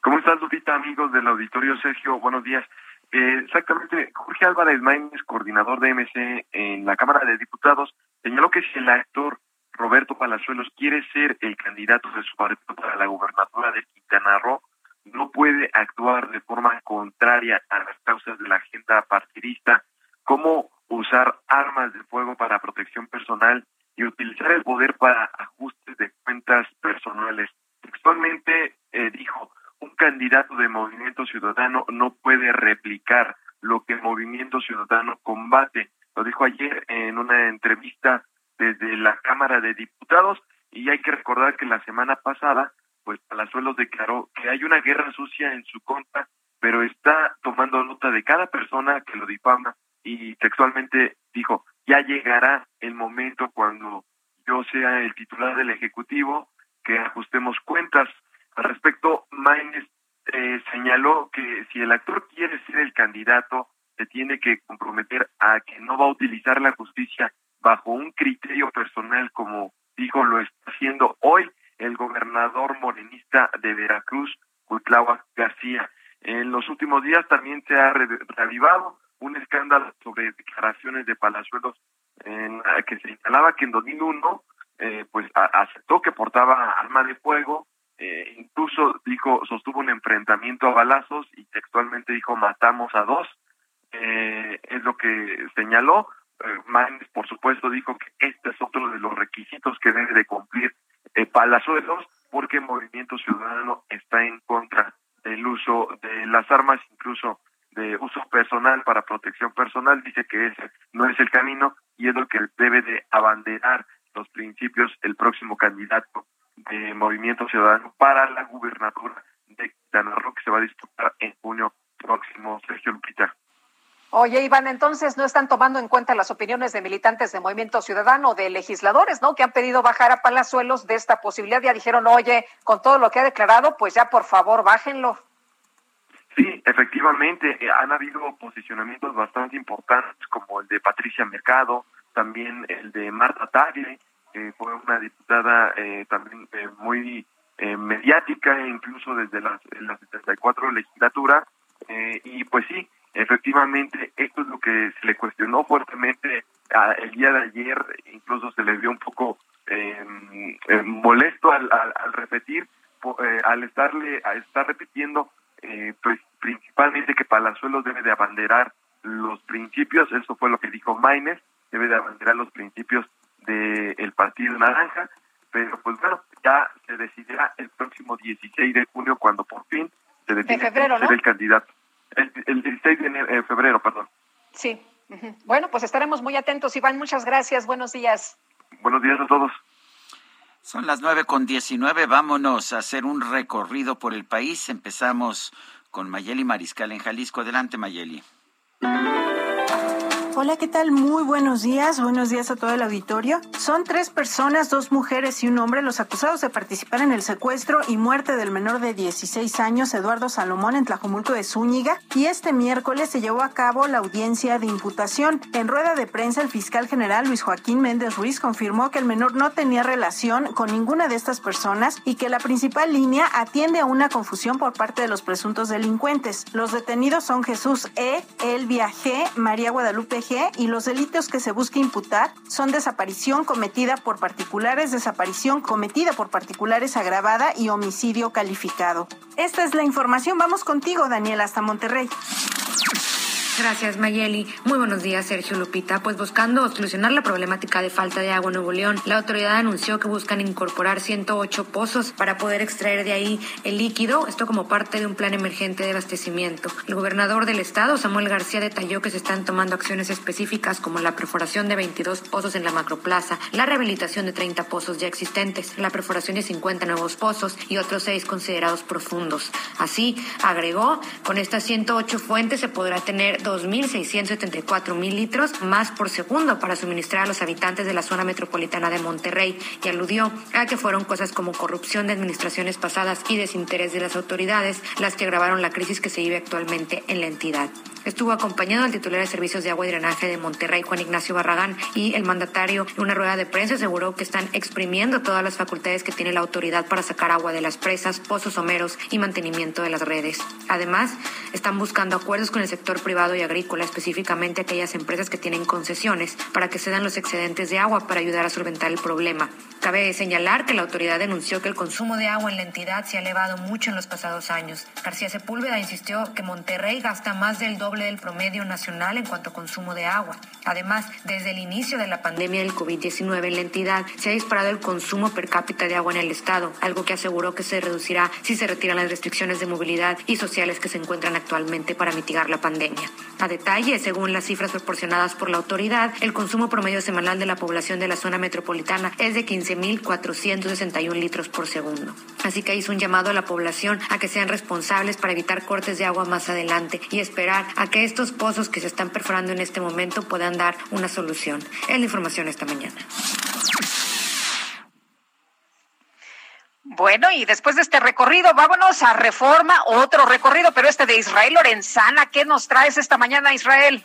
¿Cómo estás, Lupita, amigos del auditorio Sergio? Buenos días. Exactamente, Jorge Álvarez Maínez, coordinador de MC en la Cámara de Diputados, señaló que si el actor Roberto Palazuelos quiere ser el candidato de su partido para la gubernatura de Quintana Roo, no puede actuar de forma contraria a las causas de la agenda partidista, como usar armas de fuego para protección personal y utilizar el poder para ajustes de cuentas personales. Textualmente eh, dijo, un candidato de Movimiento Ciudadano no puede replicar lo que Movimiento Ciudadano combate. Lo dijo ayer en una entrevista desde la Cámara de Diputados y hay que recordar que la semana pasada pues Palazuelos declaró que hay una guerra sucia en su contra, pero está tomando nota de cada persona que lo difama y textualmente dijo, ya llegará el momento cuando yo sea el titular del Ejecutivo, que ajustemos cuentas. Al respecto, Maines eh, señaló que si el actor quiere ser el candidato, se tiene que comprometer a que no va a utilizar la justicia bajo un criterio personal como dijo lo está haciendo hoy el gobernador morenista de Veracruz, Cuitláhuac García. En los últimos días también se ha reavivado un escándalo sobre declaraciones de Palazuelos en, que señalaba que en 2001 eh, pues aceptó que portaba arma de fuego, eh, incluso dijo sostuvo un enfrentamiento a balazos y textualmente dijo matamos a dos, eh, es lo que señaló. Eh, por supuesto, dijo que este es otro de los requisitos que debe de cumplir eh, Palazuelos, porque Movimiento Ciudadano está en contra del uso de las armas, incluso de uso personal para protección personal. Dice que ese no es el camino y es lo que debe de abanderar los principios el próximo candidato de Movimiento Ciudadano para la gubernatura de Quintana que se va a disputar en junio próximo, Sergio Lupita. Oye, Iván, entonces no están tomando en cuenta las opiniones de militantes de Movimiento Ciudadano, de legisladores, ¿no? Que han pedido bajar a Palazuelos de esta posibilidad. Ya dijeron, oye, con todo lo que ha declarado, pues ya por favor, bájenlo. Sí, efectivamente, eh, han habido posicionamientos bastante importantes, como el de Patricia Mercado, también el de Marta Tagle, que fue una diputada eh, también eh, muy mediática, incluso desde la, la 74 legislatura. y pues sí, Efectivamente, esto es lo que se le cuestionó fuertemente el día de ayer, incluso se le vio un poco em, molesto al, al, repetir, eh, al estarle, a estar repitiendo, eh, pues principalmente que Palazuelos debe de abanderar los principios, eso fue lo que dijo Maines, debe de abanderar los principios del Partido Naranja, pero pues bueno, ya se decidirá el próximo 16 de junio cuando por fin se define ser el candidato. El, 16 de febrero, perdón. Sí. Bueno, pues estaremos muy atentos, Iván. Muchas gracias. Buenos días. Buenos días a todos. Son las nueve con diecinueve. Vámonos a hacer un recorrido por el país. Empezamos con Mayeli Mariscal en Jalisco. Adelante, Mayeli. Hola, ¿qué tal? Muy buenos días. Buenos días a todo el auditorio. Son tres personas, dos mujeres y un hombre, los acusados de participar en el secuestro y muerte del menor de 16 años, Eduardo Salomón, en Tlajumulco de Zúñiga. Y este miércoles se llevó a cabo la audiencia de imputación. En rueda de prensa, el fiscal general Luis Joaquín Méndez Ruiz confirmó que el menor no tenía relación con ninguna de estas personas y que la principal línea atiende a una confusión por parte de los presuntos delincuentes. Los detenidos son Jesús E., Elvia G., María Guadalupe y los delitos que se busca imputar son desaparición cometida por particulares, desaparición cometida por particulares agravada y homicidio calificado. Esta es la información. Vamos contigo, Daniel, hasta Monterrey. Gracias, Mayeli. Muy buenos días, Sergio Lupita. Pues buscando solucionar la problemática de falta de agua en Nuevo León, la autoridad anunció que buscan incorporar 108 pozos para poder extraer de ahí el líquido, esto como parte de un plan emergente de abastecimiento. El gobernador del estado, Samuel García, detalló que se están tomando acciones específicas como la perforación de 22 pozos en la macroplaza, la rehabilitación de 30 pozos ya existentes, la perforación de 50 nuevos pozos y otros 6 considerados profundos. Así, agregó, con estas 108 fuentes se podrá tener 2.674 mil litros más por segundo para suministrar a los habitantes de la zona metropolitana de Monterrey y aludió a que fueron cosas como corrupción de administraciones pasadas y desinterés de las autoridades las que agravaron la crisis que se vive actualmente en la entidad. Estuvo acompañado al titular de Servicios de Agua y Drenaje de Monterrey, Juan Ignacio Barragán, y el mandatario en una rueda de prensa aseguró que están exprimiendo todas las facultades que tiene la autoridad para sacar agua de las presas, pozos someros y mantenimiento de las redes. Además, están buscando acuerdos con el sector privado y agrícola, específicamente aquellas empresas que tienen concesiones, para que se dan los excedentes de agua para ayudar a solventar el problema. Cabe señalar que la autoridad denunció que el consumo de agua en la entidad se ha elevado mucho en los pasados años. García Sepúlveda insistió que Monterrey gasta más del doble del promedio nacional en cuanto a consumo de agua. Además, desde el inicio de la pandemia del COVID-19 en la entidad se ha disparado el consumo per cápita de agua en el estado, algo que aseguró que se reducirá si se retiran las restricciones de movilidad y sociales que se encuentran actualmente para mitigar la pandemia. A detalle, según las cifras proporcionadas por la autoridad, el consumo promedio semanal de la población de la zona metropolitana es de 15.461 litros por segundo. Así que hizo un llamado a la población a que sean responsables para evitar cortes de agua más adelante y esperar a que estos pozos que se están perforando en este momento puedan dar una solución. Es la información esta mañana. Bueno, y después de este recorrido, vámonos a Reforma, otro recorrido, pero este de Israel Lorenzana. ¿Qué nos traes esta mañana, Israel?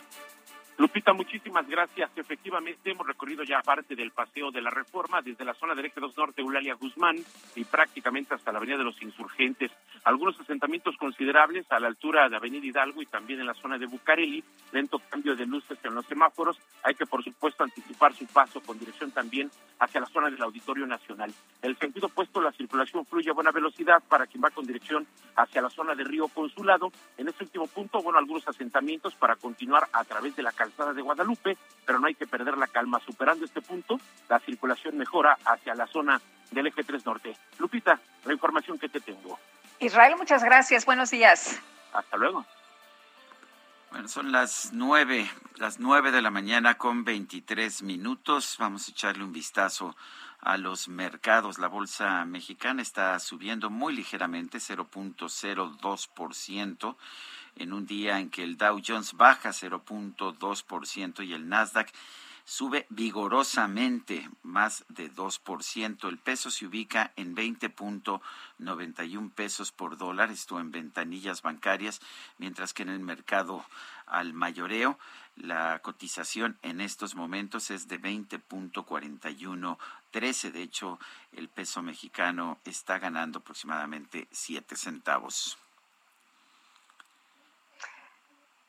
Lupita, muchísimas gracias. Efectivamente, hemos recorrido ya parte del Paseo de la Reforma, desde la zona del Eje 2 Norte, Eulalia Guzmán, y prácticamente hasta la Avenida de los Insurgentes. Algunos asentamientos considerables a la altura de Avenida Hidalgo y también en la zona de Bucareli. Lento cambio de luces en los semáforos. Hay que, por supuesto, anticipar su paso con dirección también hacia la zona del Auditorio Nacional. En el sentido opuesto, la circulación fluye a buena velocidad para quien va con dirección hacia la zona de Río Consulado. En este último punto, bueno, algunos asentamientos para continuar a través de la calzada de Guadalupe, pero no hay que perder la calma. Superando este punto, la circulación mejora hacia la zona del eje 3 norte. Lupita, la información que te tengo. Israel, muchas gracias. Buenos días. Hasta luego. Bueno, son las nueve, las nueve de la mañana con 23 minutos. Vamos a echarle un vistazo a los mercados. La bolsa mexicana está subiendo muy ligeramente, 0.02% en un día en que el Dow Jones baja 0.2% y el Nasdaq sube vigorosamente más de 2%. El peso se ubica en 20.91 pesos por dólar, esto en ventanillas bancarias, mientras que en el mercado al mayoreo la cotización en estos momentos es de 20.4113. De hecho, el peso mexicano está ganando aproximadamente 7 centavos.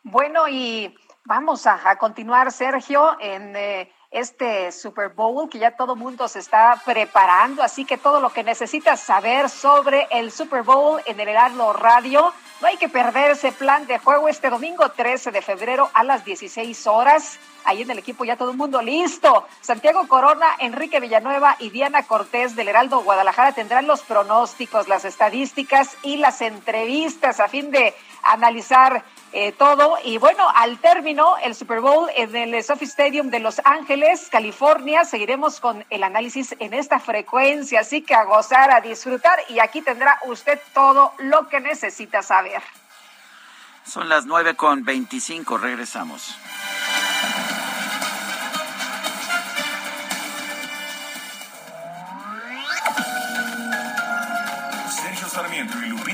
Bueno, y vamos a, continuar, Sergio, en eh, este Super Bowl que ya todo mundo se está preparando, así que todo lo que necesitas saber sobre el Super Bowl en el Heraldo Radio, no hay que perder ese plan de juego este domingo 13 de febrero a las 16 horas. Ahí en el equipo ya todo el mundo listo. Santiago Corona, Enrique Villanueva y Diana Cortés del Heraldo Guadalajara tendrán los pronósticos, las estadísticas y las entrevistas a fin de analizar eh, todo. Y bueno, al término, el Super Bowl en el Sophie Stadium de Los Ángeles, California, seguiremos con el análisis en esta frecuencia. Así que a gozar, a disfrutar y aquí tendrá usted todo lo que necesita saber. Son las nueve con veinticinco, regresamos. Sergio Sarmiento y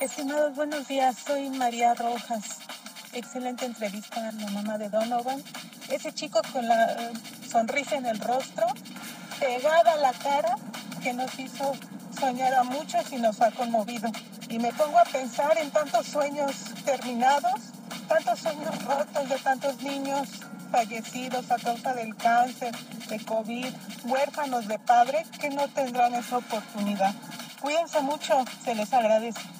Estimados, buenos días. Soy María Rojas. Excelente entrevista a la mamá de Donovan. Ese chico con la eh, sonrisa en el rostro, pegada a la cara, que nos hizo soñar a muchos y nos ha conmovido. Y me pongo a pensar en tantos sueños terminados, tantos sueños rotos de tantos niños fallecidos a causa del cáncer, de COVID, huérfanos de padre que no tendrán esa oportunidad. Cuídense mucho, se les agradece.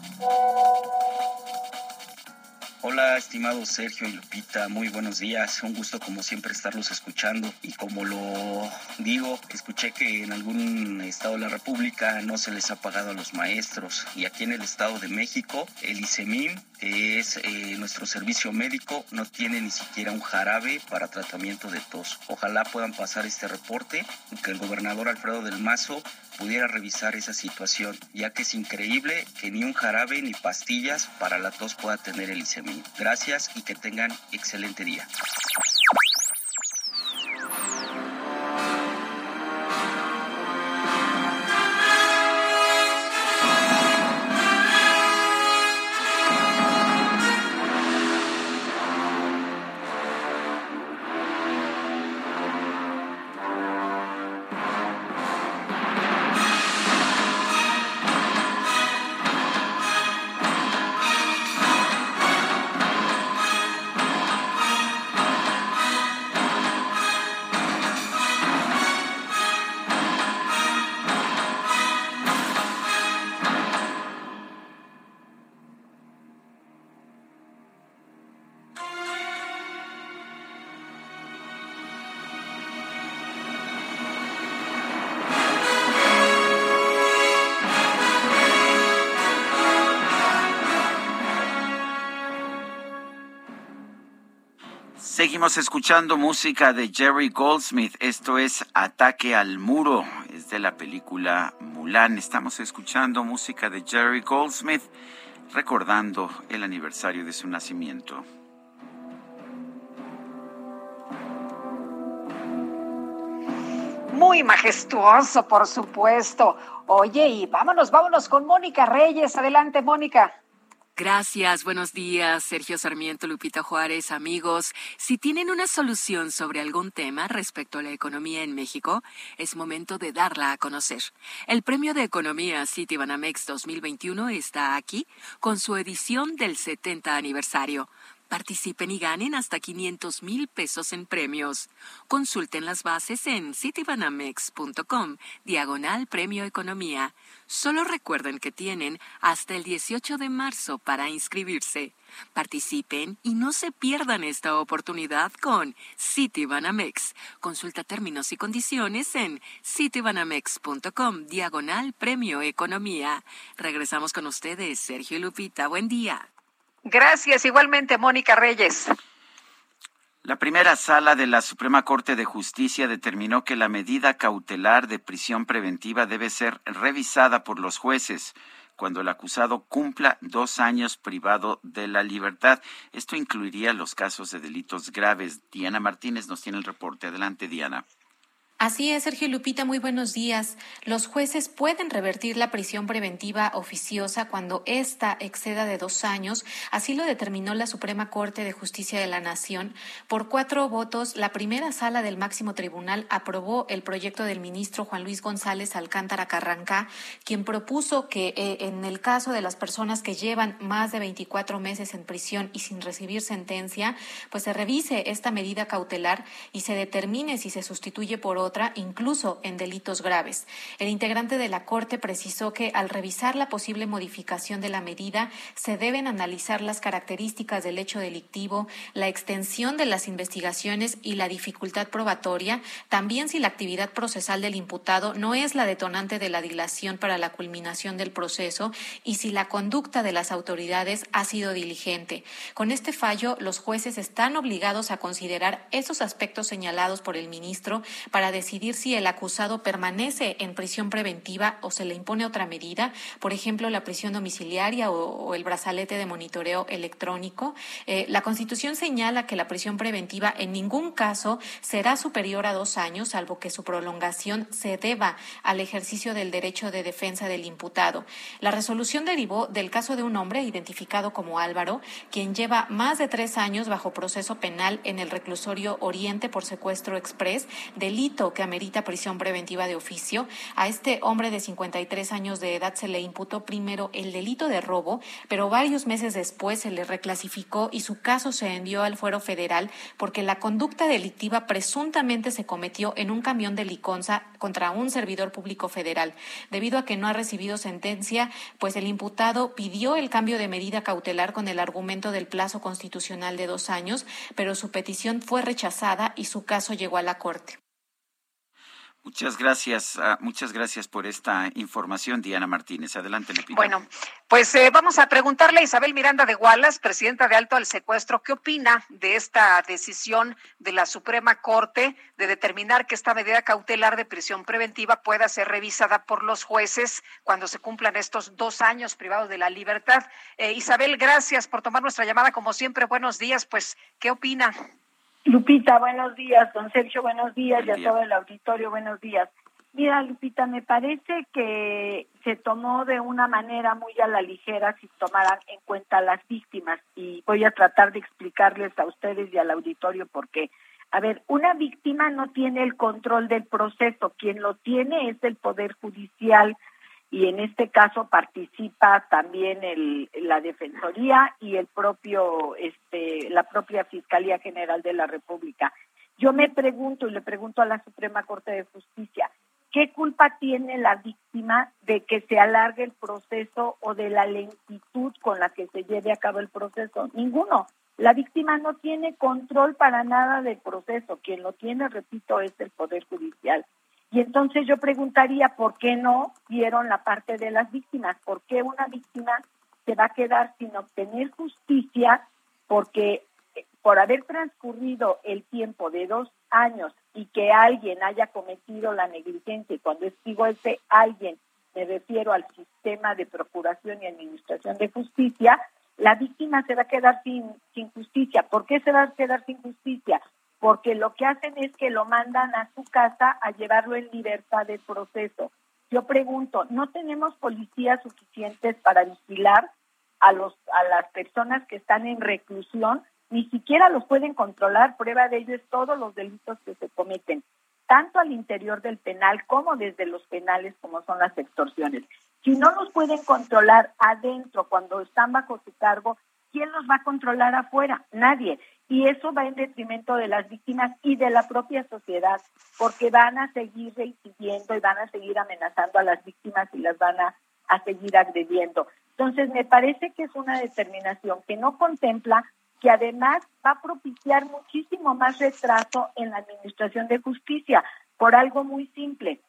Hola, estimado Sergio y Lupita, muy buenos días. Un gusto como siempre estarlos escuchando. Y como lo digo, escuché que en algún estado de la República no se les ha pagado a los maestros. Y aquí en el Estado de México, el ICEMIM, es eh, nuestro servicio médico, no tiene ni siquiera un jarabe para tratamiento de tos. Ojalá puedan pasar este reporte y que el gobernador Alfredo del Mazo pudiera revisar esa situación, ya que es increíble que ni un jarabe ni pastillas para la tos pueda tener el ICEMIM. Gracias y que tengan excelente día. Escuchando música de Jerry Goldsmith. Esto es Ataque al Muro. Es de la película Mulan. Estamos escuchando música de Jerry Goldsmith recordando el aniversario de su nacimiento. Muy majestuoso, por supuesto. Oye, y vámonos, vámonos con Mónica Reyes. Adelante, Mónica. Gracias, buenos días, Sergio Sarmiento, Lupita Juárez, amigos. Si tienen una solución sobre algún tema respecto a la economía en México, es momento de darla a conocer. El Premio de Economía Citibanamex 2021 está aquí con su edición del 70 aniversario. Participen y ganen hasta 500 mil pesos en premios. Consulten las bases en citibanamex.com, diagonal Premio Economía. Solo recuerden que tienen hasta el 18 de marzo para inscribirse. Participen y no se pierdan esta oportunidad con Citibanamex. Consulta términos y condiciones en citibanamex.com, diagonal Premio Economía. Regresamos con ustedes, Sergio y Lupita. Buen día. Gracias, igualmente, Mónica Reyes. La primera sala de la Suprema Corte de Justicia determinó que la medida cautelar de prisión preventiva debe ser revisada por los jueces cuando el acusado cumpla dos años privado de la libertad. Esto incluiría los casos de delitos graves. Diana Martínez nos tiene el reporte. Adelante, Diana. Así es, Sergio Lupita, muy buenos días. Los jueces pueden revertir la prisión preventiva oficiosa cuando ésta exceda de dos años. Así lo determinó la Suprema Corte de Justicia de la Nación. Por cuatro votos, la primera sala del máximo tribunal aprobó el proyecto del ministro Juan Luis González Alcántara Carrancá, quien propuso que eh, en el caso de las personas que llevan más de 24 meses en prisión y sin recibir sentencia, pues se revise esta medida cautelar y se determine si se sustituye por otra incluso en delitos graves. El integrante de la Corte precisó que al revisar la posible modificación de la medida, se deben analizar las características del hecho delictivo, la extensión de las investigaciones y la dificultad probatoria, también si la actividad procesal del imputado no es la detonante de la dilación para la culminación del proceso y si la conducta de las autoridades ha sido diligente. Con este fallo, los jueces están obligados a considerar esos aspectos señalados por el ministro para decidir si el acusado permanece en prisión preventiva o se le impone otra medida, por ejemplo, la prisión domiciliaria o, el brazalete de monitoreo electrónico. Eh, la Constitución señala que la prisión preventiva en ningún caso será superior a dos años, salvo que su prolongación se deba al ejercicio del derecho de defensa del imputado. La resolución derivó del caso de un hombre identificado como Álvaro, quien lleva más de tres años bajo proceso penal en el reclusorio Oriente por secuestro express, delito que amerita prisión preventiva de oficio. A este hombre de 53 años de edad se le imputó primero el delito de robo, pero varios meses después se le reclasificó y su caso se envió al fuero federal porque la conducta delictiva presuntamente se cometió en un camión de liconza contra un servidor público federal. Debido a que no ha recibido sentencia, pues el imputado pidió el cambio de medida cautelar con el argumento del plazo constitucional de dos años, pero su petición fue rechazada y su caso llegó a la Corte. Muchas gracias, ah, muchas gracias por esta información, Diana Martínez. Adelante, Lupita. Bueno, pues eh, vamos a preguntarle a Isabel Miranda de Gualas, presidenta de Alto al Secuestro, ¿qué opina de esta decisión de la Suprema Corte de determinar que esta medida cautelar de prisión preventiva pueda ser revisada por los jueces cuando se cumplan estos dos años privados de la libertad? Eh, Isabel, gracias por tomar nuestra llamada. Como siempre, buenos días. Pues, ¿qué opina? Lupita, buenos días. Don Sergio, buenos días. y a todo el auditorio, buenos días. Mira, Lupita, me parece que se tomó de una manera muy a la ligera si tomaran en cuenta las víctimas y voy a tratar de explicarles a ustedes y al auditorio por qué. A ver, una víctima no tiene el control del proceso, quien lo tiene es el Poder Judicial y en este caso participa también el, la defensoría y el propio este la propia fiscalía general de la república. Yo me pregunto y le pregunto a la suprema corte de justicia qué culpa tiene la víctima de que se alargue el proceso o de la lentitud con la que se lleve a cabo el proceso ninguno. La víctima no tiene control para nada del proceso. Quien lo tiene repito es el poder judicial y entonces yo preguntaría, ¿por qué no dieron la parte de las víctimas? ¿Por qué una víctima se va a quedar sin obtener justicia porque eh, por haber transcurrido el tiempo de dos años y que alguien haya cometido la negligencia, y cuando digo ese alguien, me refiero al sistema de procuración y administración de justicia, la víctima se va a quedar sin justicia. ¿Por qué se va a quedar sin justicia? Porque lo que hacen es que lo mandan a su casa a llevarlo en libertad de proceso. Yo pregunto, ¿no tenemos policías suficientes para vigilar a los a las personas que están en reclusión? Ni siquiera los pueden controlar, prueba de ello es todos los delitos que se cometen, tanto al interior del penal como desde los penales como son las extorsiones. Si no los pueden controlar adentro cuando están bajo su cargo, ¿quién los va a controlar afuera? Nadie y eso va en detrimento de las víctimas y de la propia sociedad, porque van a seguir reincidiendo y van a seguir amenazando a las víctimas y las van a, seguir agrediendo. Entonces, me parece que es una determinación que no contempla que además va a propiciar muchísimo más retraso en la administración de justicia, por algo muy simple.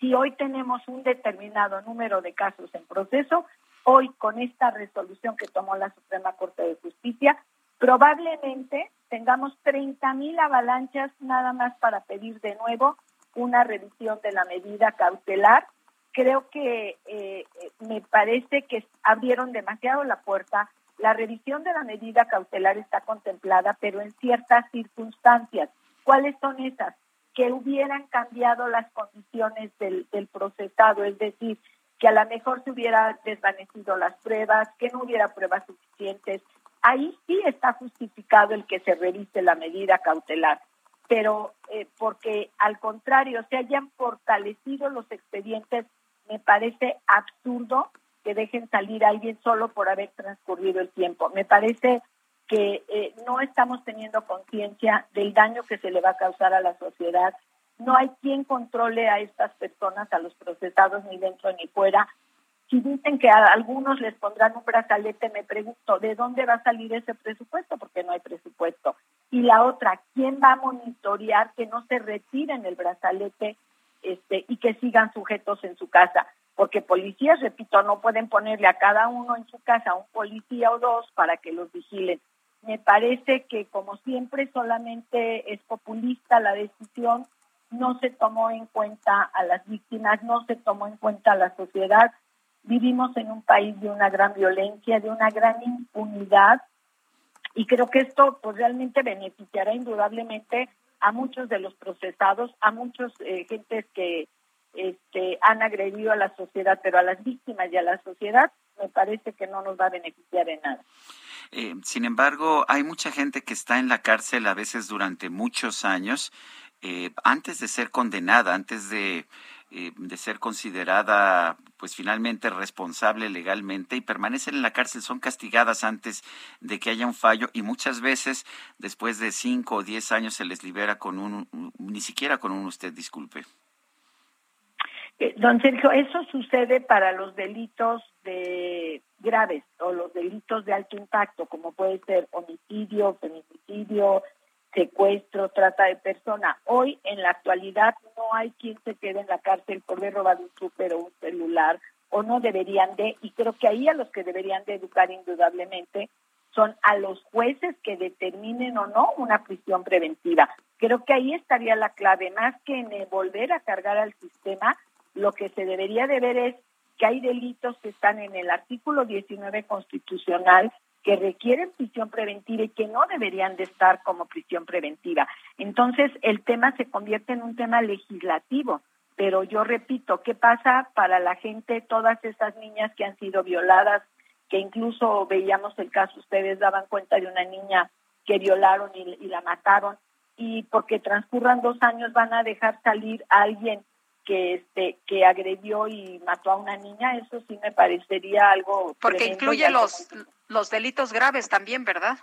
Si hoy tenemos un determinado número de casos en proceso, hoy con esta resolución que tomó la Suprema Corte de Justicia, Probablemente tengamos 30 mil avalanchas nada más para pedir de nuevo una revisión de la medida cautelar. Creo que eh, me parece que abrieron demasiado la puerta. La revisión de la medida cautelar está contemplada, pero en ciertas circunstancias. ¿Cuáles son esas? Que hubieran cambiado las condiciones del, del procesado, es decir, que a lo mejor se hubiera desvanecido las pruebas, que no hubiera pruebas suficientes, ahí sí está justificado el que se revise la medida cautelar, pero eh, porque al contrario se hayan fortalecido los expedientes, me parece absurdo que dejen salir a alguien solo por haber transcurrido el tiempo. Me parece que eh, no estamos teniendo conciencia del daño que se le va a causar a la sociedad. No hay quien controle a estas personas, a los procesados, ni dentro ni fuera. Si dicen que a algunos les pondrán un brazalete, me pregunto, ¿de dónde va a salir ese presupuesto? Porque no hay presupuesto. Y la otra, ¿quién va a monitorear que no se retiren el brazalete este, y que sigan sujetos en su casa? Porque policías, repito, no pueden ponerle a cada uno en su casa un policía o dos para que los vigilen. Me parece que, como siempre, solamente es populista la decisión, no se tomó en cuenta a las víctimas, no se tomó en cuenta a la sociedad Vivimos en un país de una gran violencia, de una gran impunidad y creo que esto pues realmente beneficiará indudablemente a muchos de los procesados, a muchos eh, gentes que este, han agredido a la sociedad, pero a las víctimas y a la sociedad me parece que no nos va a beneficiar en nada. Eh, sin embargo, hay mucha gente que está en la cárcel a veces durante muchos años eh, antes de ser condenada, antes de, eh, de ser considerada pues finalmente responsable legalmente y permanecen en la cárcel, son castigadas antes de que haya un fallo y muchas veces después de cinco o diez años se les libera con un, ni siquiera con un usted disculpe. Eh, don Sergio, eso sucede para los delitos de graves o los delitos de alto impacto, como puede ser homicidio, feminicidio, secuestro, trata de persona. Hoy, en la actualidad, no hay quien se quede en la cárcel por haber robado un súper o un celular, o no deberían de, y creo que ahí a los que deberían de educar indudablemente son a los jueces que determinen o no una prisión preventiva. Creo que ahí estaría la clave, más que en volver a cargar al sistema, lo que se debería de ver es que hay delitos que están en el artículo 19 constitucional que requieren prisión preventiva y que no deberían de estar como prisión preventiva. Entonces, el tema se convierte en un tema legislativo, pero yo repito, ¿qué pasa para la gente, todas esas niñas que han sido violadas, que incluso veíamos el caso, ustedes daban cuenta de una niña que violaron y, y la mataron, y porque transcurran dos años van a dejar salir a alguien que este que agredió y mató a una niña, eso sí me parecería algo porque incluye los los delitos graves también, ¿verdad?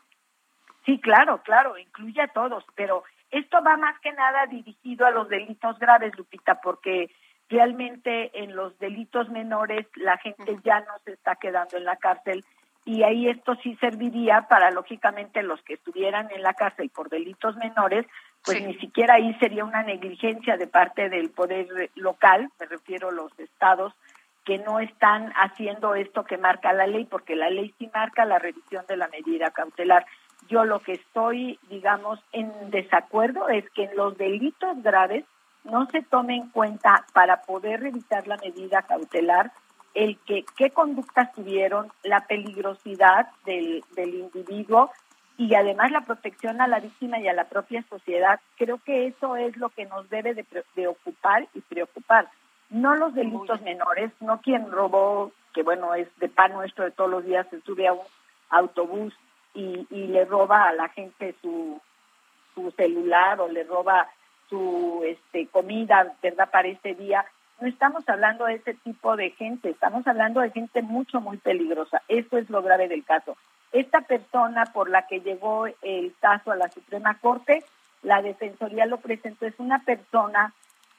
Sí, claro, claro, incluye a todos, pero esto va más que nada dirigido a los delitos graves, Lupita, porque realmente en los delitos menores la gente ya no se está quedando en la cárcel y ahí esto sí serviría para lógicamente los que estuvieran en la cárcel por delitos menores, pues ni siquiera ahí sería una negligencia de parte del poder local, me refiero a los estados, que no están haciendo esto que marca la ley, porque la ley sí marca la revisión de la medida cautelar. Yo lo que estoy, digamos, en desacuerdo es que en los delitos graves no se tome en cuenta para poder revisar la medida cautelar el que qué conductas tuvieron, la peligrosidad del, del individuo y además la protección a la víctima y a la propia sociedad. Creo que eso es lo que nos debe de, ocupar y preocupar. No los delitos menores, no quien robó, que bueno, es de pan nuestro de todos los días, se sube a un autobús y, y le roba a la gente su, su celular o le roba su este, comida, ¿verdad?, para ese día no estamos hablando de ese tipo de gente, estamos hablando de gente mucho, muy peligrosa. Eso es lo grave del caso. Esta persona por la que llegó el caso a la Suprema Corte, la Defensoría lo presentó, es una persona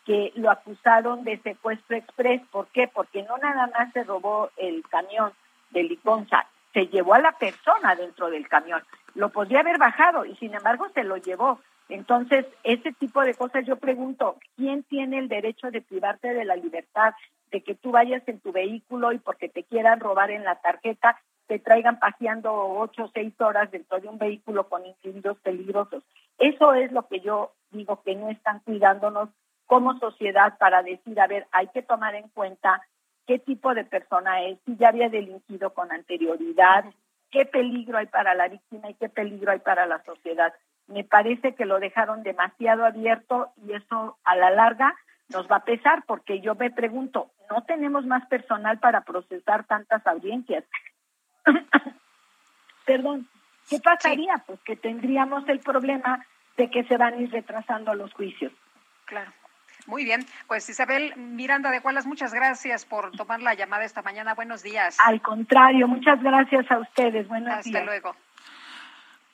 que lo acusaron de secuestro express. ¿Por qué? Porque no nada más se robó el camión de Liconza, se llevó a la persona dentro del camión. Lo podría haber bajado y sin embargo se lo llevó. Entonces, ese tipo de cosas yo pregunto, ¿quién tiene el derecho de privarte de la libertad, de que tú vayas en tu vehículo y porque te quieran robar en la tarjeta, te traigan paseando ocho o seis horas dentro de un vehículo con individuos peligrosos? Eso es lo que yo digo que no están cuidándonos como sociedad para decir, a ver, hay que tomar en cuenta qué tipo de persona es, si ya había delinquido con anterioridad, qué peligro hay para la víctima y qué peligro hay para la sociedad me parece que lo dejaron demasiado abierto y eso a la larga nos va a pesar porque yo me pregunto, no tenemos más personal para procesar tantas audiencias. Perdón, ¿qué pasaría? Pues que tendríamos el problema de que se van a ir retrasando los juicios. Claro. Muy bien, pues Isabel Miranda de Cualas, muchas gracias por tomar la llamada esta mañana. Buenos días. Al contrario, muchas gracias a ustedes. Buenos días. Hasta luego.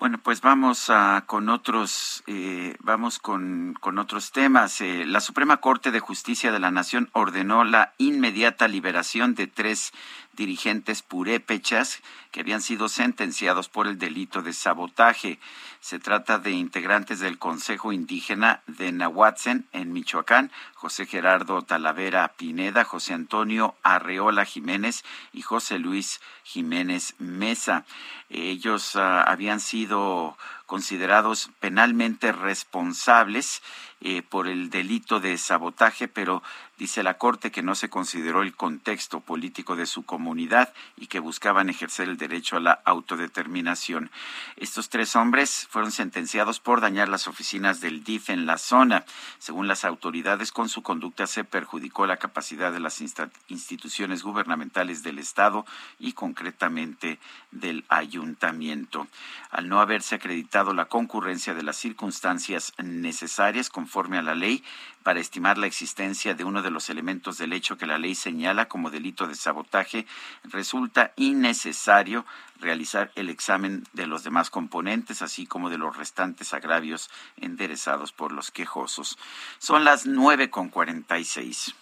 Bueno, pues vamos a, con otros, eh, vamos con, con, otros temas. Eh, la Suprema Corte de Justicia de la Nación ordenó la inmediata liberación de tres dirigentes purépechas que habían sido sentenciados por el delito de sabotaje. Se trata de integrantes del Consejo Indígena de Nahuatzen en Michoacán, José Gerardo Talavera Pineda, José Antonio Arreola Jiménez y José Luis Jiménez Mesa. Ellos ah, habían sido considerados penalmente responsables eh, por el delito de sabotaje, pero dice la Corte que no se consideró el contexto político de su comunidad y que buscaban ejercer el derecho a la autodeterminación. Estos tres hombres fueron sentenciados por dañar las oficinas del DIF en la zona. Según las autoridades, con su conducta se perjudicó la capacidad de las instituciones gubernamentales del Estado y concretamente del ayuntamiento. Al no haberse acreditado la concurrencia de las circunstancias necesarias conforme a la ley para estimar la existencia de uno de los elementos del hecho que la ley señala como delito de sabotaje, resulta innecesario realizar el examen de los demás componentes, así como de los restantes agravios enderezados por los quejosos. Son las nueve con cuarenta y seis.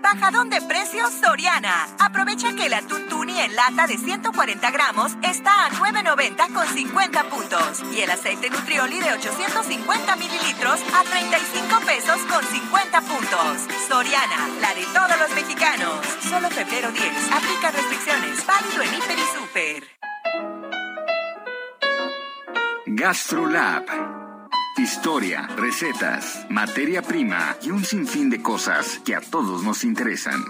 Bajadón de precios Soriana. Aprovecha que el atún tuni en lata de 140 gramos está a 9.90 con 50 puntos. Y el aceite nutrioli de 850 mililitros a 35 pesos con 50 puntos. Soriana, la de todos los mexicanos. Solo febrero 10. Aplica restricciones. Válido en Hiper y Super. GastroLab Historia, recetas, materia prima y un sinfín de cosas que a todos nos interesan.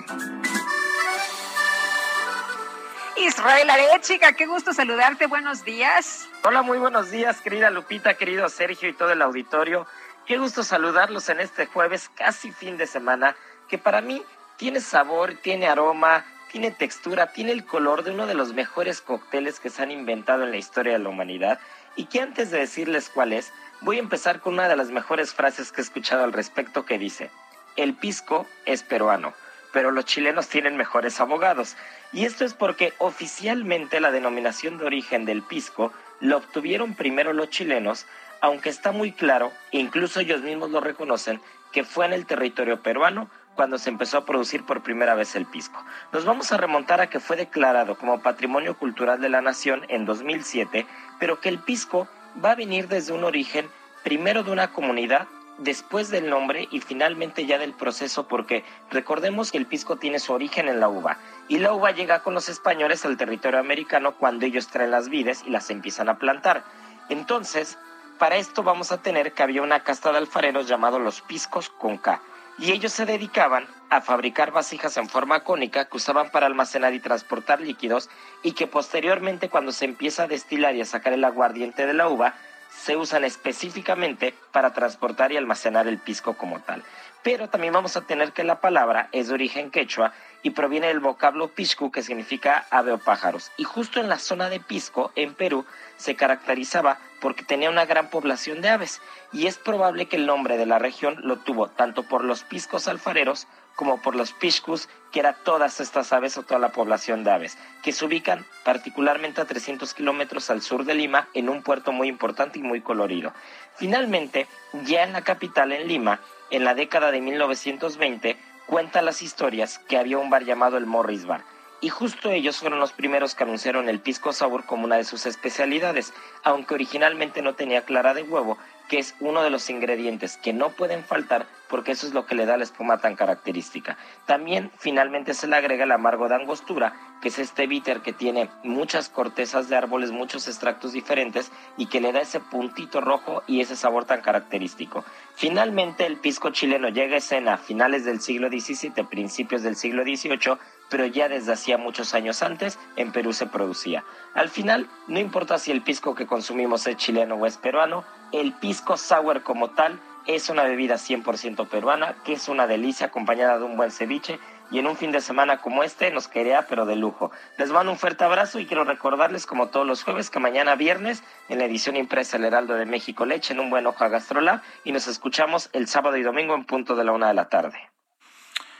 Israel Arechiga, qué gusto saludarte, buenos días. Hola, muy buenos días, querida Lupita, querido Sergio y todo el auditorio. Qué gusto saludarlos en este jueves, casi fin de semana, que para mí tiene sabor, tiene aroma, tiene textura, tiene el color de uno de los mejores cócteles que se han inventado en la historia de la humanidad y que antes de decirles cuál es, Voy a empezar con una de las mejores frases que he escuchado al respecto que dice, el pisco es peruano, pero los chilenos tienen mejores abogados. Y esto es porque oficialmente la denominación de origen del pisco lo obtuvieron primero los chilenos, aunque está muy claro, incluso ellos mismos lo reconocen, que fue en el territorio peruano cuando se empezó a producir por primera vez el pisco. Nos vamos a remontar a que fue declarado como Patrimonio Cultural de la Nación en 2007, pero que el pisco va a venir desde un origen primero de una comunidad, después del nombre y finalmente ya del proceso, porque recordemos que el pisco tiene su origen en la uva y la uva llega con los españoles al territorio americano cuando ellos traen las vides y las empiezan a plantar. Entonces, para esto vamos a tener que había una casta de alfareros llamado los piscos con K y ellos se dedicaban a fabricar vasijas en forma cónica que usaban para almacenar y transportar líquidos y que posteriormente cuando se empieza a destilar y a sacar el aguardiente de la uva, se usan específicamente para transportar y almacenar el pisco como tal. Pero también vamos a tener que la palabra es de origen quechua y proviene del vocablo piscu que significa ave o pájaros. Y justo en la zona de Pisco, en Perú, se caracterizaba porque tenía una gran población de aves y es probable que el nombre de la región lo tuvo tanto por los piscos alfareros como por los piscus, que era todas estas aves o toda la población de aves, que se ubican particularmente a 300 kilómetros al sur de Lima en un puerto muy importante y muy colorido. Finalmente, ya en la capital, en Lima, en la década de 1920, cuenta las historias que había un bar llamado el Morris Bar y justo ellos fueron los primeros que anunciaron el pisco sour como una de sus especialidades, aunque originalmente no tenía clara de huevo, que es uno de los ingredientes que no pueden faltar porque eso es lo que le da la espuma tan característica. También finalmente se le agrega el amargo de angostura, que es este bitter que tiene muchas cortezas de árboles, muchos extractos diferentes y que le da ese puntito rojo y ese sabor tan característico. Finalmente el pisco chileno llega a escena a finales del siglo XVII, principios del siglo XVIII, pero ya desde hacía muchos años antes en Perú se producía. Al final, no importa si el pisco que consumimos es chileno o es peruano, el pisco sour como tal es una bebida 100% peruana, que es una delicia acompañada de un buen ceviche y en un fin de semana como este nos quería pero de lujo. Les mando un fuerte abrazo y quiero recordarles como todos los jueves que mañana viernes en la edición impresa El Heraldo de México Leche en un buen ojo a Gastrolab y nos escuchamos el sábado y domingo en punto de la una de la tarde.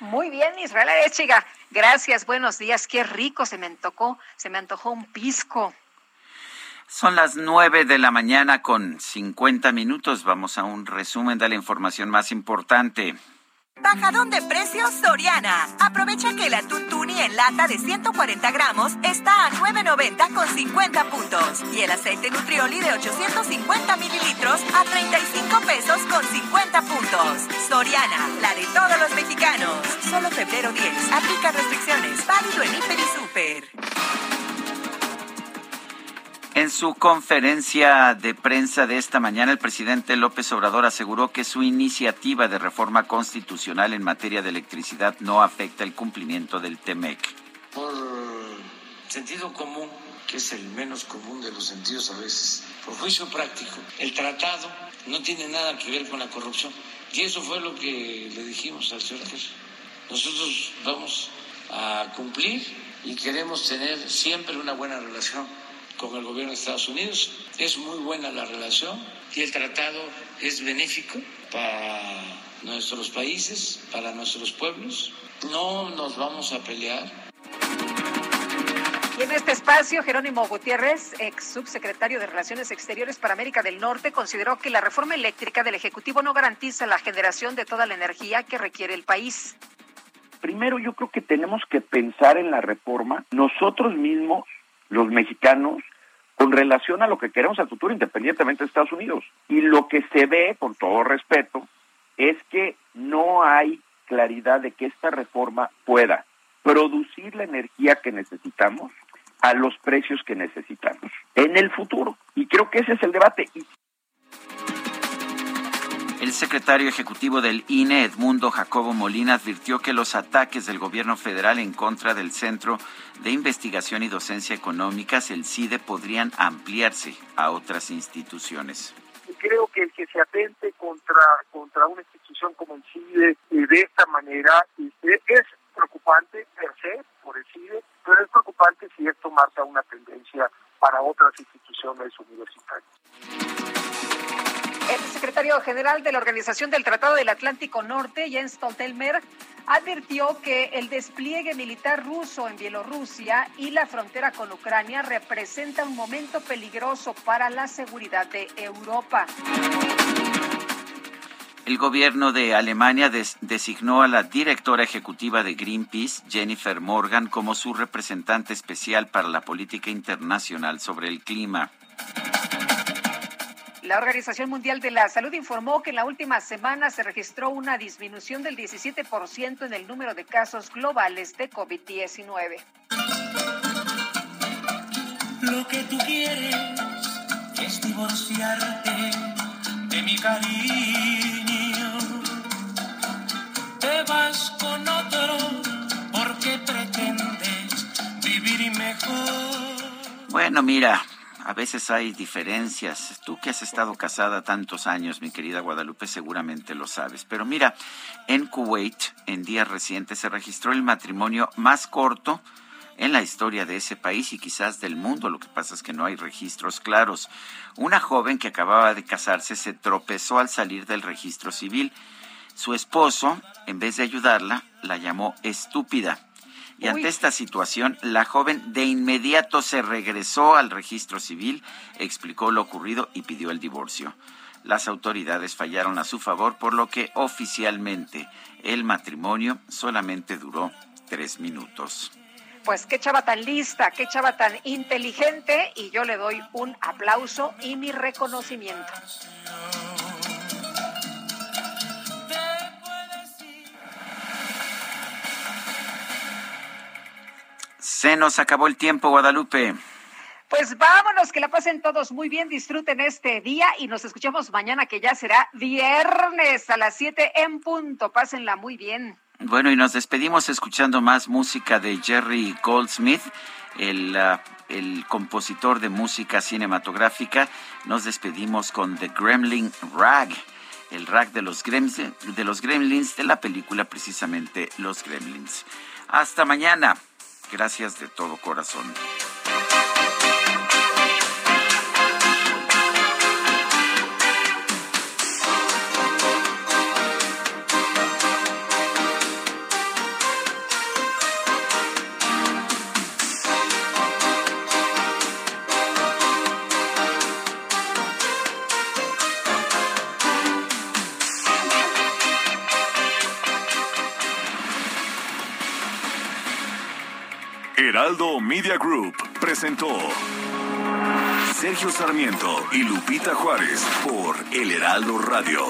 Muy bien, Israel Echiga. Gracias, buenos días. Qué rico se me antojó, se me antojó un pisco. Son las nueve de la mañana con cincuenta minutos. Vamos a un resumen de la información más importante. Bajadón de precios Soriana. Aprovecha que el atún tuni en lata de 140 gramos está a 9.90 con 50 puntos. Y el aceite nutrioli de 850 mililitros a 35 pesos con 50 puntos. Soriana, la de todos los mexicanos. Solo febrero 10. Aplica restricciones. Válido en Hiper y Super. En su conferencia de prensa de esta mañana, el presidente López Obrador aseguró que su iniciativa de reforma constitucional en materia de electricidad no afecta el cumplimiento del TEMEC. Por sentido común, que es el menos común de los sentidos a veces, por juicio práctico, el tratado no tiene nada que ver con la corrupción. Y eso fue lo que le dijimos al señor Nosotros vamos a cumplir y queremos tener siempre una buena relación con el gobierno de Estados Unidos. Es muy buena la relación y el tratado es benéfico para nuestros países, para nuestros pueblos. No nos vamos a pelear y en este espacio, Jerónimo Gutiérrez, ex subsecretario de Relaciones Exteriores para América del Norte, consideró que la reforma eléctrica del Ejecutivo no garantiza la generación de toda la energía que requiere el país. Primero, yo creo que tenemos que pensar en la reforma nosotros mismos, los mexicanos, con relación a lo que queremos al futuro independientemente de Estados Unidos. Y lo que se ve, con todo respeto, es que no hay claridad de que esta reforma pueda producir la energía que necesitamos a los precios que necesitamos en el futuro. Y creo que ese es el debate. El secretario ejecutivo del INE, Edmundo Jacobo Molina, advirtió que los ataques del gobierno federal en contra del Centro de Investigación y Docencia Económicas, el CIDE, podrían ampliarse a otras instituciones. Creo que el que se atente contra, contra una institución como el CIDE eh, de esta manera este, es preocupante per se por el CIDE, pero es preocupante si esto marca una tendencia para otras instituciones universitarias. El secretario general de la Organización del Tratado del Atlántico Norte, Jens Stoltenberg, advirtió que el despliegue militar ruso en Bielorrusia y la frontera con Ucrania representa un momento peligroso para la seguridad de Europa. El gobierno de Alemania designó a la directora ejecutiva de Greenpeace, Jennifer Morgan, como su representante especial para la política internacional sobre el clima. La Organización Mundial de la Salud informó que en la última semana se registró una disminución del 17% en el número de casos globales de COVID-19. Lo que tú quieres es divorciarte de mi cariño vas con otro porque pretendes vivir mejor. Bueno, mira, a veces hay diferencias. Tú que has estado casada tantos años, mi querida Guadalupe, seguramente lo sabes. Pero mira, en Kuwait, en días recientes, se registró el matrimonio más corto en la historia de ese país y quizás del mundo. Lo que pasa es que no hay registros claros. Una joven que acababa de casarse se tropezó al salir del registro civil su esposo, en vez de ayudarla, la llamó estúpida. Y ante esta situación, la joven de inmediato se regresó al registro civil, explicó lo ocurrido y pidió el divorcio. Las autoridades fallaron a su favor, por lo que oficialmente el matrimonio solamente duró tres minutos. Pues qué chava tan lista, qué chava tan inteligente, y yo le doy un aplauso y mi reconocimiento. Se nos acabó el tiempo, Guadalupe. Pues vámonos, que la pasen todos muy bien, disfruten este día y nos escuchamos mañana que ya será viernes a las 7 en punto. Pásenla muy bien. Bueno, y nos despedimos escuchando más música de Jerry Goldsmith, el, uh, el compositor de música cinematográfica. Nos despedimos con The Gremlin Rag, el rag de los, gremlins, de los gremlins de la película precisamente Los Gremlins. Hasta mañana. Gracias de todo corazón. Media Group presentó Sergio Sarmiento y Lupita Juárez por El Heraldo Radio.